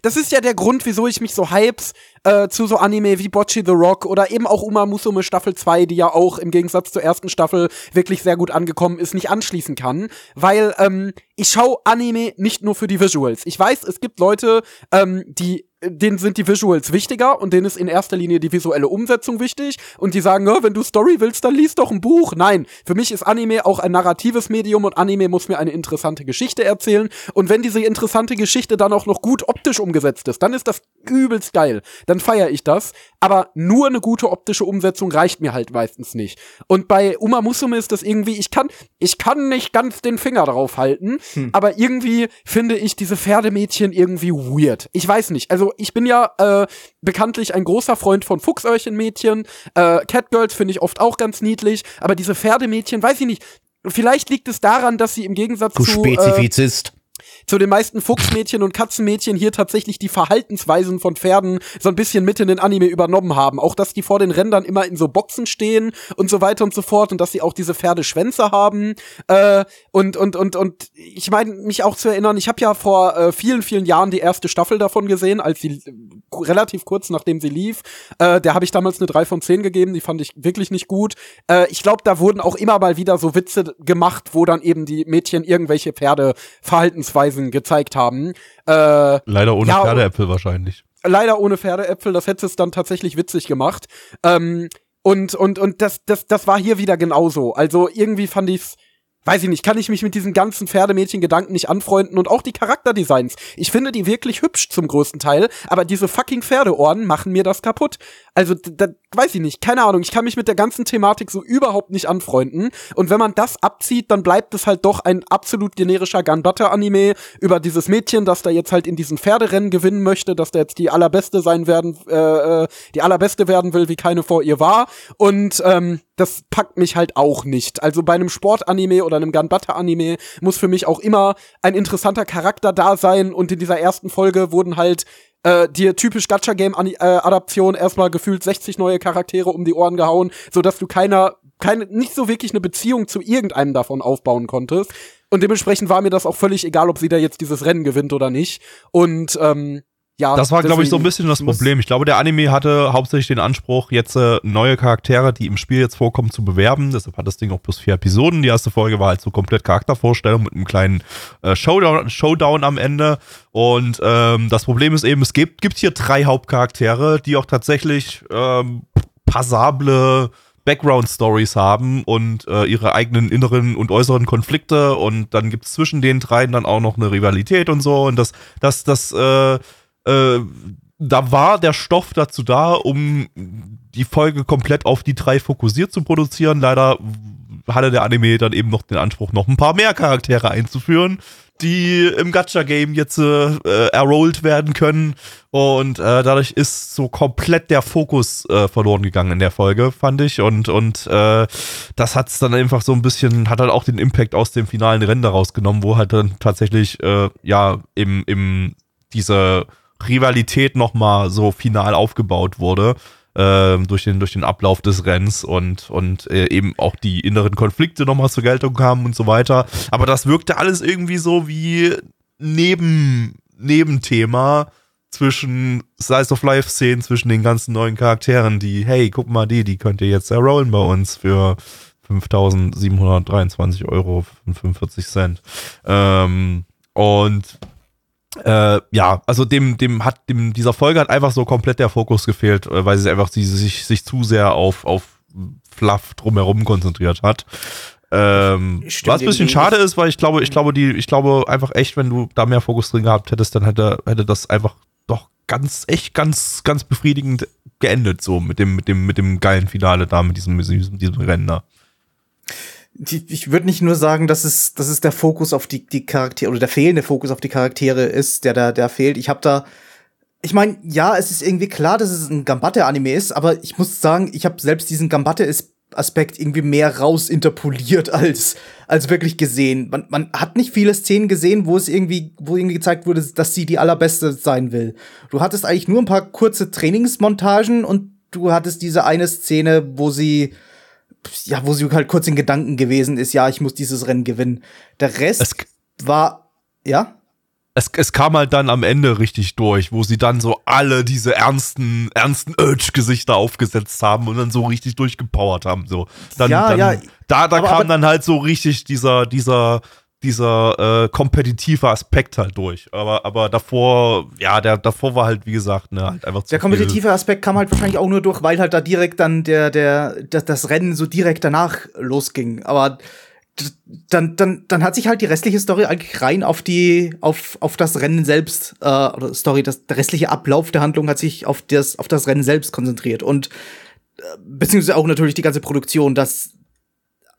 das ist ja der Grund, wieso ich mich so hypes äh, zu so Anime wie Bocchi the Rock oder eben auch Uma Musume Staffel 2, die ja auch im Gegensatz zur ersten Staffel wirklich sehr gut angekommen ist, nicht anschließen kann. Weil ähm, ich schaue Anime nicht nur für die Visuals. Ich weiß, es gibt Leute, ähm, die denen sind die Visuals wichtiger und denen ist in erster Linie die visuelle Umsetzung wichtig und die sagen, "Ja, wenn du Story willst, dann liest doch ein Buch. Nein, für mich ist Anime auch ein narratives Medium und Anime muss mir eine interessante Geschichte erzählen und wenn diese interessante Geschichte dann auch noch gut optisch umgesetzt ist, dann ist das übelst geil. Dann feiere ich das, aber nur eine gute optische Umsetzung reicht mir halt meistens nicht. Und bei Uma Musume ist das irgendwie, ich kann ich kann nicht ganz den Finger drauf halten, aber irgendwie finde ich diese Pferdemädchen irgendwie weird. Ich weiß nicht. Also ich bin ja äh, bekanntlich ein großer Freund von Fuchsöhrchenmädchen. Äh, Catgirls finde ich oft auch ganz niedlich, aber diese Pferdemädchen, weiß ich nicht. Vielleicht liegt es daran, dass sie im Gegensatz Du zu äh, Spezifizist. Zu den meisten Fuchsmädchen und Katzenmädchen hier tatsächlich die Verhaltensweisen von Pferden so ein bisschen mit in den Anime übernommen haben. Auch, dass die vor den Rändern immer in so Boxen stehen und so weiter und so fort und dass sie auch diese Pferdeschwänze haben. Äh, und, und, und, und ich meine, mich auch zu erinnern, ich habe ja vor äh, vielen, vielen Jahren die erste Staffel davon gesehen, als sie äh, relativ kurz nachdem sie lief. Äh, der habe ich damals eine 3 von 10 gegeben, die fand ich wirklich nicht gut. Äh, ich glaube, da wurden auch immer mal wieder so Witze gemacht, wo dann eben die Mädchen irgendwelche Pferdeverhaltensweisen gezeigt haben. Äh, Leider ohne Ja, Pferdeäpfel wahrscheinlich. leider ohne Pferdeäpfel, das hätte es dann tatsächlich witzig gemacht. Ähm, und, und, und das, das, das war hier wieder genauso. Also irgendwie fand ich's, weiß ich nicht, kann ich mich mit diesen ganzen Pferdemädchen-Gedanken nicht anfreunden und auch die Charakterdesigns. Ich finde die wirklich hübsch zum größten Teil, aber diese fucking Pferdeohren machen mir das kaputt. Also, da, weiß ich nicht, keine Ahnung, ich kann mich mit der ganzen Thematik so überhaupt nicht anfreunden. Und wenn man das abzieht, dann bleibt es halt doch ein absolut generischer Gunbutter-Anime über dieses Mädchen, das da jetzt halt in diesen Pferderennen gewinnen möchte, dass da jetzt die allerbeste sein werden, äh, äh die allerbeste werden will, wie keine vor ihr war. Und ähm, das packt mich halt auch nicht. Also bei einem Sportanime oder einem Gunbutter-Anime muss für mich auch immer ein interessanter Charakter da sein. Und in dieser ersten Folge wurden halt äh, dir typisch Gacha-Game-Adaption erstmal gefühlt 60 neue Charaktere um die Ohren gehauen, so dass du keiner, keine, nicht so wirklich eine Beziehung zu irgendeinem davon aufbauen konntest. Und dementsprechend war mir das auch völlig egal, ob sie da jetzt dieses Rennen gewinnt oder nicht. Und ähm, ja, das war, glaube ich, so ein bisschen das Problem. Ich glaube, der Anime hatte hauptsächlich den Anspruch, jetzt äh, neue Charaktere, die im Spiel jetzt vorkommen, zu bewerben. Deshalb hat das Ding auch plus vier Episoden. Die erste Folge war halt so komplett Charaktervorstellung mit einem kleinen äh, Showdown, Showdown am Ende. Und ähm, das Problem ist eben, es gibt, gibt hier drei Hauptcharaktere, die auch tatsächlich ähm, passable Background-Stories haben und äh, ihre eigenen inneren und äußeren Konflikte. Und dann gibt es zwischen den dreien dann auch noch eine Rivalität und so. Und das, das, das, äh, äh, da war der Stoff dazu da, um die Folge komplett auf die drei fokussiert zu produzieren. Leider hatte der Anime dann eben noch den Anspruch, noch ein paar mehr Charaktere einzuführen, die im Gacha-Game jetzt äh, errollt werden können. Und äh, dadurch ist so komplett der Fokus äh, verloren gegangen in der Folge, fand ich. Und, und äh, das hat es dann einfach so ein bisschen, hat halt auch den Impact aus dem finalen Rennen daraus genommen, wo halt dann tatsächlich, äh, ja, im, im, diese Rivalität nochmal so final aufgebaut wurde. Äh, durch, den, durch den Ablauf des Rennens und, und äh, eben auch die inneren Konflikte nochmal zur Geltung kamen und so weiter. Aber das wirkte alles irgendwie so wie neben, Nebenthema zwischen Slice of Life Szenen, zwischen den ganzen neuen Charakteren, die, hey, guck mal, die, die könnt ihr jetzt errollen bei uns für 5.723 Euro 45 Cent. Ähm, und äh, ja, also dem, dem hat, dem, dieser Folge hat einfach so komplett der Fokus gefehlt, äh, weil sie einfach die, sich, sich zu sehr auf, auf Fluff drumherum konzentriert hat. Ähm, was ein bisschen schade ist, weil ich glaube, ich glaube, die, ich glaube einfach echt, wenn du da mehr Fokus drin gehabt hättest, dann hätte, hätte das einfach doch ganz, echt ganz, ganz befriedigend geendet, so mit dem, mit dem, mit dem geilen Finale da, mit diesem, diesem, diesem Rennen da ich würde nicht nur sagen, dass es, dass es der Fokus auf die, die Charaktere oder der fehlende Fokus auf die Charaktere ist, der da, der fehlt. Ich habe da, ich meine, ja, es ist irgendwie klar, dass es ein Gambatte-Anime ist, aber ich muss sagen, ich habe selbst diesen Gambatte-Aspekt irgendwie mehr rausinterpoliert als, als wirklich gesehen. Man, man hat nicht viele Szenen gesehen, wo es irgendwie, wo irgendwie gezeigt wurde, dass sie die allerbeste sein will. Du hattest eigentlich nur ein paar kurze Trainingsmontagen und du hattest diese eine Szene, wo sie ja, wo sie halt kurz in Gedanken gewesen ist, ja, ich muss dieses Rennen gewinnen. Der Rest es war, ja? Es, es kam halt dann am Ende richtig durch, wo sie dann so alle diese ernsten, ernsten Urge-Gesichter aufgesetzt haben und dann so richtig durchgepowert haben. So. Dann, ja, dann, ja. Da, da aber, kam aber, dann halt so richtig dieser, dieser, dieser äh, kompetitive Aspekt halt durch. Aber, aber davor, ja, der davor war halt, wie gesagt, ne, halt einfach zu Der kompetitive Aspekt kam halt wahrscheinlich auch nur durch, weil halt da direkt dann der, der, das, das Rennen so direkt danach losging. Aber dann, dann, dann hat sich halt die restliche Story eigentlich rein auf die, auf, auf das Rennen selbst, äh, oder Story, das, der restliche Ablauf der Handlung hat sich auf das, auf das Rennen selbst konzentriert. Und äh, beziehungsweise auch natürlich die ganze Produktion, das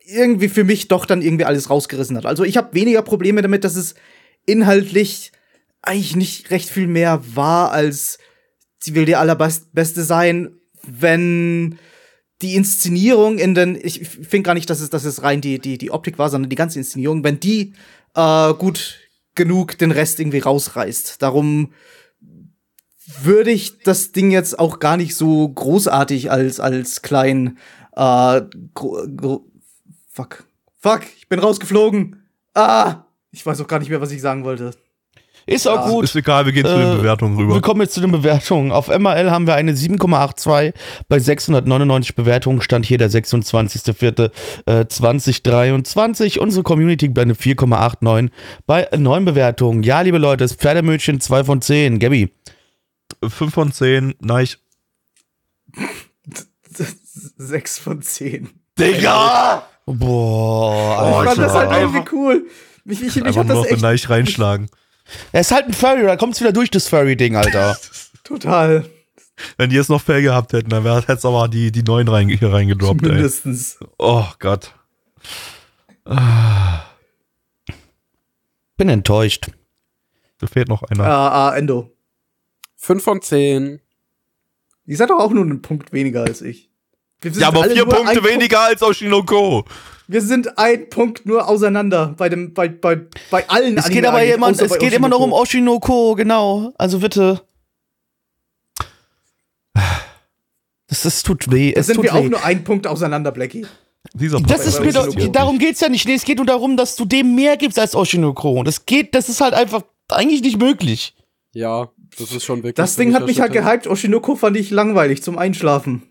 irgendwie für mich doch dann irgendwie alles rausgerissen hat. Also ich habe weniger Probleme damit, dass es inhaltlich eigentlich nicht recht viel mehr war, als sie will die allerbeste sein, wenn die Inszenierung in den, ich finde gar nicht, dass es, dass es rein die, die, die Optik war, sondern die ganze Inszenierung, wenn die äh, gut genug den Rest irgendwie rausreißt. Darum würde ich das Ding jetzt auch gar nicht so großartig als, als klein äh, Fuck. Fuck, ich bin rausgeflogen. Ah! Ich weiß auch gar nicht mehr, was ich sagen wollte. Ist auch ja, gut. Ist egal, wir gehen äh, zu den äh, Bewertungen rüber. Wir kommen jetzt zu den Bewertungen. Auf MRL haben wir eine 7,82 bei 699 Bewertungen. Stand hier der 26.04.2023. Äh, Unsere Community bei eine 4,89 bei 9 Bewertungen. Ja, liebe Leute, das Pferdemütchen 2 von 10. Gabby. 5 von 10, nein. 6 von 10. Digga! Boah, ich Alter. fand das halt irgendwie cool. Mich, ich, Einfach hat nur das noch echt leicht reinschlagen. Er ist halt ein Furry, da kommt's wieder durch das Furry-Ding, Alter. total. Wenn die jetzt noch Fell gehabt hätten, dann wäre hätte aber die, die neuen rein, hier reingedroppt, ey. Mindestens. Oh Gott. Bin enttäuscht. Da fehlt noch einer. Ah, ah, Endo. 5 von 10. Die seid doch auch nur einen Punkt weniger als ich. Wir sind ja, aber alle vier Punkte Punkt- weniger als Oshinoko. Wir sind ein Punkt nur auseinander bei dem, bei, bei, bei allen Es geht aber immer, es geht immer noch um Oshinoko. Genau. Also bitte. Das, das tut weh. Da Es sind tut wir weh. auch nur ein Punkt auseinander, Blackie. Dieser Das Podcast ist mir doch, darum geht's ja nicht. Nee, es geht nur darum, dass du dem mehr gibst als Oshinoko. Das geht, das ist halt einfach eigentlich nicht möglich. Ja, das ist schon wirklich. Das Ding hat mich halt gehypt. Oshinoko fand ich langweilig zum Einschlafen.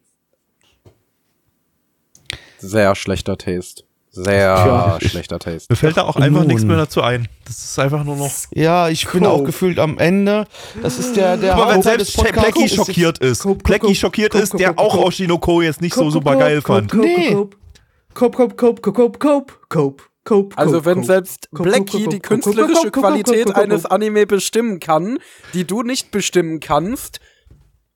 Sehr schlechter Taste. Sehr ja. schlechter Taste. Mir fällt da auch einfach nichts mehr dazu ein. Das ist einfach nur noch. Ja, ich bin auch gefühlt am Ende. Das ist der, der Aber wenn selbst Blackie schockiert ist, Blackie schockiert ist, der auch Oshinoko jetzt nicht so super geil fand. Nee. Cope, cope, cope, cope, cope, cope. Cope, also wenn cope, selbst Blackie die künstlerische Qualität eines Anime bestimmen kann, die du nicht bestimmen kannst,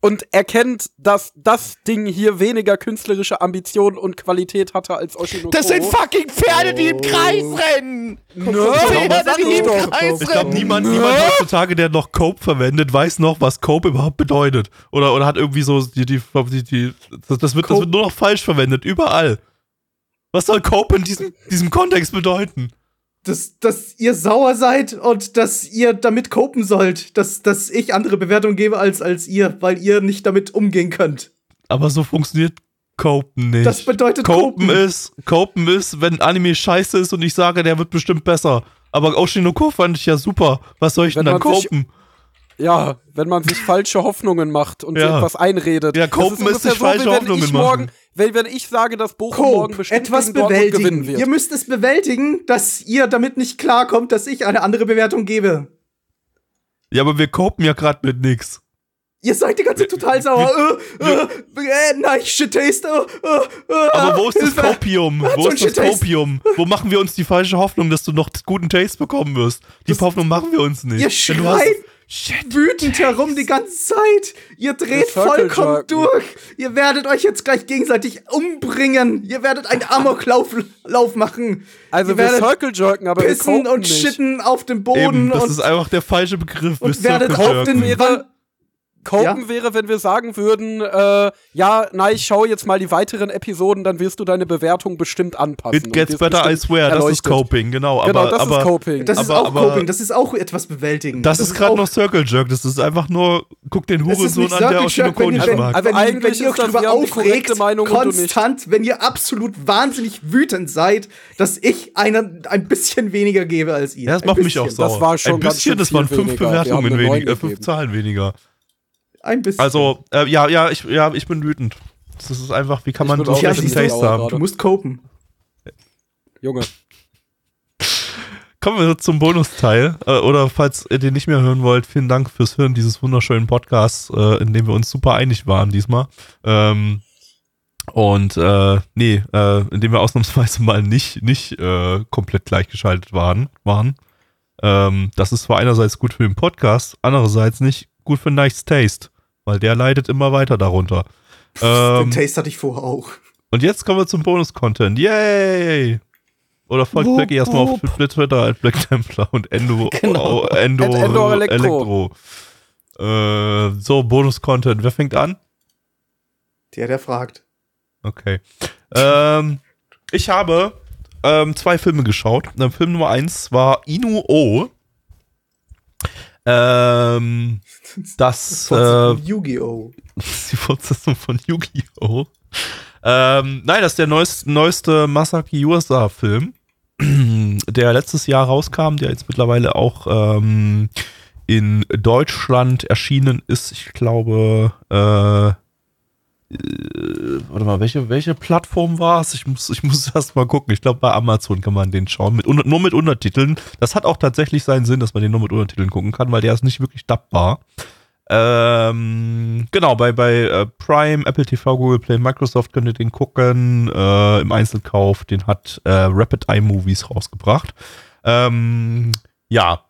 und erkennt, dass das Ding hier weniger künstlerische Ambition und Qualität hatte als Oshinoko. Das sind fucking Pferde, die im Kreis rennen. Nö, Pferde, sag die ich im doch. Kreis Ich glaube, rennen. niemand, niemand heutzutage, der noch Cope verwendet, weiß noch, was Cope überhaupt bedeutet. Oder, oder hat irgendwie so die, die, die, die das, das, wird, das wird nur noch falsch verwendet, überall. Was soll Cope in diesem, diesem Kontext bedeuten? Dass, dass ihr sauer seid und dass ihr damit kopen sollt, dass, dass ich andere Bewertungen gebe als, als ihr, weil ihr nicht damit umgehen könnt. Aber so funktioniert Copen nicht. Das bedeutet Copen Copen. ist, Copen ist, wenn Anime scheiße ist und ich sage, der wird bestimmt besser. Aber Oshinoko fand ich ja super. Was soll ich Wenn denn sich- copen? Ja, wenn man sich falsche Hoffnungen macht und Ja. sich etwas einredet. Ja, Copen ist ungefähr sich falsche wie wenn Hoffnungen ich machen. morgen, wenn, wenn ich sage, dass Bochum morgen Cope, bestimmt etwas gegen Dortmund gewinnen bewältigen. wird. Ihr müsst es bewältigen, dass ihr damit nicht klarkommt, dass ich eine andere Bewertung gebe. Ja, aber wir copen ja gerade mit nix. Ihr seid die ganze Zeit total sauer. Äh, äh, äh, nice shit taste. Äh, äh, äh, Aber wo ist das? Hat Wo so ist das. Copium? Wo machen wir uns die falsche Hoffnung, dass du noch guten Taste bekommen wirst? Die Das- Hoffnung machen wir uns nicht. Ihr schreit Shit. wütend herum die ganze Zeit. Ihr dreht vollkommen Jerken. durch. Ihr werdet euch jetzt gleich gegenseitig umbringen. Ihr werdet einen Amoklauf Lauf machen. also ihr wir werdet Circle jerken, aber wir pissen copen und nicht. shitten auf dem Boden Eben, das und, ist einfach der falsche Begriff. und Wir werdet auf den Wand Copen Ja? wäre, wenn wir sagen würden, äh, ja, na, ich schau jetzt mal die weiteren Episoden, dann wirst du deine Bewertung bestimmt anpassen. It gets better, I swear. Das ist erleuchtet. Coping, genau. Genau, aber, das aber, ist Coping. Das ist Aber- auch aber- Coping, das ist auch etwas bewältigen. Das, ist gerade auch- noch Circle Jerk. Das ist einfach nur, guck den Hurensohn an, der nicht ihr- mag. Also wenn, eigentlich wenn ihr ist euch das, darüber aufregt, Meinung konstant, wenn ihr absolut wahnsinnig wütend seid, dass ich einen, ein bisschen weniger gebe als ihr. Ja, das Ein macht mich auch sauer. Das war schon Ein bisschen, das waren fünf Bewertungen weniger, fünf. Zahlen weniger. Ein bisschen. Also, äh, ja, ja, ich, ja, ich bin wütend. Das ist einfach, wie kann Ich man so schlechten Taste haben? du musst copen. Junge. Kommen wir zum Bonusteil. Äh, oder falls ihr den nicht mehr hören wollt, vielen Dank fürs Hören dieses wunderschönen Podcasts, äh, in dem wir uns super einig waren diesmal. Ähm, und äh, nee, äh, in dem wir ausnahmsweise mal nicht, nicht äh, komplett gleichgeschaltet waren. waren. Ähm, das ist zwar einerseits gut für den Podcast, andererseits nicht gut für Nice Taste, weil der leidet immer weiter darunter. Ähm, Den Taste hatte ich vorher auch. und jetzt kommen wir zum Bonus-Content. Yay! Oder folgt Blackie erstmal auf. Twitter als Black Templar und Endo, Genau. oh, Endo, Endo Elektro. Elektro. Äh, so, Bonus-Content. Wer fängt an? Der, der fragt. Okay. ähm, ich habe ähm, zwei Filme geschaut. Ähm, Film Nummer eins war Inu O. Ähm, das äh, Von Yu-Gi-Oh! die Fortsetzung von Yu-Gi-Oh! Ähm, nein, das ist der neueste, neueste Masaki Yuasa-Film, der letztes Jahr rauskam, der jetzt mittlerweile auch ähm, in Deutschland erschienen ist. Ich glaube, äh, warte mal, welche, welche Plattform war es? Ich muss, ich muss erst mal gucken. Ich glaube, bei Amazon kann man den schauen. Mit, nur mit Untertiteln. Das hat auch tatsächlich seinen Sinn, dass man den nur mit Untertiteln gucken kann, weil der ist nicht wirklich dappbar. Ähm, genau, bei, bei äh, Prime, Apple TV, Google Play, Microsoft könnt ihr den gucken. Äh, Im Einzelkauf, den hat äh, Rapid Eye Movies rausgebracht. Ähm, ja,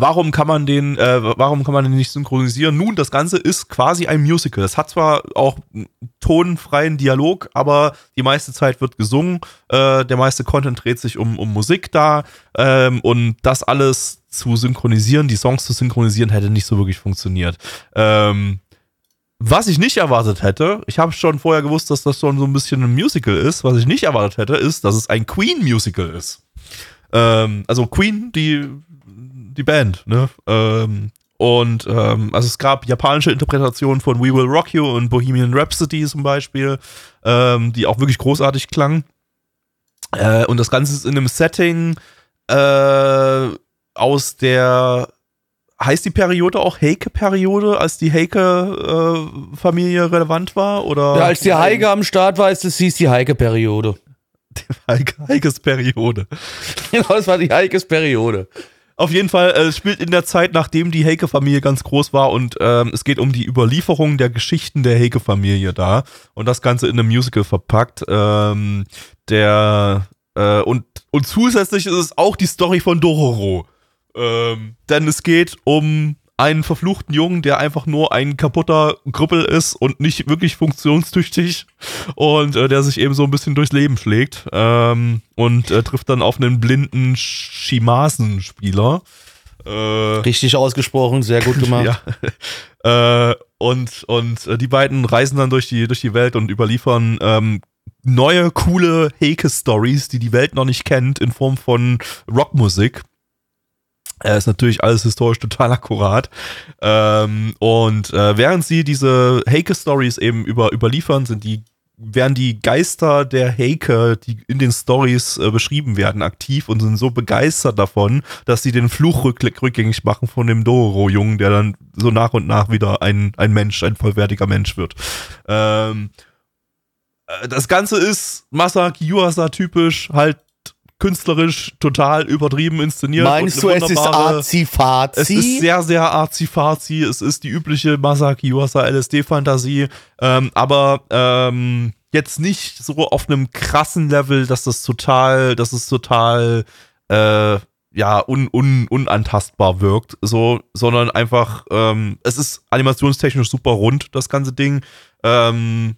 Warum kann man den, äh, warum kann man den nicht synchronisieren? Nun, das Ganze ist quasi ein Musical. Es hat zwar auch einen tonfreien Dialog, aber die meiste Zeit wird gesungen. Äh, der meiste Content dreht sich um, um Musik da. Ähm, und das alles zu synchronisieren, die Songs zu synchronisieren, hätte nicht so wirklich funktioniert. Ähm, was ich nicht erwartet hätte, ich habe schon vorher gewusst, dass das schon so ein bisschen ein Musical ist. Was ich nicht erwartet hätte, ist, dass es ein Queen-Musical ist. Ähm, also Queen, die die Band, ne? Ähm, und ähm, also es gab japanische Interpretationen von We Will Rock You und Bohemian Rhapsody zum Beispiel, ähm, die auch wirklich großartig klangen. Äh, und das Ganze ist in einem Setting äh, aus der heißt die Periode auch Heike-Periode, als die Heike-Familie äh, relevant war? Oder? Ja, als die Heike am Start war, ist es hieß die Heike-Periode. Heike, Heikes Periode. Genau, das war die Heikes Periode. Auf jeden Fall, äh, es spielt in der Zeit, nachdem die Heike-Familie ganz groß war und ähm, es geht um die Überlieferung der Geschichten der Heike-Familie da und das Ganze in einem Musical verpackt. Ähm, der äh, und, und zusätzlich ist es auch die Story von Dororo. Ähm, denn es geht um einen verfluchten Jungen, der einfach nur ein kaputter Krüppel ist und nicht wirklich funktionstüchtig und äh, der sich eben so ein bisschen durchs Leben schlägt ähm, und äh, trifft dann auf einen blinden Shimasen-Spieler. Äh, Richtig ausgesprochen, sehr gut gemacht. ja. äh, und und äh, die beiden reisen dann durch die, durch die Welt und überliefern ähm, neue, coole Heike-Stories, die die Welt noch nicht kennt, in Form von Rockmusik. Äh, ist natürlich alles historisch total akkurat. Ähm, und äh, während sie diese Heike-Stories eben über, überliefern, sind die werden die Geister der Heike, die in den Stories äh, beschrieben werden, aktiv und sind so begeistert davon, dass sie den Fluch rück rückgängig machen von dem Dororo-Jungen, der dann so nach und nach wieder ein, ein Mensch, ein vollwertiger Mensch wird. Ähm, äh, das Ganze ist Masaki Yuasa typisch, halt künstlerisch total übertrieben inszeniert. Meinst du, es ist arzi-fazi? Es ist sehr, sehr arzi-fazi. Es ist die übliche Masaki Yuasa LSD-Fantasie. Ähm, aber ähm, jetzt nicht so auf einem krassen Level, dass das total, dass es total äh, ja, un, un, unantastbar wirkt, so, sondern einfach, ähm, es ist animationstechnisch super rund, das ganze Ding. Ähm,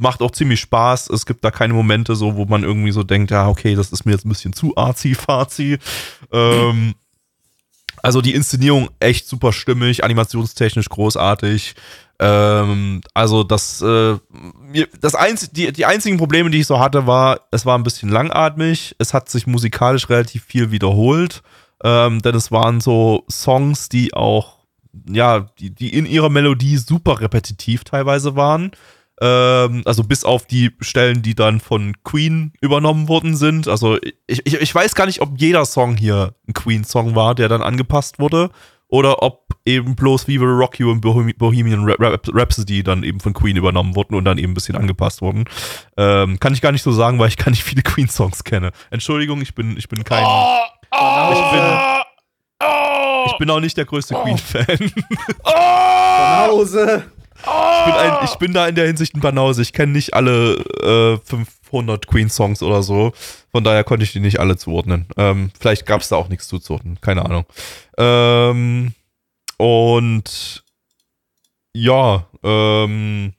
macht auch ziemlich Spaß. Es gibt da keine Momente so, wo man irgendwie so denkt, ja, okay, das ist mir jetzt ein bisschen zu arzi-fazi. Ähm, also die Inszenierung echt super stimmig, animationstechnisch großartig. Ähm, also das, äh, das einz die, die einzigen Probleme, die ich so hatte, war, es war ein bisschen langatmig. Es hat sich musikalisch relativ viel wiederholt, ähm, denn es waren so Songs, die auch, ja, die, die in ihrer Melodie super repetitiv teilweise waren. Ähm, also bis auf die Stellen, die dann von Queen übernommen worden sind. Also ich, ich, ich weiß gar nicht, ob jeder Song hier ein Queen-Song war, der dann angepasst wurde. Oder ob eben bloß We Will Rock You und Bohemian Rhapsody dann eben von Queen übernommen wurden und dann eben ein bisschen angepasst wurden. Ähm, kann ich gar nicht so sagen, weil ich gar nicht viele Queen-Songs kenne. Entschuldigung, ich bin, ich bin kein. Oh, oh, ich bin. Oh, ich bin auch nicht der größte Queen-Fan. Oh, Hause. Ich bin, ein, ich bin da in der Hinsicht ein Banause. Ich kenne nicht alle äh, 500 Queen-Songs oder so. Von daher konnte ich die nicht alle zuordnen. Ähm, vielleicht gab es da auch nichts zuzuordnen. Keine Ahnung. Ähm, und ja, ähm,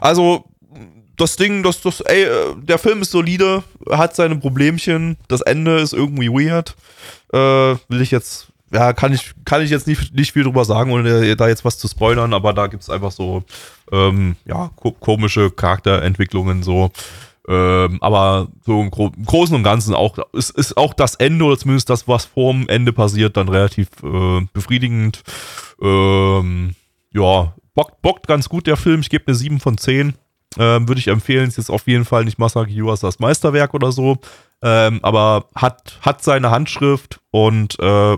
also das Ding, das, das, ey, der Film ist solide, hat seine Problemchen. Das Ende ist irgendwie weird. Äh, will ich jetzt ja, kann ich, kann ich jetzt nicht, nicht viel drüber sagen, ohne da jetzt was zu spoilern, aber da gibt es einfach so, ähm, ja, ko komische Charakterentwicklungen so. Ähm, aber so im, Gro im, Großen und Ganzen auch, ist, ist auch das Ende oder zumindest das, was vorm Ende passiert, dann relativ äh, befriedigend. Ähm, ja, bockt, bockt ganz gut der Film. Ich gebe eine 7 von 10. Ähm, Würde ich empfehlen. Ist jetzt auf jeden Fall nicht Masaki Yuasas Meisterwerk oder so. Ähm, aber hat, hat seine Handschrift und äh,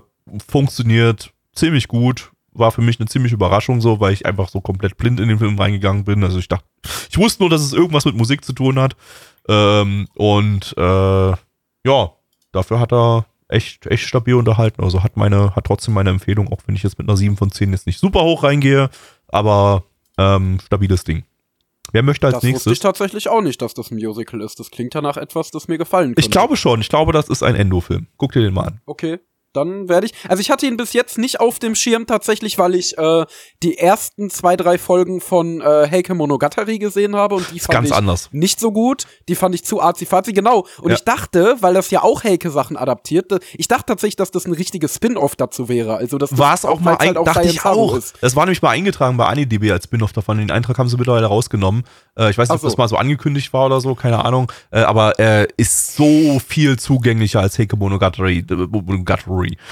funktioniert ziemlich gut. War für mich eine ziemliche Überraschung so, weil ich einfach so komplett blind in den Film reingegangen bin. Also ich dachte, ich wusste nur, dass es irgendwas mit Musik zu tun hat. Ähm, und äh, ja, dafür hat er echt, echt stabil unterhalten. Also hat meine, hat trotzdem meine Empfehlung, auch wenn ich jetzt mit einer 7 von 10 jetzt nicht super hoch reingehe, aber ähm, stabiles Ding. Wer möchte als das wusste nächstes? ich tatsächlich auch nicht, dass das ein Musical ist. Das klingt ja nach etwas, das mir gefallen könnte. Ich glaube schon. Ich glaube, das ist ein Endo-Film. Guck dir den mal an. Okay. Dann werde ich. Also ich hatte ihn bis jetzt nicht auf dem Schirm tatsächlich, weil ich äh, die ersten zwei, drei Folgen von äh, Heike Monogatari gesehen habe und die fand ganz ich anders. nicht so gut. Die fand ich zu arzi-fazi, genau. Und Ja. ich dachte, weil das ja auch Heike-Sachen adaptiert, äh, ich dachte tatsächlich, dass das ein richtiges Spin-off dazu wäre. Also das War es auch mal, halt ein, dachte Science ich auch. ist. Das war nämlich mal eingetragen bei AniDB als Spin-off davon. Den Eintrag haben sie mittlerweile rausgenommen. Äh, ich weiß nicht, ob das mal so angekündigt war oder so, keine Ahnung. Äh, aber er ist so viel zugänglicher als Heike Monogatari. äh,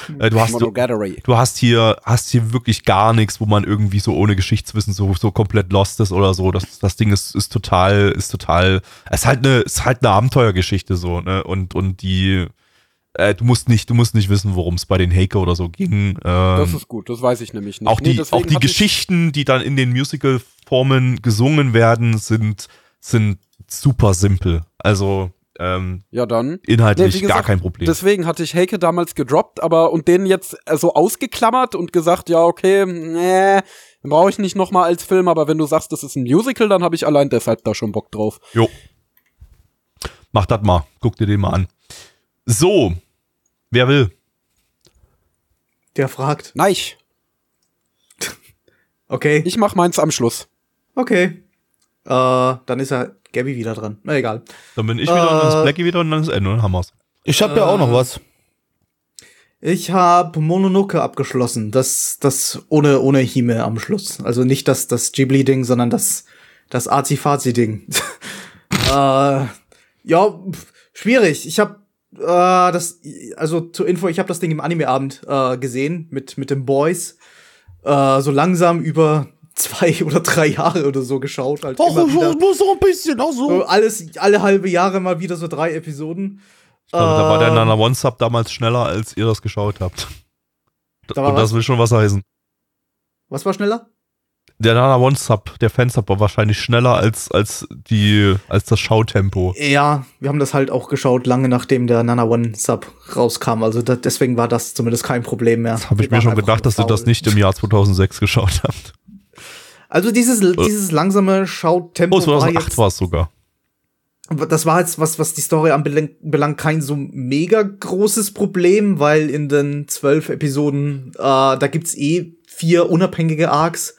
Monogatari. Äh, du, hast, du, Monogatari. du hast hier, hast hier wirklich gar nichts, wo man irgendwie so ohne Geschichtswissen so, so komplett lost ist oder so. Das, das Ding ist, ist total, ist total, es ist halt eine, ist halt eine Abenteuergeschichte so, ne? Und, und die, äh, du musst nicht, du musst nicht wissen, worum es bei den Heike oder so ging. Ähm, Das ist gut, das weiß ich nämlich nicht. auch Nee, die, deswegen auch die Geschichten, die dann in den Musical-Formen gesungen werden, sind, sind super simpel. Also ähm, Ja, dann. inhaltlich Nee, wie gar gesagt, kein Problem. Deswegen hatte ich Heike damals gedroppt, aber und den jetzt äh, so ausgeklammert und gesagt, ja, okay, nee, brauche ich nicht noch mal als Film, aber wenn du sagst, das ist ein Musical, dann habe ich allein deshalb da schon Bock drauf. Jo. Mach das mal. Guck dir den mal an. So. Wer will? Der fragt. Nein, Okay. ich mach meins am Schluss. Okay. Äh, dann ist ja Gabby wieder dran. Na egal. Dann bin ich wieder und dann ist Äh. Blackie wieder und dann ist Ende und wir's. Ich habe ja auch noch was. Ich habe Mononoke abgeschlossen. Das, das ohne, ohne Hime am Schluss. Also nicht das, das Ghibli-Ding, sondern das, das Azi-Fazi-Ding. äh, ja, schwierig. Ich habe äh, das, also zur Info, ich habe das Ding im Anime-Abend äh, gesehen mit, mit den Boys. Äh, so langsam über zwei oder drei Jahre oder so geschaut. Halt Ach, immer wieder. so, so ein bisschen, auch so. So alles, alle halbe Jahre mal wieder so drei Episoden. Glaube, da war der Ähm, Nana One Sub damals schneller, als ihr das geschaut habt. Da und das will schon was heißen. Was war schneller? Der Nana One Sub, der Fansub war wahrscheinlich schneller als, als die, als das Schautempo. Ja, wir haben das halt auch geschaut, lange nachdem der Nana One Sub rauskam. Also da, deswegen war das zumindest kein Problem mehr. Das habe ich mir schon gedacht, dass ihr das nicht im Jahr 2006 geschaut habt. Also dieses, dieses langsame Schautempo Oh, war 2008 jetzt, war es sogar. das war jetzt was, was die Story anbelangt, kein so mega großes Problem, weil in den zwölf Episoden, äh, da gibt's eh vier unabhängige Arcs,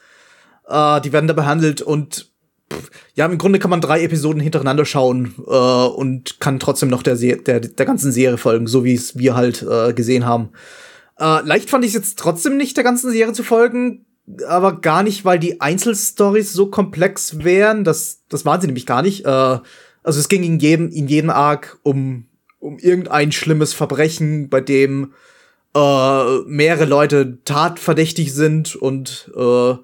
äh, die werden da behandelt und pff, ja, im Grunde kann man drei Episoden hintereinander schauen äh, und kann trotzdem noch der, Se der, der ganzen Serie folgen, so wie es wir halt äh, gesehen haben. Äh, leicht fand ich es jetzt trotzdem nicht, der ganzen Serie zu folgen, aber gar nicht, weil die Einzelstories so komplex wären. Das, das waren sie nämlich gar nicht. Äh, also es ging in jedem, in jedem Arc um, um irgendein schlimmes Verbrechen, bei dem äh, mehrere Leute tatverdächtig sind und äh,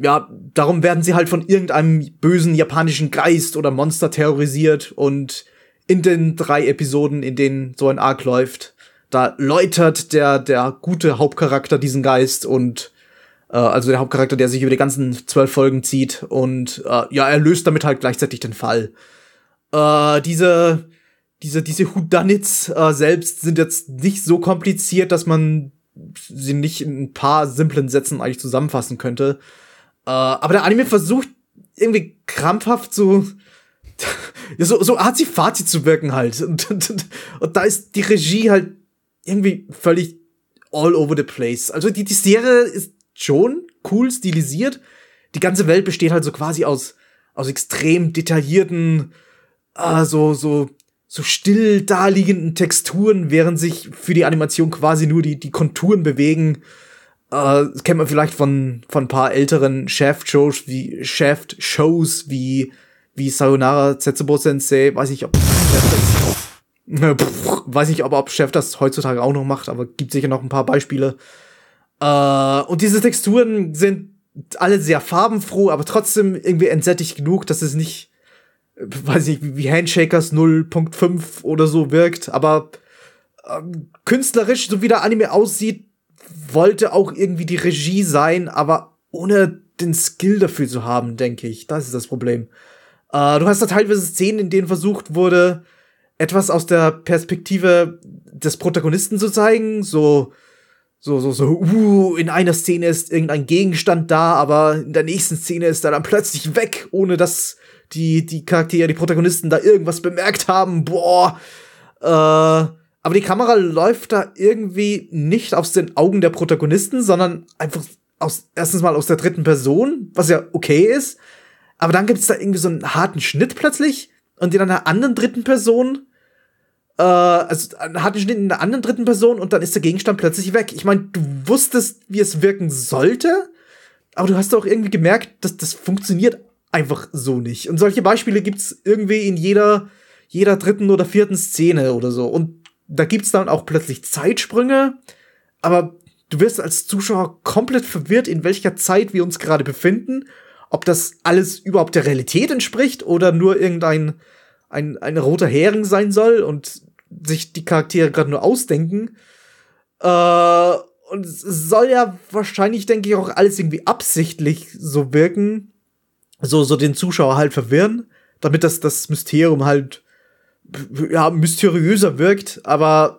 ja, darum werden sie halt von irgendeinem bösen japanischen Geist oder Monster terrorisiert und in den drei Episoden, in denen so ein Arc läuft, da läutert der, der gute Hauptcharakter diesen Geist und also der Hauptcharakter, der sich über die ganzen zwölf Folgen zieht und äh, ja, er löst damit halt gleichzeitig den Fall. Äh, diese, diese, diese Whodunits äh, selbst sind jetzt nicht so kompliziert, dass man sie nicht in ein paar simplen Sätzen eigentlich zusammenfassen könnte. Äh, aber der Anime versucht irgendwie krampfhaft so, so, so arzi-fazi zu wirken halt. Und, und, und, und da ist die Regie halt irgendwie völlig all over the place. Also die, die Serie ist schon cool stilisiert. Die ganze Welt besteht halt so quasi aus, aus extrem detaillierten, äh, so, so, so still daliegenden Texturen, während sich für die Animation quasi nur die, die Konturen bewegen. Äh, kennt man vielleicht von, von ein paar älteren Shaft-Shows wie, Shaft-Shows wie, wie Sayonara Setsubo Sensei. Weiß nicht, ob das, Pff, weiß nicht, ob, ob Chef das heutzutage auch noch macht, aber gibt sicher noch ein paar Beispiele. Äh, und diese Texturen sind alle sehr farbenfroh, aber trotzdem irgendwie entsättigt genug, dass es nicht, äh, weiß nicht, wie- Handshakers 0.5 oder so wirkt, aber ähm, künstlerisch, so wie der Anime aussieht, wollte auch irgendwie die Regie sein, aber ohne den Skill dafür zu haben, denke ich. Das ist das Problem. Äh, du hast da teilweise Szenen, in denen versucht wurde, etwas aus der Perspektive des Protagonisten zu zeigen, so so, so, so, uh, in einer Szene ist irgendein Gegenstand da, aber in der nächsten Szene ist er dann plötzlich weg, ohne dass die, die Charaktere, die Protagonisten da irgendwas bemerkt haben. Boah. Äh, aber die Kamera läuft da irgendwie nicht aus den Augen der Protagonisten, sondern einfach aus, erstens mal aus der dritten Person, was ja okay ist. Aber dann gibt's da irgendwie so einen harten Schnitt plötzlich und in einer anderen dritten Person äh, also hat einen Schnitt in einer anderen dritten Person und dann ist der Gegenstand plötzlich weg. Ich meine, du wusstest, wie es wirken sollte, aber du hast auch irgendwie gemerkt, dass das funktioniert einfach so nicht. Und solche Beispiele gibt's irgendwie in jeder, jeder dritten oder vierten Szene oder so. Und da gibt's dann auch plötzlich Zeitsprünge, aber du wirst als Zuschauer komplett verwirrt, in welcher Zeit wir uns gerade befinden, ob das alles überhaupt der Realität entspricht oder nur irgendein ein, ein roter Hering sein soll und sich die Charaktere gerade nur ausdenken. Äh, und es soll ja wahrscheinlich, denke ich, auch alles irgendwie absichtlich so wirken. So, so den Zuschauer halt verwirren, damit das, das Mysterium halt, ja, mysteriöser wirkt. Aber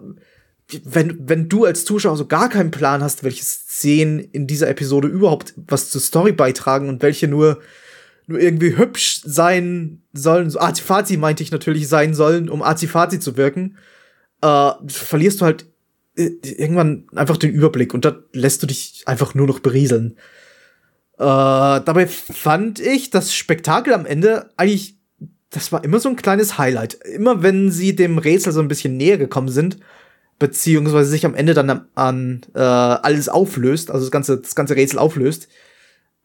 wenn, wenn du als Zuschauer so gar keinen Plan hast, welche Szenen in dieser Episode überhaupt was zur Story beitragen und welche nur nur irgendwie hübsch sein sollen, so Azifazi meinte ich natürlich sein sollen, um Azifazi zu wirken, äh, verlierst du halt äh, irgendwann einfach den Überblick und da lässt du dich einfach nur noch berieseln. Äh, dabei fand ich das Spektakel am Ende eigentlich, das war immer so ein kleines Highlight. Immer wenn sie dem Rätsel so ein bisschen näher gekommen sind, beziehungsweise sich am Ende dann an, an äh, alles auflöst, also das ganze, das ganze Rätsel auflöst,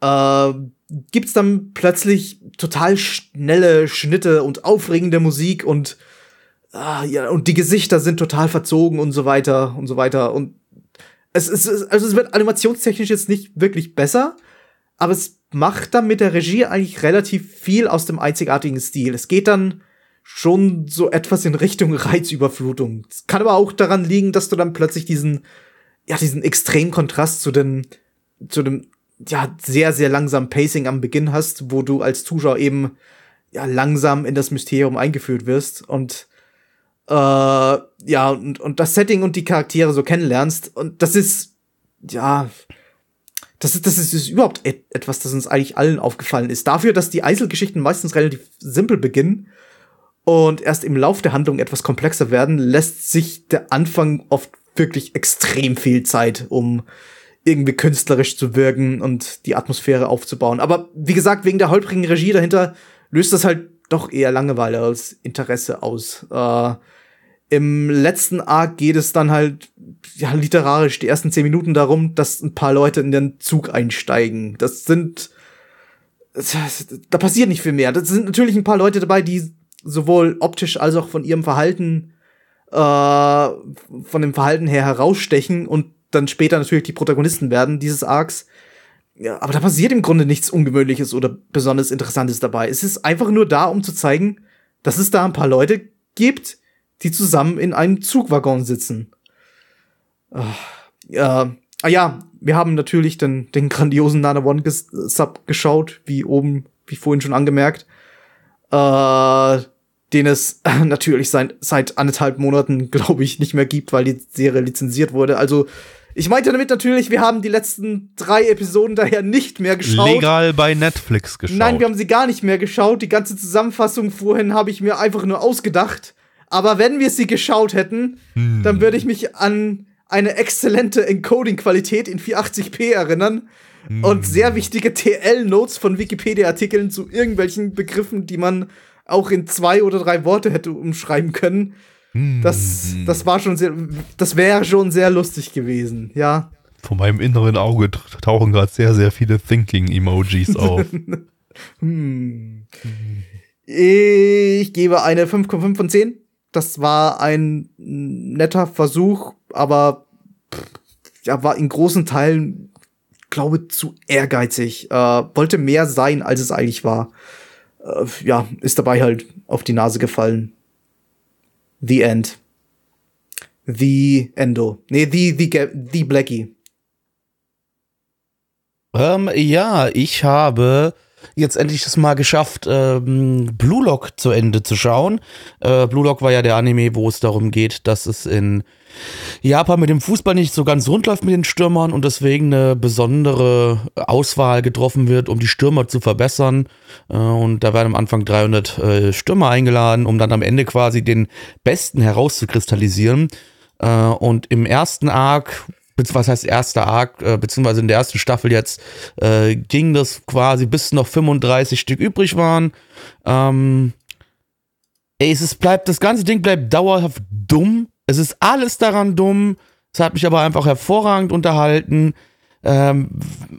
äh, gibt's dann plötzlich total schnelle Schnitte und aufregende Musik und ah, ja und die Gesichter sind total verzogen und so weiter und so weiter und es ist also es wird animationstechnisch jetzt nicht wirklich besser, aber es macht dann mit der Regie eigentlich relativ viel aus dem einzigartigen Stil. Es geht dann schon so etwas in Richtung Reizüberflutung. Es kann aber auch daran liegen, dass du dann plötzlich diesen ja diesen extremen Kontrast zu den zu dem ja, sehr, sehr langsam Pacing am Beginn hast, wo du als Zuschauer eben ja langsam in das Mysterium eingeführt wirst und äh, ja, und, und das Setting und die Charaktere so kennenlernst. Und das ist, ja, das ist, das ist, ist überhaupt et etwas, das uns eigentlich allen aufgefallen ist. Dafür, dass die Einzelgeschichten meistens relativ simpel beginnen und erst im Lauf der Handlung etwas komplexer werden, lässt sich der Anfang oft wirklich extrem viel Zeit, um irgendwie künstlerisch zu wirken und die Atmosphäre aufzubauen. Aber wie gesagt, wegen der holprigen Regie dahinter löst das halt doch eher Langeweile als Interesse aus. Äh, Im letzten Arc geht es dann halt ja, literarisch die ersten zehn Minuten darum, dass ein paar Leute in den Zug einsteigen. Das sind da passiert nicht viel mehr. Das sind natürlich ein paar Leute dabei, die sowohl optisch als auch von ihrem Verhalten äh, von dem Verhalten her herausstechen und dann später natürlich die Protagonisten werden dieses Arcs. Ja, aber da passiert im Grunde nichts Ungewöhnliches oder besonders Interessantes dabei. Es ist einfach nur da, um zu zeigen, dass es da ein paar Leute gibt, die zusammen in einem Zugwaggon sitzen. Äh, ah ja, wir haben natürlich den, den grandiosen Nana One Sub geschaut, wie oben, wie vorhin schon angemerkt. Äh, den es natürlich seit, seit anderthalb Monaten, glaube ich, nicht mehr gibt, weil die Serie lizenziert wurde. Also ich meinte damit natürlich, wir haben die letzten drei Episoden daher nicht mehr geschaut. Legal bei Netflix geschaut. Nein, wir haben sie gar nicht mehr geschaut. Die ganze Zusammenfassung vorhin habe ich mir einfach nur ausgedacht. Aber wenn wir sie geschaut hätten, hm. dann würde ich mich an eine exzellente Encoding-Qualität in 480p erinnern hm. und sehr wichtige TL-Notes von Wikipedia-Artikeln zu irgendwelchen Begriffen, die man auch in zwei oder drei Worte hätte umschreiben können. Das, hm. das war schon sehr, das wäre schon sehr lustig gewesen, ja. Von meinem inneren Auge tauchen gerade sehr, sehr viele Thinking-Emojis auf. hm. Ich gebe eine 5,5 von 10. Das war ein netter Versuch, aber ja, war in großen Teilen, glaube zu ehrgeizig. Äh, wollte mehr sein, als es eigentlich war. Äh, ja, ist dabei halt auf die Nase gefallen. The End. The Endo. Nee, The, The, The Blackie. Ähm, ja, ich habe jetzt endlich das mal geschafft, ähm, Blue Lock zu Ende zu schauen. Äh, Blue Lock war ja der Anime, wo es darum geht, dass es in Japan mit dem Fußball nicht so ganz rund läuft mit den Stürmern und deswegen eine besondere Auswahl getroffen wird, um die Stürmer zu verbessern. Äh, und da werden am Anfang 300 äh, Stürmer eingeladen, um dann am Ende quasi den Besten herauszukristallisieren. Äh, und im ersten Arc was heißt erster Arc, beziehungsweise in der ersten Staffel jetzt, äh, ging das quasi bis noch 35 Stück übrig waren. Ähm, ey, es ist, bleibt, das ganze Ding bleibt dauerhaft dumm. Es ist alles daran dumm. Es hat mich aber einfach hervorragend unterhalten. Ähm,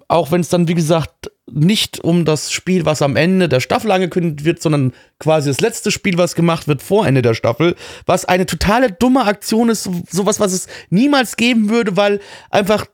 auch wenn es dann, wie gesagt, nicht um das Spiel, was am Ende der Staffel angekündigt wird, sondern quasi das letzte Spiel, was gemacht wird vor Ende der Staffel, was eine totale dumme Aktion ist, sowas, was es niemals geben würde, weil einfach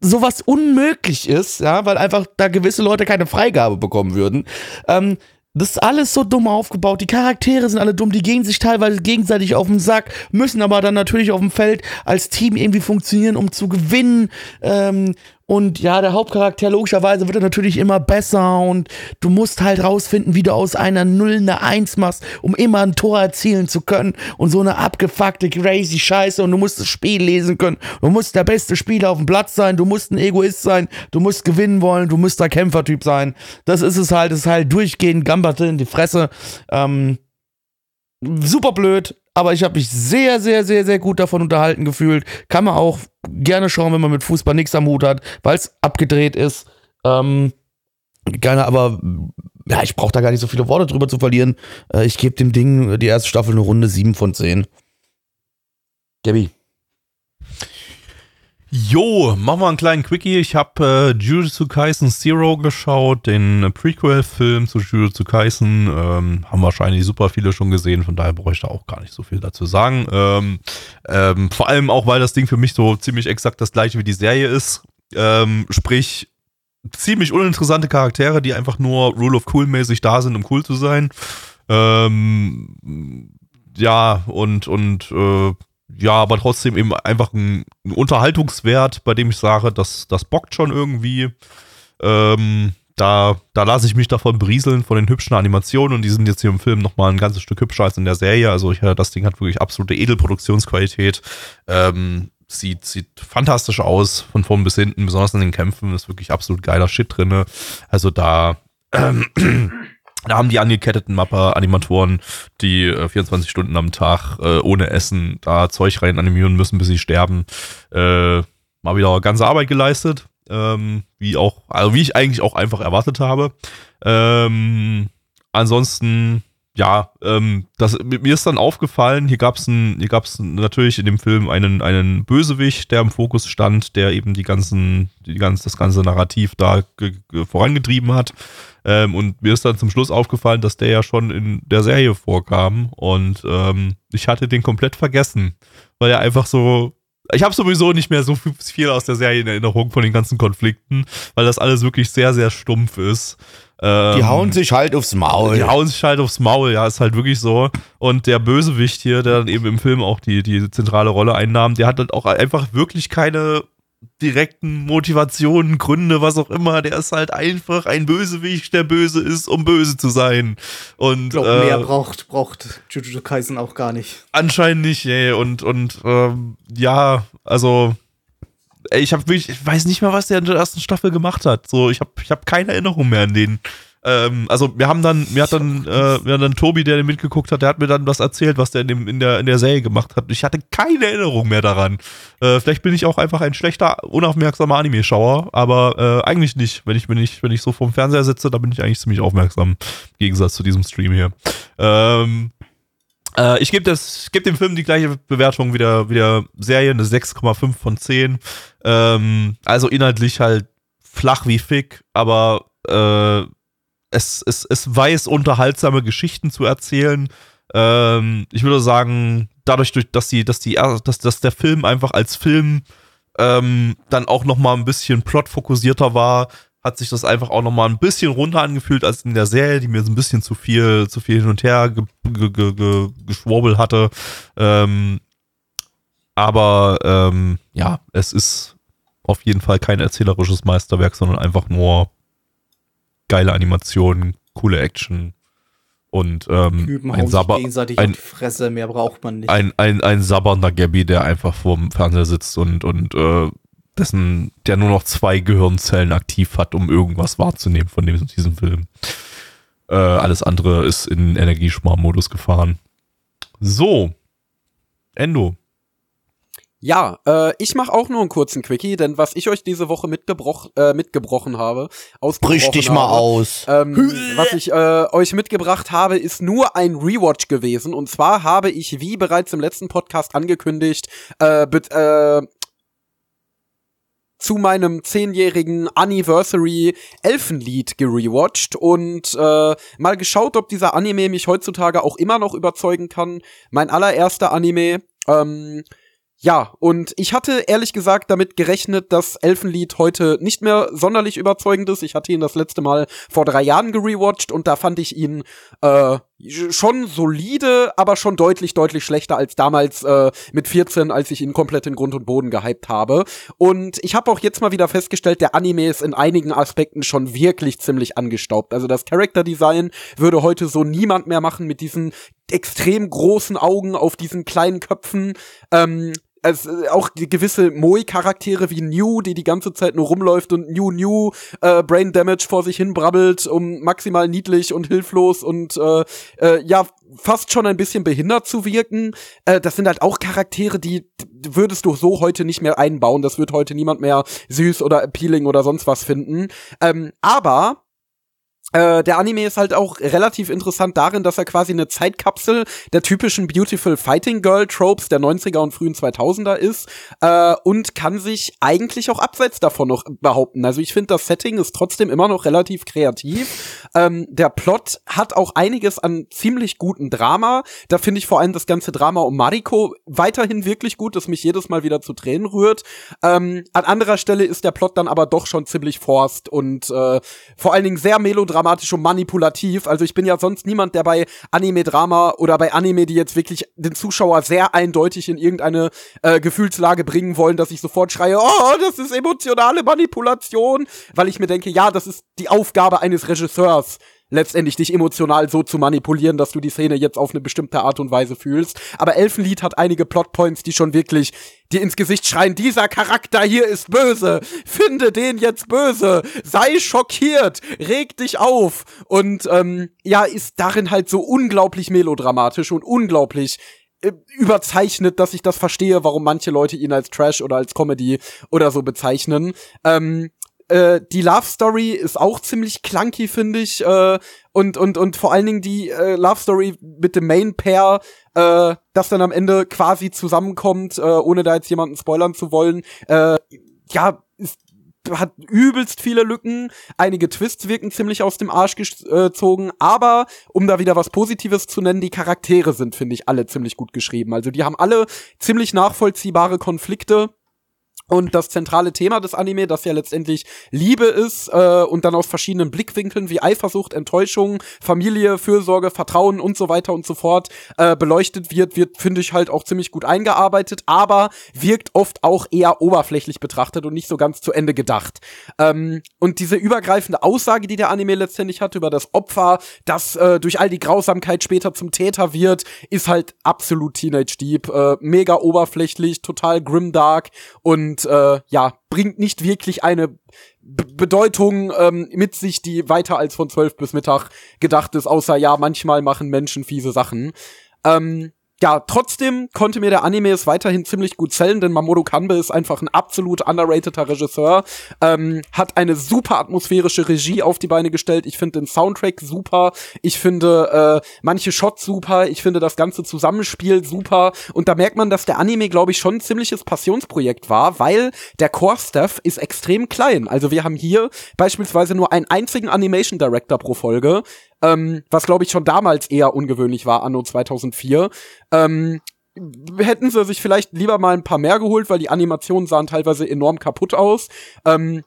sowas unmöglich ist, ja, weil einfach da gewisse Leute keine Freigabe bekommen würden. Ähm, das ist alles so dumm aufgebaut. Die Charaktere sind alle dumm. Die gehen sich teilweise gegenseitig auf den Sack, müssen aber dann natürlich auf dem Feld als Team irgendwie funktionieren, um zu gewinnen. Ähm, und ja, der Hauptcharakter logischerweise wird er natürlich immer besser und du musst halt rausfinden, wie du aus einer Null eine Eins machst, um immer ein Tor erzielen zu können und so eine abgefuckte crazy Scheiße und du musst das Spiel lesen können. Du musst der beste Spieler auf dem Platz sein, du musst ein Egoist sein, du musst gewinnen wollen, du musst der Kämpfertyp sein. Das ist es halt, das ist halt durchgehend Gamberte in die Fresse. Ähm, super blöd, aber ich habe mich sehr, sehr, sehr, sehr gut davon unterhalten gefühlt. Kann man auch gerne schauen, wenn man mit Fußball nichts am Hut hat, weil es abgedreht ist. Ähm, gerne, aber ja, ich brauche da gar nicht so viele Worte drüber zu verlieren. Äh, ich gebe dem Ding die erste Staffel eine Runde 7 von 10. Gabby. Jo, machen wir einen kleinen Quickie. Ich habe äh, Jujutsu Kaisen Zero geschaut, den Prequel-Film zu Jujutsu Kaisen. Ähm, haben wahrscheinlich super viele schon gesehen, von daher brauche ich da auch gar nicht so viel dazu sagen. Ähm, ähm, vor allem auch, weil das Ding für mich so ziemlich exakt das gleiche wie die Serie ist. Ähm, sprich, ziemlich uninteressante Charaktere, die einfach nur Rule of Cool mäßig da sind, um cool zu sein. Ähm, ja, und, und äh, ja, aber trotzdem eben einfach ein, ein, Unterhaltungswert, bei dem ich sage, das, das bockt schon irgendwie. Ähm, da, da lasse ich mich davon brieseln, von den hübschen Animationen und die sind jetzt hier im Film nochmal ein ganzes Stück hübscher als in der Serie. Also ich, das Ding hat wirklich absolute Edelproduktionsqualität. Ähm, sieht, sieht fantastisch aus, von vorn bis hinten, besonders in den Kämpfen, ist wirklich absolut geiler Shit drin. Also da ähm, Da haben die angeketteten Mapper-Animatoren, die äh, 24 Stunden am Tag äh, ohne Essen da Zeug rein animieren müssen, bis sie sterben, äh, mal wieder ganze Arbeit geleistet. Ähm, wie auch, also wie ich eigentlich auch einfach erwartet habe. Ähm, ansonsten, ja, ähm, das, mir ist dann aufgefallen, hier gab es hier gab's natürlich in dem Film einen, einen Bösewicht, der im Fokus stand, der eben die ganzen, die ganz, das ganze Narrativ da vorangetrieben hat. Ähm, und mir ist dann zum Schluss aufgefallen, dass der ja schon in der Serie vorkam. Und ähm, ich hatte den komplett vergessen, weil er einfach so. Ich habe sowieso nicht mehr so viel aus der Serie in Erinnerung von den ganzen Konflikten, weil das alles wirklich sehr, sehr stumpf ist. Ähm, die hauen sich halt aufs Maul. Die hauen sich halt aufs Maul, ja, ist halt wirklich so. Und der Bösewicht hier, der dann eben im Film auch die, die zentrale Rolle einnahm, der hat dann auch einfach wirklich keine direkten Motivationen, Gründe, was auch immer. Der ist halt einfach ein Bösewicht, der böse ist, um böse zu sein. Und ich glaube, äh, mehr braucht, braucht Jujutsu Kaisen auch gar nicht. Anscheinend nicht, ey. Und, und ähm, ja, also ey, ich habe wirklich, ich weiß nicht mal, was der in der ersten Staffel gemacht hat. So, ich habe ich hab keine Erinnerung mehr an den. Ähm, also wir haben dann, mir hat dann, äh, wir haben dann Tobi, der mitgeguckt hat, der hat mir dann was erzählt, was der in, dem, in, der, in der Serie gemacht hat. Ich hatte keine Erinnerung mehr daran. Äh, vielleicht bin ich auch einfach ein schlechter, unaufmerksamer Anime-Schauer, aber äh, eigentlich nicht. Wenn ich, wenn, ich, wenn ich so vorm Fernseher sitze, da bin ich eigentlich ziemlich aufmerksam. Im Gegensatz zu diesem Stream hier. Ähm, äh, ich gebe geb dem Film die gleiche Bewertung wie der, wie der Serie, eine 6,5 von 10. Ähm, also inhaltlich halt flach wie Fick, aber äh, es, es, es weiß, unterhaltsame Geschichten zu erzählen. Ähm, ich würde sagen, dadurch, dass die, dass die, dass, dass der Film einfach als Film ähm, dann auch noch mal ein bisschen plotfokussierter war, hat sich das einfach auch noch mal ein bisschen runter angefühlt als in der Serie, die mir so ein bisschen zu viel, zu viel hin und her ge, ge, ge, ge geschwurbelt hatte. Ähm, aber ähm, ja, es ist auf jeden Fall kein erzählerisches Meisterwerk, sondern einfach nur geile Animationen, coole Action und ähm, Typen ein, Sabber, gegenseitig ein, auf die Fresse, mehr braucht man nicht. ein, ein, ein sabbernder Gabby, der einfach vorm Fernseher sitzt und, und äh, dessen, der nur noch zwei Gehirnzellen aktiv hat, um irgendwas wahrzunehmen von dem, diesem Film. Äh, alles andere ist in Energiesparmodus gefahren. So. Endo. Ja, äh, ich mache auch nur einen kurzen Quickie, denn was ich euch diese Woche mitgebroch, äh, mitgebrochen habe, Brich dich mal habe, aus. Ähm, was ich äh, euch mitgebracht habe, ist nur ein Rewatch gewesen. Und zwar habe ich, wie bereits im letzten Podcast angekündigt, äh, äh, zu meinem zehnjährigen Anniversary Elfenlied gerewatcht und äh, mal geschaut, ob dieser Anime mich heutzutage auch immer noch überzeugen kann. Mein allererster Anime. Ähm, ja, und ich hatte ehrlich gesagt damit gerechnet, dass Elfenlied heute nicht mehr sonderlich überzeugend ist. Ich hatte ihn das letzte Mal vor drei Jahren gerewatcht und da fand ich ihn äh, schon solide, aber schon deutlich, deutlich schlechter als damals äh, mit 14, als ich ihn komplett in Grund und Boden gehypt habe. Und ich habe auch jetzt mal wieder festgestellt, der Anime ist in einigen Aspekten schon wirklich ziemlich angestaubt. Also das Character Design würde heute so niemand mehr machen mit diesen extrem großen Augen auf diesen kleinen Köpfen. Ähm, äh, auch die gewisse Moe-Charaktere wie New, die die ganze Zeit nur rumläuft und New New äh, Brain Damage vor sich hin brabbelt, um maximal niedlich und hilflos und äh, äh, ja fast schon ein bisschen behindert zu wirken. Äh, das sind halt auch Charaktere, die würdest du so heute nicht mehr einbauen. Das wird heute niemand mehr süß oder appealing oder sonst was finden. Ähm, aber äh, der Anime ist halt auch relativ interessant darin, dass er quasi eine Zeitkapsel der typischen Beautiful Fighting Girl Tropes der 90er und frühen 2000er ist äh, und kann sich eigentlich auch abseits davon noch behaupten. Also ich finde, das Setting ist trotzdem immer noch relativ kreativ. Ähm, der Plot hat auch einiges an ziemlich guten Drama. Da finde ich vor allem das ganze Drama um Mariko weiterhin wirklich gut, das mich jedes Mal wieder zu Tränen rührt. Ähm, an anderer Stelle ist der Plot dann aber doch schon ziemlich forst und äh, vor allen Dingen sehr melodramatisch und manipulativ. Also ich bin ja sonst niemand, der bei Anime-Drama oder bei Anime, die jetzt wirklich den Zuschauer sehr eindeutig in irgendeine äh, Gefühlslage bringen wollen, dass ich sofort schreie, oh, das ist emotionale Manipulation, weil ich mir denke, ja, das ist die Aufgabe eines Regisseurs, letztendlich dich emotional so zu manipulieren, dass du die Szene jetzt auf eine bestimmte Art und Weise fühlst. Aber Elfenlied hat einige Plotpoints, die schon wirklich dir ins Gesicht schreien, dieser Charakter hier ist böse, finde den jetzt böse, sei schockiert, reg dich auf. Und ähm, ja, ist darin halt so unglaublich melodramatisch und unglaublich äh, überzeichnet, dass ich das verstehe, warum manche Leute ihn als Trash oder als Comedy oder so bezeichnen. Ähm, äh, die Love Story ist auch ziemlich clunky, finde ich. Äh, und, und, und vor allen Dingen die äh, Love Story mit dem Main Pair, äh, das dann am Ende quasi zusammenkommt, äh, ohne da jetzt jemanden spoilern zu wollen. Äh, ja, ist hat übelst viele Lücken, einige Twists wirken ziemlich aus dem Arsch gezogen, aber um da wieder was Positives zu nennen, die Charaktere sind, finde ich, alle ziemlich gut geschrieben. Also die haben alle ziemlich nachvollziehbare Konflikte. Und das zentrale Thema des Anime, das ja letztendlich Liebe ist äh, und dann aus verschiedenen Blickwinkeln wie Eifersucht, Enttäuschung, Familie, Fürsorge, Vertrauen und so weiter und so fort äh, beleuchtet wird, wird, finde ich, halt auch ziemlich gut eingearbeitet, aber wirkt oft auch eher oberflächlich betrachtet und nicht so ganz zu Ende gedacht. Ähm, und diese übergreifende Aussage, die der Anime letztendlich hat über das Opfer, das äh, durch all die Grausamkeit später zum Täter wird, ist halt absolut Teenage Deep, äh, mega oberflächlich, total grimdark und äh, ja, bringt nicht wirklich eine B Bedeutung ähm, mit sich, die weiter als von zwölf bis Mittag gedacht ist, außer ja, manchmal machen Menschen fiese Sachen. Ähm, ja, trotzdem konnte mir der Anime es weiterhin ziemlich gut zählen, denn Mamoru Kanbe ist einfach ein absolut underrateder Regisseur, ähm, hat eine super atmosphärische Regie auf die Beine gestellt. Ich finde den Soundtrack super, ich finde äh, manche Shots super, ich finde das ganze Zusammenspiel super und da merkt man, dass der Anime, glaube ich, schon ein ziemliches Passionsprojekt war, weil der Core-Staff ist extrem klein. Also wir haben hier beispielsweise nur einen einzigen Animation Director pro Folge, ähm, was glaube ich schon damals eher ungewöhnlich war, anno 2004. Ähm, hätten sie sich vielleicht lieber mal ein paar mehr geholt, weil die Animationen sahen teilweise enorm kaputt aus. Ähm,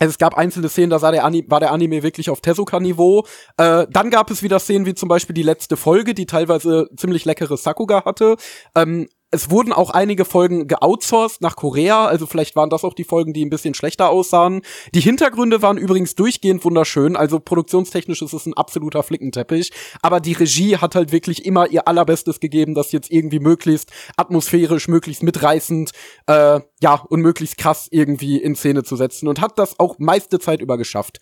also es gab einzelne Szenen, da sah der Anime, war der Anime wirklich auf Tezuka-Niveau. Äh, dann gab es wieder Szenen wie zum Beispiel die letzte Folge, die teilweise ziemlich leckere Sakuga hatte. Ähm, es wurden auch einige Folgen geoutsourced nach Korea, also vielleicht waren das auch die Folgen, die ein bisschen schlechter aussahen. Die Hintergründe waren übrigens durchgehend wunderschön, also produktionstechnisch ist es ein absoluter Flickenteppich, aber die Regie hat halt wirklich immer ihr allerbestes gegeben, das jetzt irgendwie möglichst atmosphärisch, möglichst mitreißend, äh, ja, und möglichst krass irgendwie in Szene zu setzen und hat das auch meiste Zeit über geschafft.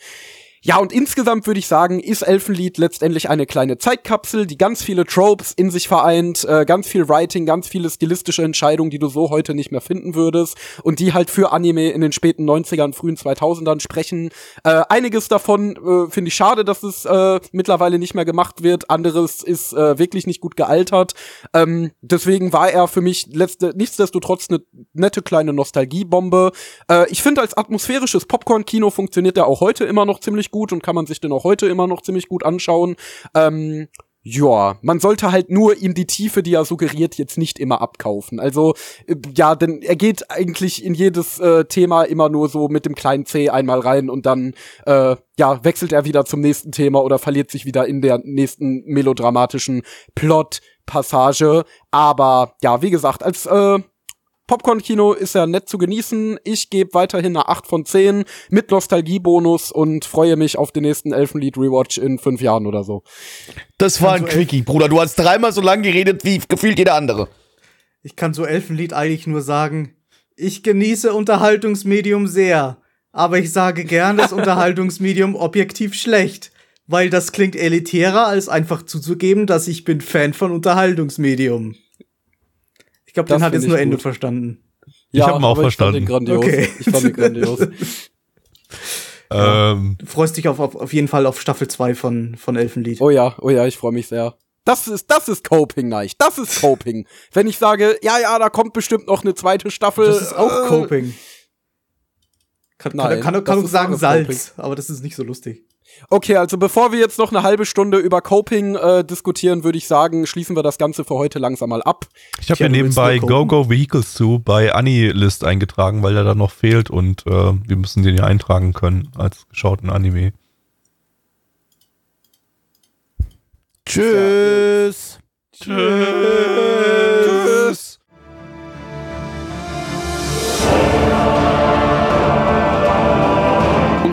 Ja, und insgesamt würde ich sagen, ist Elfenlied letztendlich eine kleine Zeitkapsel, die ganz viele Tropes in sich vereint, äh, ganz viel Writing, ganz viele stilistische Entscheidungen, die du so heute nicht mehr finden würdest und die halt für Anime in den späten 90ern, frühen 2000ern sprechen. Äh, einiges davon äh, finde ich schade, dass es äh, mittlerweile nicht mehr gemacht wird. Anderes ist äh, wirklich nicht gut gealtert. Ähm, deswegen war er für mich letzte, nichtsdestotrotz eine nette kleine Nostalgiebombe. Äh, ich finde, als atmosphärisches Popcorn-Kino funktioniert er auch heute immer noch ziemlich gut gut und kann man sich den auch heute immer noch ziemlich gut anschauen. Ähm, ja, man sollte halt nur in die Tiefe, die er suggeriert, jetzt nicht immer abkaufen. Also, äh, ja, denn er geht eigentlich in jedes äh, Thema immer nur so mit dem kleinen C einmal rein und dann, äh, ja, wechselt er wieder zum nächsten Thema oder verliert sich wieder in der nächsten melodramatischen Plot-Passage. Aber, ja, wie gesagt, als, äh, Popcorn-Kino ist ja nett zu genießen. Ich gebe weiterhin eine 8 von 10 mit Nostalgiebonus und freue mich auf den nächsten Elfenlied-Rewatch in fünf Jahren oder so. Das war ein Quickie, Bruder. Du hast dreimal so lang geredet wie gefühlt jeder andere. Ich kann zu Elfenlied eigentlich nur sagen, ich genieße Unterhaltungsmedium sehr, aber ich sage gern das Unterhaltungsmedium objektiv schlecht, weil das klingt elitärer, als einfach zuzugeben, dass ich bin Fan von Unterhaltungsmedium. Ich glaube, den hat jetzt nur Endo verstanden. Ich hab ihn auch aber ich fand verstanden. den grandios. Okay. Ich fand den grandios. Ähm, Du freust dich auf, auf, auf jeden Fall auf Staffel 2 von, von Elfenlied. Oh ja, oh ja, ich freue mich sehr. Das ist, das ist Coping, Neich. Das ist Coping. Wenn ich sage, ja, ja, da kommt bestimmt noch eine zweite Staffel. das ist auch äh, Coping. Kann, Nein, kann, kann, kann ist sagen Salz, aber das ist nicht so lustig. Okay, also bevor wir jetzt noch eine halbe Stunde über Coping äh, diskutieren, würde ich sagen, schließen wir das Ganze für heute langsam mal ab. ich habe willst nebenbei nur Go gucken? Go Vehicles zu bei Anilist eingetragen, weil der da noch fehlt und äh, wir müssen den ja eintragen können als geschauten Anime. Tschüss. Tschüss.